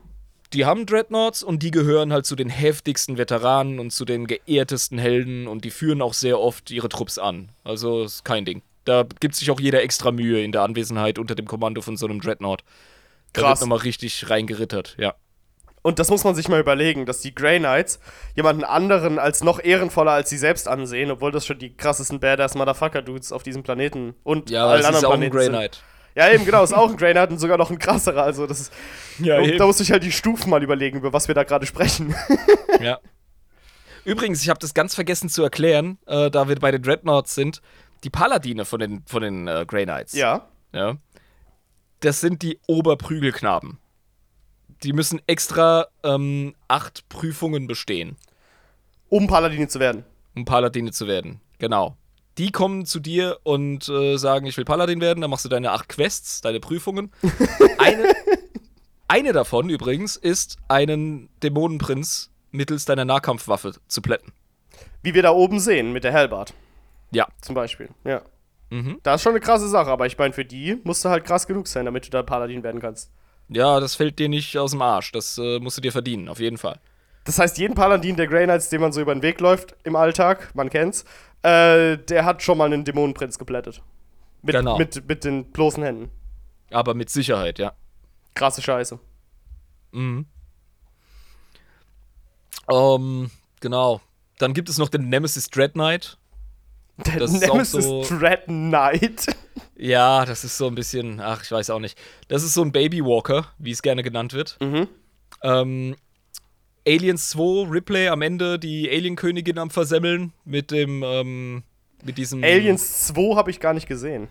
Die haben Dreadnoughts und die gehören halt zu den heftigsten Veteranen und zu den geehrtesten Helden und die führen auch sehr oft ihre Trupps an. Also ist kein Ding. Da gibt sich auch jeder extra Mühe in der Anwesenheit unter dem Kommando von so einem Dreadnought. Da Krass. wird nochmal richtig reingerittert, ja. Und das muss man sich mal überlegen, dass die Grey Knights jemanden anderen als noch ehrenvoller als sie selbst ansehen, obwohl das schon die krassesten Badass Motherfucker-Dudes auf diesem Planeten und Ja, allen das ist anderen auch ein Planeten Grey sind. Ja, eben, genau, ist auch ein Grey Knight und sogar noch ein krasserer. Also, das ist. Ja, da, da muss ich halt die Stufen mal überlegen, über was wir da gerade sprechen. *laughs* Ja. Übrigens, ich habe das ganz vergessen zu erklären, äh, da wir bei den Dreadnoughts sind. Die Paladine von den, von den äh, Grey Knights. ja. Ja. Das sind die Oberprügelknaben. Die müssen extra ähm, acht Prüfungen bestehen, Um Paladine zu werden. um Paladine zu werden. Genau. Die kommen zu dir und äh, sagen, ich will Paladin werden. Dann machst du deine acht Quests, deine Prüfungen. *laughs* eine, eine davon übrigens ist, einen Dämonenprinz mittels deiner Nahkampfwaffe zu plätten. Wie wir da oben sehen, mit der Hellbart. Ja. Zum Beispiel. Ja. Mhm. Das ist schon eine krasse Sache, aber ich meine, für die musst du halt krass genug sein, damit du da Paladin werden kannst. Ja, das fällt dir nicht aus dem Arsch. Das äh, musst du dir verdienen, auf jeden Fall. Das heißt, jeden Paladin der Grey Knights, den man so über den Weg läuft im Alltag, man kennt's, äh, der hat schon mal einen Dämonenprinz geplättet. Mit, Genau. mit, mit den bloßen Händen. Aber mit Sicherheit, ja. Krasse Scheiße. Mhm. Ähm, genau. Dann gibt es noch den Nemesis Dread Knight. Der Das Nemesis so- Dread Knight. *laughs* Ja, das ist so ein bisschen, ach, ich weiß auch nicht. Das ist so ein Babywalker, wie es gerne genannt wird. Mhm. Ähm, Aliens 2, Ripley am Ende, die Alienkönigin am Versemmeln mit dem, ähm, mit diesem. Aliens 2 habe ich gar nicht gesehen.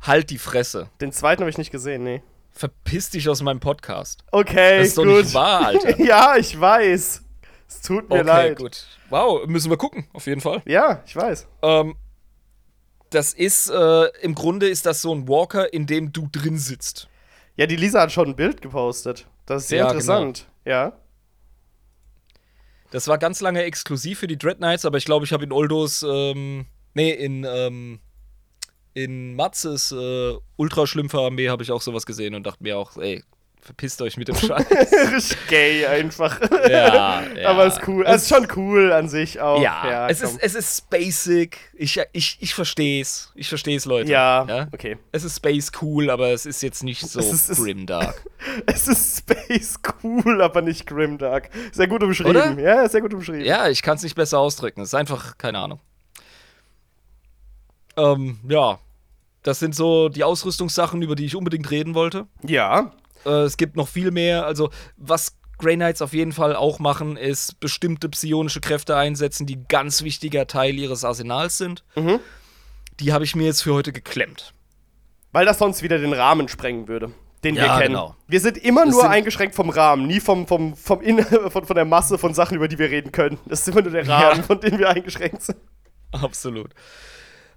Halt die Fresse. Den zweiten habe ich nicht gesehen, nee. Verpiss dich aus meinem Podcast. Okay, Das ist doch gut. nicht wahr, Alter. *laughs* ja, ich weiß. Es tut mir Okay, leid. gut. Wow, müssen wir gucken, auf jeden Fall. Ja, ich weiß. Ähm, das ist, äh, im Grunde ist das so ein Walker, in dem du drin sitzt. Ja, die Lisa hat schon ein Bild gepostet. Das ist sehr Ja, genau. interessant. Ja. Das war ganz lange exklusiv für die Dread aber ich glaube, ich habe in Oldos, ähm, nee, in, ähm, in Matzes äh, Ultraschlümpfer-Armee habe ich auch sowas gesehen und dachte mir auch, ey, verpisst euch mit dem *laughs* Scheiß. Richtig gay einfach. ja, *laughs* ja. Aber ist cool. Es ist schon cool an sich auch. Ja, es, komm. ist, es ist basic. Ich, ich, ich verstehe es. Ich verstehe es, Leute. ja, ja? okay. Es ist Space cool, aber es ist jetzt nicht so Es ist- es- grimdark. *laughs* Es ist Space cool, aber nicht grimdark. Sehr gut umschrieben. Oder? Ja, sehr gut umschrieben. Ja, ich kann es nicht besser ausdrücken. Es ist einfach, keine Ahnung. Ähm, ja. Das sind so die Ausrüstungssachen, über die ich unbedingt reden wollte. Ja. Äh, es gibt noch viel mehr. Also, was Grey Knights auf jeden Fall auch machen, ist bestimmte psionische Kräfte einsetzen, die ganz wichtiger Teil ihres Arsenals sind. Mhm. Die habe ich mir jetzt für heute geklemmt. Weil das sonst wieder den Rahmen sprengen würde, den wir Ja, kennen. genau. Wir sind immer Das nur sind- eingeschränkt vom Rahmen, nie vom, vom, vom In *laughs* von, von der Masse von Sachen, über die wir reden können. Das ist immer nur der Rahmen, Ja. von dem wir eingeschränkt sind. Absolut.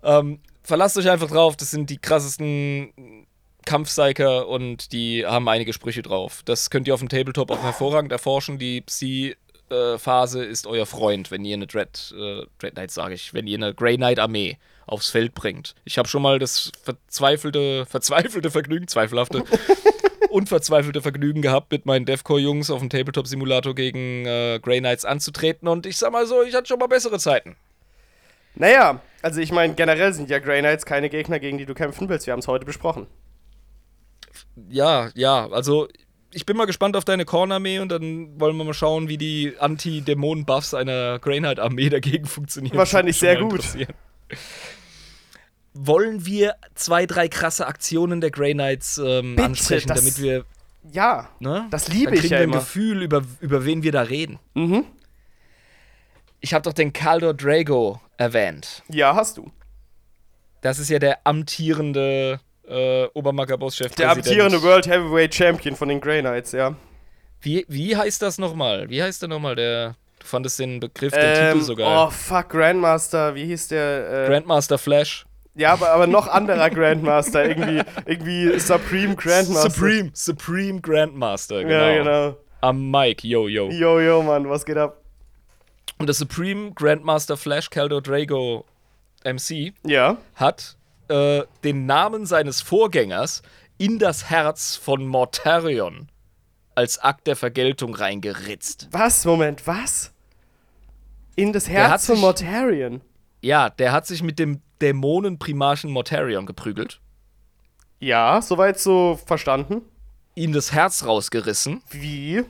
Ähm, verlasst euch einfach drauf, das sind die krassesten Kampfpsyker und die haben einige Sprüche drauf. Das könnt ihr auf dem Tabletop auch hervorragend erforschen. Die Psi-Phase ist euer Freund, wenn ihr eine Dread, äh, Dread Knight, sage ich, wenn ihr eine Grey Knight Armee aufs Feld bringt. Ich habe schon mal das verzweifelte, verzweifelte Vergnügen, zweifelhafte *laughs* und verzweifelte Vergnügen gehabt, mit meinen Deathcore-Jungs auf dem Tabletop-Simulator gegen äh, Grey Knights anzutreten und ich sag mal so, ich hatte schon mal bessere Zeiten. Naja, also ich meine, generell sind ja Grey Knights keine Gegner, gegen die du kämpfen willst. Wir haben es heute besprochen. Ja, ja, also ich bin mal gespannt auf deine Korn-Armee und dann wollen wir mal schauen, wie die Anti-Dämonen-Buffs einer Grey Knight-Armee dagegen funktionieren. Wahrscheinlich sehr gut. Wollen wir zwei, drei krasse Aktionen der Grey Knights ähm, Bitte, ansprechen, das- damit wir, Ja, ne? das liebe ich kriegen ja wir ein. Gefühl, über, über wen wir da reden. Mhm. Ich habe doch den Caldor Drago erwähnt. Ja, hast du. Das ist ja der amtierende äh, Obermacker-Boss-Chef. Der amtierende World Heavyweight Champion von den Grey Knights, ja. Wie, wie heißt das nochmal? Wie heißt der nochmal? Der, du fandest den Begriff, den Ähm, Titel so geil. oh, fuck, Grandmaster, wie hieß der? Äh, Grandmaster Flash. ja, aber, aber noch anderer Grandmaster, irgendwie, irgendwie Supreme Grandmaster. Supreme, Supreme Grandmaster, genau. Ja, genau. Am Mike, yo, yo. Yo, yo, Mann, was geht ab? Und der Supreme Grandmaster Flash Caldo Drago MC Ja. hat äh, den Namen seines Vorgängers in das Herz von Mortarion als Akt der Vergeltung reingeritzt. Was? Moment, was? In das hat Herz von Mortarion. Ja, der hat sich mit dem Dämonenprimarchen Mortarion geprügelt, Ja, soweit so verstanden. ihm das Herz rausgerissen. Wie?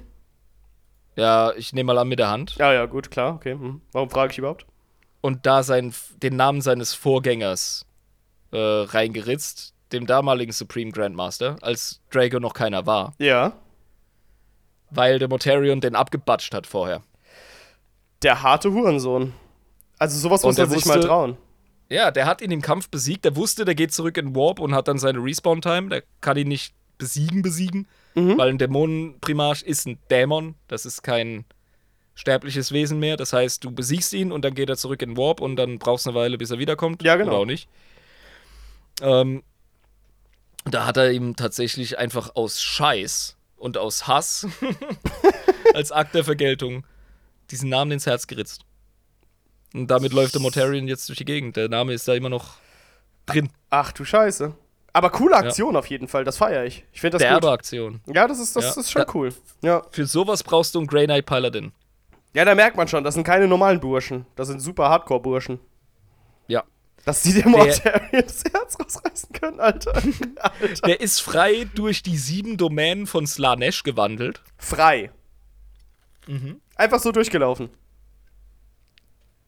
Ja, ich nehme mal an mit der Hand. Ja, ja, gut, klar, okay. Hm. Warum frage ich überhaupt? und da sein, den Namen seines Vorgängers äh, reingeritzt, dem damaligen Supreme Grandmaster, als Drago noch keiner war, Ja. weil der Mortarion den abgebatscht hat vorher. Der harte Hurensohn. Also sowas muss er man sich mal trauen. Ja, der hat ihn im Kampf besiegt, der wusste, der geht zurück in Warp und hat dann seine Respawn-Time, der kann ihn nicht besiegen, besiegen, weil ein Dämonenprimarch ist ein Dämon, das ist kein sterbliches Wesen mehr, das heißt, du besiegst ihn und dann geht er zurück in Warp und dann brauchst du eine Weile, bis er wiederkommt. Ja, genau. Oder auch nicht. Ähm, da hat er ihm tatsächlich einfach aus Scheiß und aus Hass *laughs* als Akt der Vergeltung diesen Namen ins Herz geritzt. Und damit läuft der Mortarion jetzt durch die Gegend. Der Name ist da immer noch drin. Ach du Scheiße. Aber coole Aktion auf jeden Fall, das feiere ich. Ich finde das Derbe gut. Aktion. Ja, das ist, das Ja. ist schon Da- cool. Ja. Für sowas brauchst du einen Grey Knight Paladin. ja, da merkt man schon, das sind keine normalen Burschen. Das sind super Hardcore-Burschen. Ja. Dass die dem Mortarion *laughs* das Herz rausreißen können, Alter. *laughs* Alter. Der ist frei durch die sieben Domänen von Slanesh gewandelt. Frei. Mhm. Einfach so durchgelaufen.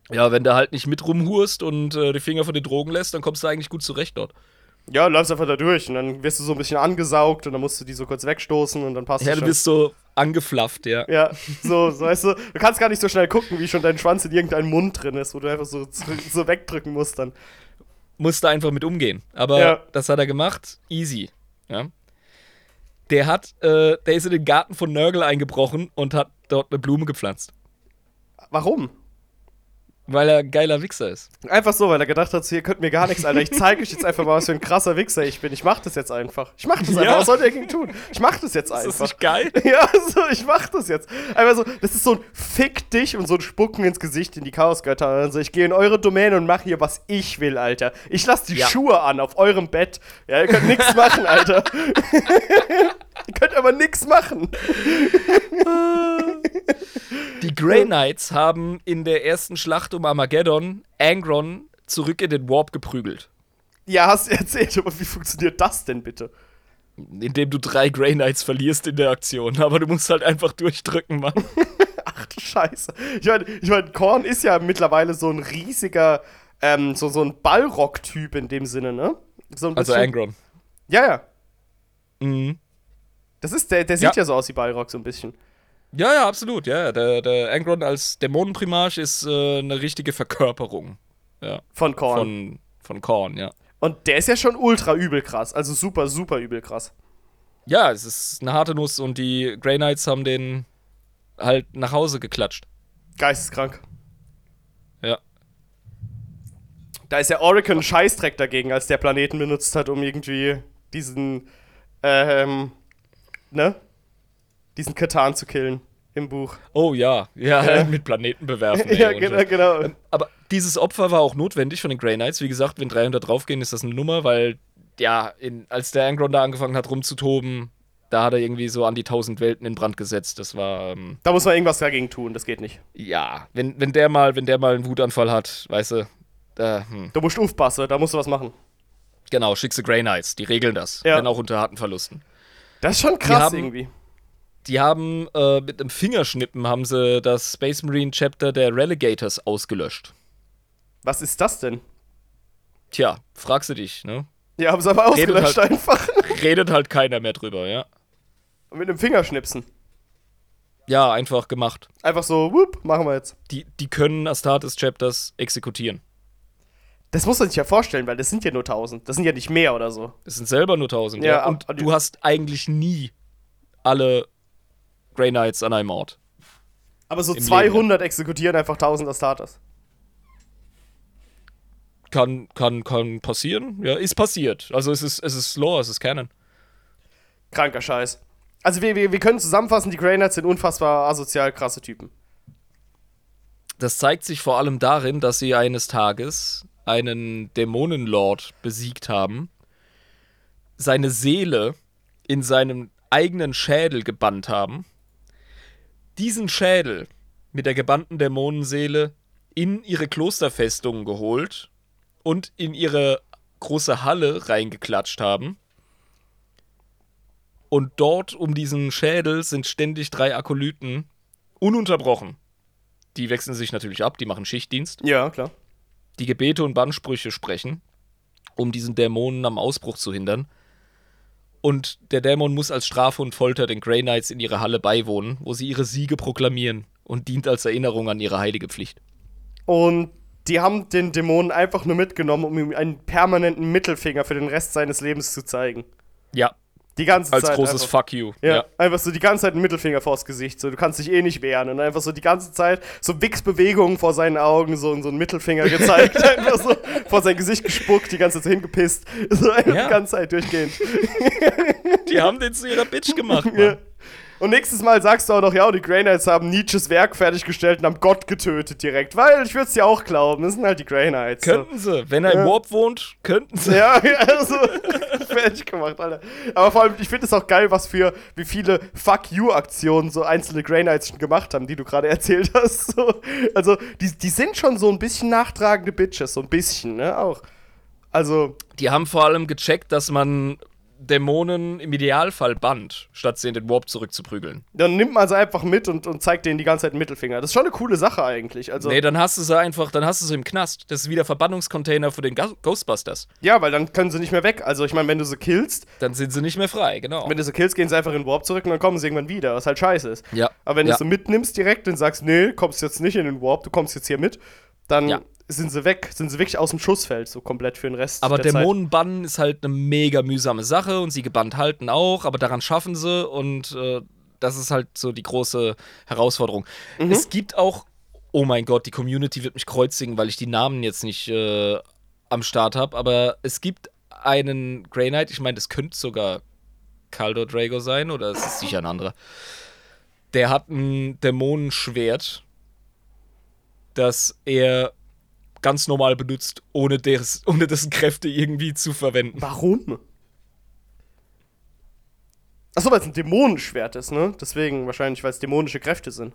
Ja, wenn du halt nicht mit rumhurst und äh, die Finger von den Drogen lässt, dann kommst du eigentlich gut zurecht dort. Ja, läufst einfach da durch und dann wirst du so ein bisschen angesaugt und dann musst du die so kurz wegstoßen und dann passt Ja, es du schon. bist so angeflafft, ja. Ja, so, so, weißt du, du kannst gar nicht so schnell gucken, wie schon dein Schwanz in irgendeinem Mund drin ist, wo du einfach so, so wegdrücken musst dann. Musste einfach mit umgehen. Aber Ja. das hat er gemacht. Easy. Ja. Der hat, äh, der ist in den Garten von Nörgel eingebrochen und hat dort eine Blume gepflanzt. Warum? Weil er ein geiler Wichser ist. Einfach so, weil er gedacht hat, ihr könnt mir gar nichts, Alter. Ich zeige euch jetzt einfach mal, was für ein krasser Wichser ich bin. Ich mach das jetzt einfach. Ich mach das einfach. Ja. Was soll der gegen tun? Ich mach das jetzt Ist das einfach. nicht geil? *laughs* Ja, so, ich mach das jetzt. Einfach so, das ist so ein Fick dich und so ein Spucken ins Gesicht in die Chaosgötter. Also ich gehe in eure Domäne und mache hier, was ich will, Alter. Ich lasse die Ja. Schuhe an auf eurem Bett. Ja, ihr könnt nichts machen, Alter. *laughs* ihr könnt aber nichts machen. Die Grey Knights haben in der ersten Schlacht um Armageddon Angron zurück in den Warp geprügelt. Ja, hast du *laughs* erzählt, aber wie funktioniert das denn bitte? Indem du drei Grey Knights verlierst in der Aktion. Aber du musst halt einfach durchdrücken, Mann. *laughs* Ach du Scheiße. Ich meine, ich mein, Korn ist ja mittlerweile so ein riesiger, ähm, so, so ein Ballrock-Typ in dem Sinne, ne? So ein Also Angron. Ja, ja. Mhm. Das ist, der, der sieht ja. Ja. so aus wie Ballrock so ein bisschen. Ja, ja, absolut. Ja, der, der Angron als Dämonenprimarch ist äh, eine richtige Verkörperung. Ja. Von Korn. Von, von Korn, ja. Und der ist ja schon ultra übel krass. Also super, super übel krass. Ja, es ist eine harte Nuss und die Grey Knights haben den halt nach Hause geklatscht. Geisteskrank. Ja. Da ist ja Oracle ein Scheißdreck dagegen, als der Planeten benutzt hat, um irgendwie diesen, ähm, ne? Diesen Katan zu killen im Buch. Oh ja, ja, Ja. *laughs* mit Planeten bewerfen. *laughs* ey, ja, genau, genau. Aber dieses Opfer war auch notwendig von den Grey Knights. Wie gesagt, wenn 300 draufgehen, ist das eine Nummer, weil, ja, in, als der Angron da angefangen hat rumzutoben, da hat er irgendwie so an die 1000 Welten in Brand gesetzt. Das war, ähm, Da muss man irgendwas dagegen tun, das geht nicht. ja, wenn, wenn der mal, wenn der mal einen Wutanfall hat, weißt du, da, hm. Du musst aufpassen, da musst du was machen. genau, schickse Grey Knights, die regeln das, Ja. wenn auch unter harten Verlusten. Das ist schon krass haben- irgendwie. Die haben äh, mit einem Fingerschnippen haben sie das Space Marine Chapter der Relegators ausgelöscht. Was ist das denn? Tja, fragst du dich, ne? Ja, haben sie aber Redet ausgelöscht halt- einfach. *laughs* Redet halt keiner mehr drüber, ja. Mit einem Fingerschnipsen. Ja, einfach gemacht. Einfach so, whoop, machen wir jetzt. Die, die können Astartes Chapters exekutieren. Das muss man sich ja vorstellen, weil das sind ja nur 1000. Das sind ja nicht mehr oder so. Es sind selber nur 1000, Ja, ja. Und du hast eigentlich nie alle Grey Knights an einem Ort. Aber so Im 200 exekutieren einfach 1000 Astartes. Kann, kann, kann passieren. Ja, ist passiert. Also es ist, es ist Lore, es ist Canon. Kranker Scheiß. Also wir, wir, wir können zusammenfassen, die Grey Knights sind unfassbar asozial krasse Typen. Das zeigt sich vor allem darin, dass sie eines Tages einen Dämonenlord besiegt haben, seine Seele in seinem eigenen Schädel gebannt haben, diesen Schädel mit der gebannten Dämonenseele in ihre Klosterfestung geholt und in ihre große Halle reingeklatscht haben. Und dort um diesen Schädel sind ständig drei Akolyten ununterbrochen. Die wechseln sich natürlich ab, die machen Schichtdienst, Ja, klar. die Gebete und Bannsprüche sprechen, um diesen Dämonen am Ausbruch zu hindern. Und der Dämon muss als Strafe und Folter den Grey Knights in ihre Halle beiwohnen, wo sie ihre Siege proklamieren und dient als Erinnerung an ihre heilige Pflicht. Und die haben den Dämonen einfach nur mitgenommen, um ihm einen permanenten Mittelfinger für den Rest seines Lebens zu zeigen. Ja, Die ganze als Zeit. großes einfach. Fuck you. Ja, einfach so die ganze Zeit einen Mittelfinger vors Gesicht. So, du kannst dich eh nicht wehren. Und einfach so die ganze Zeit so Wichsbewegungen vor seinen Augen, so, so einen Mittelfinger gezeigt. *laughs* einfach so vor sein Gesicht gespuckt, die ganze Zeit so hingepisst. So einfach Ja. die ganze Zeit durchgehend. Die haben den zu ihrer Bitch gemacht, Mann. Ja. Und nächstes Mal sagst du auch noch, ja, die Grey Knights haben Nietzsches Werk fertiggestellt und haben Gott getötet direkt. Weil ich würde es dir auch glauben, das sind halt die Grey Knights. So. Könnten sie. Wenn er im Ja. Warp wohnt, könnten sie. Ja, *laughs* ja, also fertig gemacht, Alter. Aber vor allem, ich finde es auch geil, was für, wie viele Fuck You-Aktionen so einzelne Grey Knights schon gemacht haben, die du gerade *laughs* erzählt hast. So, also, die, die sind schon so ein bisschen nachtragende Bitches, so ein bisschen, ne, auch. Also, Die haben vor allem gecheckt, dass man Dämonen im Idealfall bannt, statt sie in den Warp zurückzuprügeln. dann nimmt man sie einfach mit und, und zeigt denen die ganze Zeit einen Mittelfinger. Das ist schon eine coole Sache eigentlich. Also, Nee, dann hast du sie einfach, dann hast du sie im Knast. Das ist wie der Verbannungscontainer für den Ga- Ghostbusters. ja, weil dann können sie nicht mehr weg. Also, ich meine, wenn du sie killst, Dann sind sie nicht mehr frei, genau. wenn du sie killst, gehen sie einfach in den Warp zurück und dann kommen sie irgendwann wieder, was halt scheiße ist. Ja. Aber wenn ja. du sie mitnimmst direkt und sagst, nee, kommst jetzt nicht in den Warp, du kommst jetzt hier mit, dann Ja. Sind sie weg, sind sie wirklich aus dem Schussfeld, so komplett für den Rest Aber der Dämonen bannen ist halt eine mega mühsame Sache und sie gebannt halten auch, aber daran schaffen sie und äh, das ist halt so die große Herausforderung. Mhm. Es gibt auch, oh mein Gott, die Community wird mich kreuzigen, weil ich die Namen jetzt nicht äh, am Start habe, aber es gibt einen Grey Knight, ich meine, das könnte sogar Caldo Drago sein oder es ist sicher ein anderer. Der hat ein Dämonenschwert, das er ganz normal benutzt, ohne, des, ohne dessen Kräfte irgendwie zu verwenden. Warum? Achso, weil es ein Dämonenschwert ist, ne? Deswegen wahrscheinlich, weil es dämonische Kräfte sind.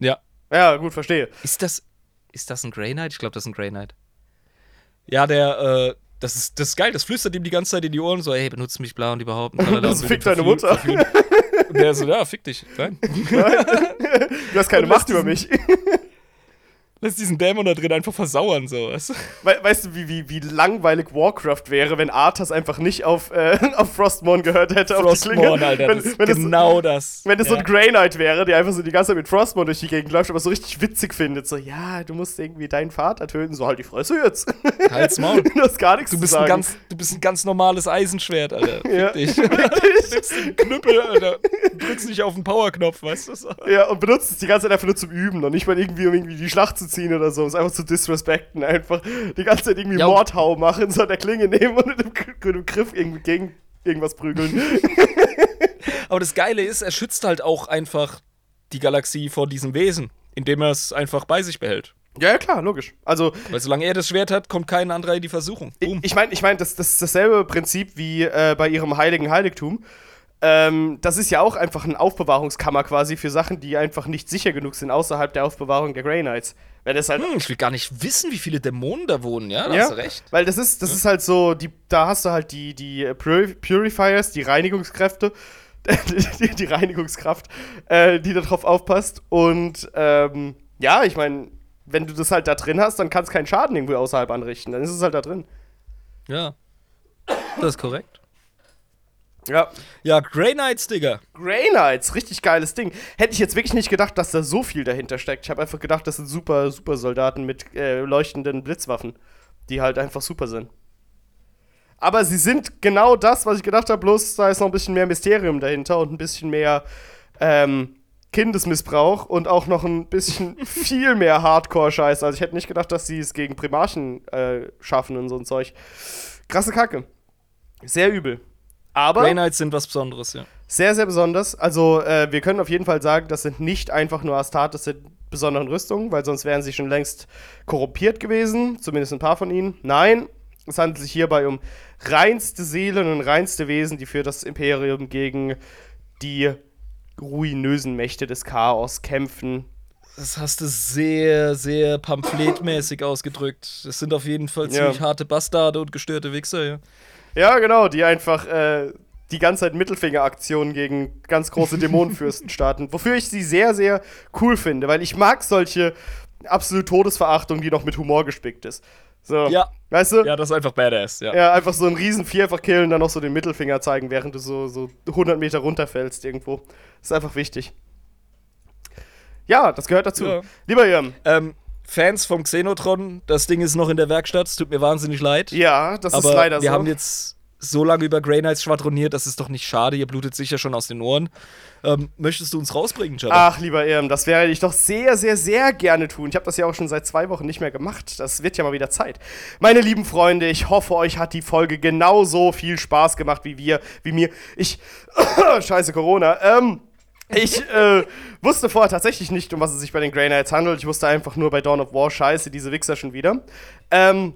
Ja. Ja, gut, verstehe. Ist das, ist das ein Grey Knight? Ich glaube, das ist ein Grey Knight. Ja, der, äh, das ist, das ist geil, das flüstert ihm die ganze Zeit in die Ohren, so, ey, benutzt mich bla und überhaupt. und Das fickt deine Mutter. *laughs* Und der so, ja, fick dich. Nein. *laughs* Du hast keine Und Macht über mich. *laughs* lässt diesen Dämon da drin einfach versauern, so. Weißt du? We weißt du, wie, wie, wie langweilig Warcraft wäre, wenn Arthas einfach nicht auf, äh, *laughs* auf Frostmourne gehört hätte? Frostmourne, Alter, wenn, das wenn genau *laughs* das. Wenn es so Ja. ein Grey Knight wäre, der einfach so die ganze Zeit mit Frostmourne durch die Gegend läuft, aber so richtig witzig findet. So, ja, du musst irgendwie deinen Vater töten. So, halt die Fresse jetzt. *laughs* Halt's Maul. du hast gar nichts Du bist, zu ein ganz, du bist ein ganz normales Eisenschwert, Alter. Fick Ja. dich. Nimmst den Knüppel, Alter. Drückst nicht auf den Powerknopf, weißt du? So. ja, und benutzt es die ganze Zeit einfach nur zum Üben und nicht mal irgendwie, um irgendwie die Schlacht zu ziehen oder so. Um es einfach zu disrespekten. Einfach die ganze Zeit irgendwie und- Mordhau machen, so an der Klinge nehmen und mit dem, mit dem Griff irgendwie gegen irgendwas prügeln. *laughs* Aber das Geile ist, er schützt halt auch einfach die Galaxie vor diesem Wesen, indem er es einfach bei sich behält. ja, ja, klar, logisch. Also, Weil solange er das Schwert hat, kommt kein anderer in die Versuchung. Boom. Ich meine, ich mein, das, das ist dasselbe Prinzip wie äh, bei ihrem heiligen Heiligtum. Ähm, das ist ja auch einfach ein Aufbewahrungskammer quasi für Sachen, die einfach nicht sicher genug sind außerhalb der Aufbewahrung der Grey Knights. Weil das halt Hm, ich will gar nicht wissen, wie viele Dämonen da wohnen, ja? Da ja, hast du recht. Weil das ist, das ist halt so, die, da hast du halt die, die Puri- Purifiers, die Reinigungskräfte, *laughs* die, die Reinigungskraft, äh, die darauf aufpasst. Und ähm, ja, ich meine, wenn du das halt da drin hast, dann kann es keinen Schaden irgendwo außerhalb anrichten. Dann ist es halt da drin. Ja. Das ist korrekt. Ja. Ja, Grey Knights, Digga. Grey Knights, richtig geiles Ding. Hätte ich jetzt wirklich nicht gedacht, dass da so viel dahinter steckt. Ich habe einfach gedacht, das sind super, super Soldaten mit äh, leuchtenden Blitzwaffen, die halt einfach super sind. Aber sie sind genau das, was ich gedacht habe, bloß da ist noch ein bisschen mehr Mysterium dahinter und ein bisschen mehr ähm, Kindesmissbrauch und auch noch ein bisschen *laughs* viel mehr Hardcore-Scheiß. Also ich hätte nicht gedacht, dass sie es gegen Primarchen äh, schaffen und so ein Zeug. Krasse Kacke. Sehr übel. Aber Grey Knights sind was Besonderes, ja. sehr, sehr besonders. Also, äh, wir können auf jeden Fall sagen, das sind nicht einfach nur Astartes in besonderen Rüstungen, weil sonst wären sie schon längst korrumpiert gewesen, zumindest ein paar von ihnen. Nein, es handelt sich hierbei um reinste Seelen und reinste Wesen, die für das Imperium gegen die ruinösen Mächte des Chaos kämpfen. Das hast du sehr, sehr pamphletmäßig *laughs* ausgedrückt. Das sind auf jeden Fall Ja. ziemlich harte Bastarde und gestörte Wichser, ja. Ja, genau, die einfach äh, die ganze Zeit Mittelfingeraktionen gegen ganz große Dämonenfürsten *laughs* starten. Wofür ich sie sehr, sehr cool finde, weil ich mag solche absolute Todesverachtung, die noch mit Humor gespickt ist. So, Ja. weißt du? Ja, das ist einfach badass, ja. Ja, einfach so einen riesen Vierfach killen, dann noch so den Mittelfinger zeigen, während du so, so 100 Meter runterfällst irgendwo. Das ist einfach wichtig. Ja, das gehört dazu. Ja. Lieber Jörn, Ähm, Fans vom Xenotron, das Ding ist noch in der Werkstatt, es tut mir wahnsinnig leid. ja, das aber ist leider wir so. haben jetzt so lange über Grey Knights schwadroniert, das ist doch nicht schade, ihr blutet sicher schon aus den Ohren. Ähm, möchtest du uns rausbringen, Jabba? Ach, lieber Irm, das werde ich doch sehr, sehr, sehr gerne tun. Ich habe das ja auch schon seit zwei Wochen nicht mehr gemacht. Das wird ja mal wieder Zeit. Meine lieben Freunde, ich hoffe, euch hat die Folge genauso viel Spaß gemacht wie wir, wie mir. Ich. *coughs* Scheiße, Corona. Ähm. Ich äh, wusste vorher tatsächlich nicht, um was es sich bei den Grey Knights handelt. Ich wusste einfach nur bei Dawn of War, scheiße, diese Wichser schon wieder. Ähm,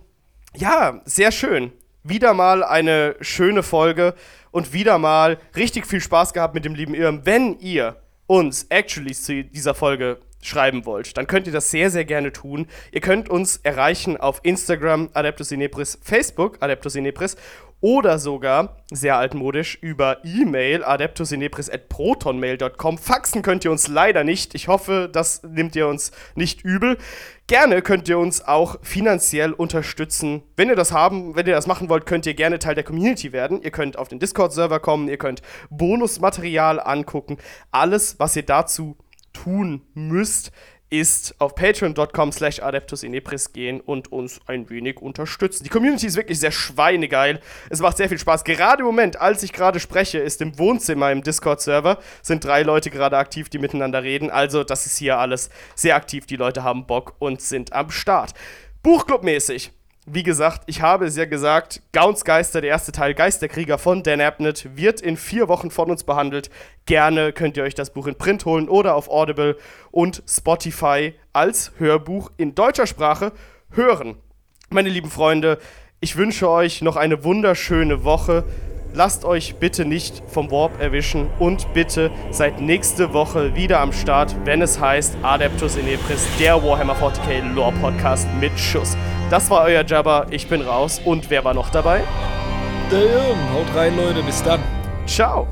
ja, sehr schön. Wieder mal eine schöne Folge und wieder mal richtig viel Spaß gehabt mit dem lieben Irm. Wenn ihr uns actually zu dieser Folge schreiben wollt, dann könnt ihr das sehr, sehr gerne tun. Ihr könnt uns erreichen auf Instagram Adeptus Inepris, Facebook Adeptus Inepris oder sogar, sehr altmodisch, über E-Mail adeptusinepris.protonmail.com. Faxen könnt ihr uns leider nicht. Ich hoffe, das nimmt ihr uns nicht übel. Gerne könnt ihr uns auch finanziell unterstützen. Wenn ihr das haben, wenn ihr das machen wollt, könnt ihr gerne Teil der Community werden. Ihr könnt auf den Discord-Server kommen, ihr könnt Bonusmaterial angucken. Alles, was ihr dazu tun müsst, ist auf patreon.com slash adeptusinepris gehen und uns ein wenig unterstützen. Die Community ist wirklich sehr schweinegeil. Es macht sehr viel Spaß. Gerade im Moment, als ich gerade spreche, ist im Wohnzimmer im Discord-Server, sind drei Leute gerade aktiv, die miteinander reden. Also das ist hier alles sehr aktiv. Die Leute haben Bock und sind am Start. Buchclub-mäßig. Wie gesagt, ich habe es ja gesagt, Gauns Geister, der erste Teil Geisterkrieger von Dan Abnett, wird in vier Wochen von uns behandelt. Gerne könnt ihr euch das Buch in Print holen oder auf Audible und Spotify als Hörbuch in deutscher Sprache hören. Meine lieben Freunde, ich wünsche euch noch eine wunderschöne Woche. Lasst euch bitte nicht vom Warp erwischen und bitte seid nächste Woche wieder am Start, wenn es heißt Adeptus Inepris, der Warhammer 40k Lore Podcast mit Schuss. Das war euer Jabba, ich bin raus und wer war noch dabei? Der Irm. Haut rein, Leute, bis dann. Ciao!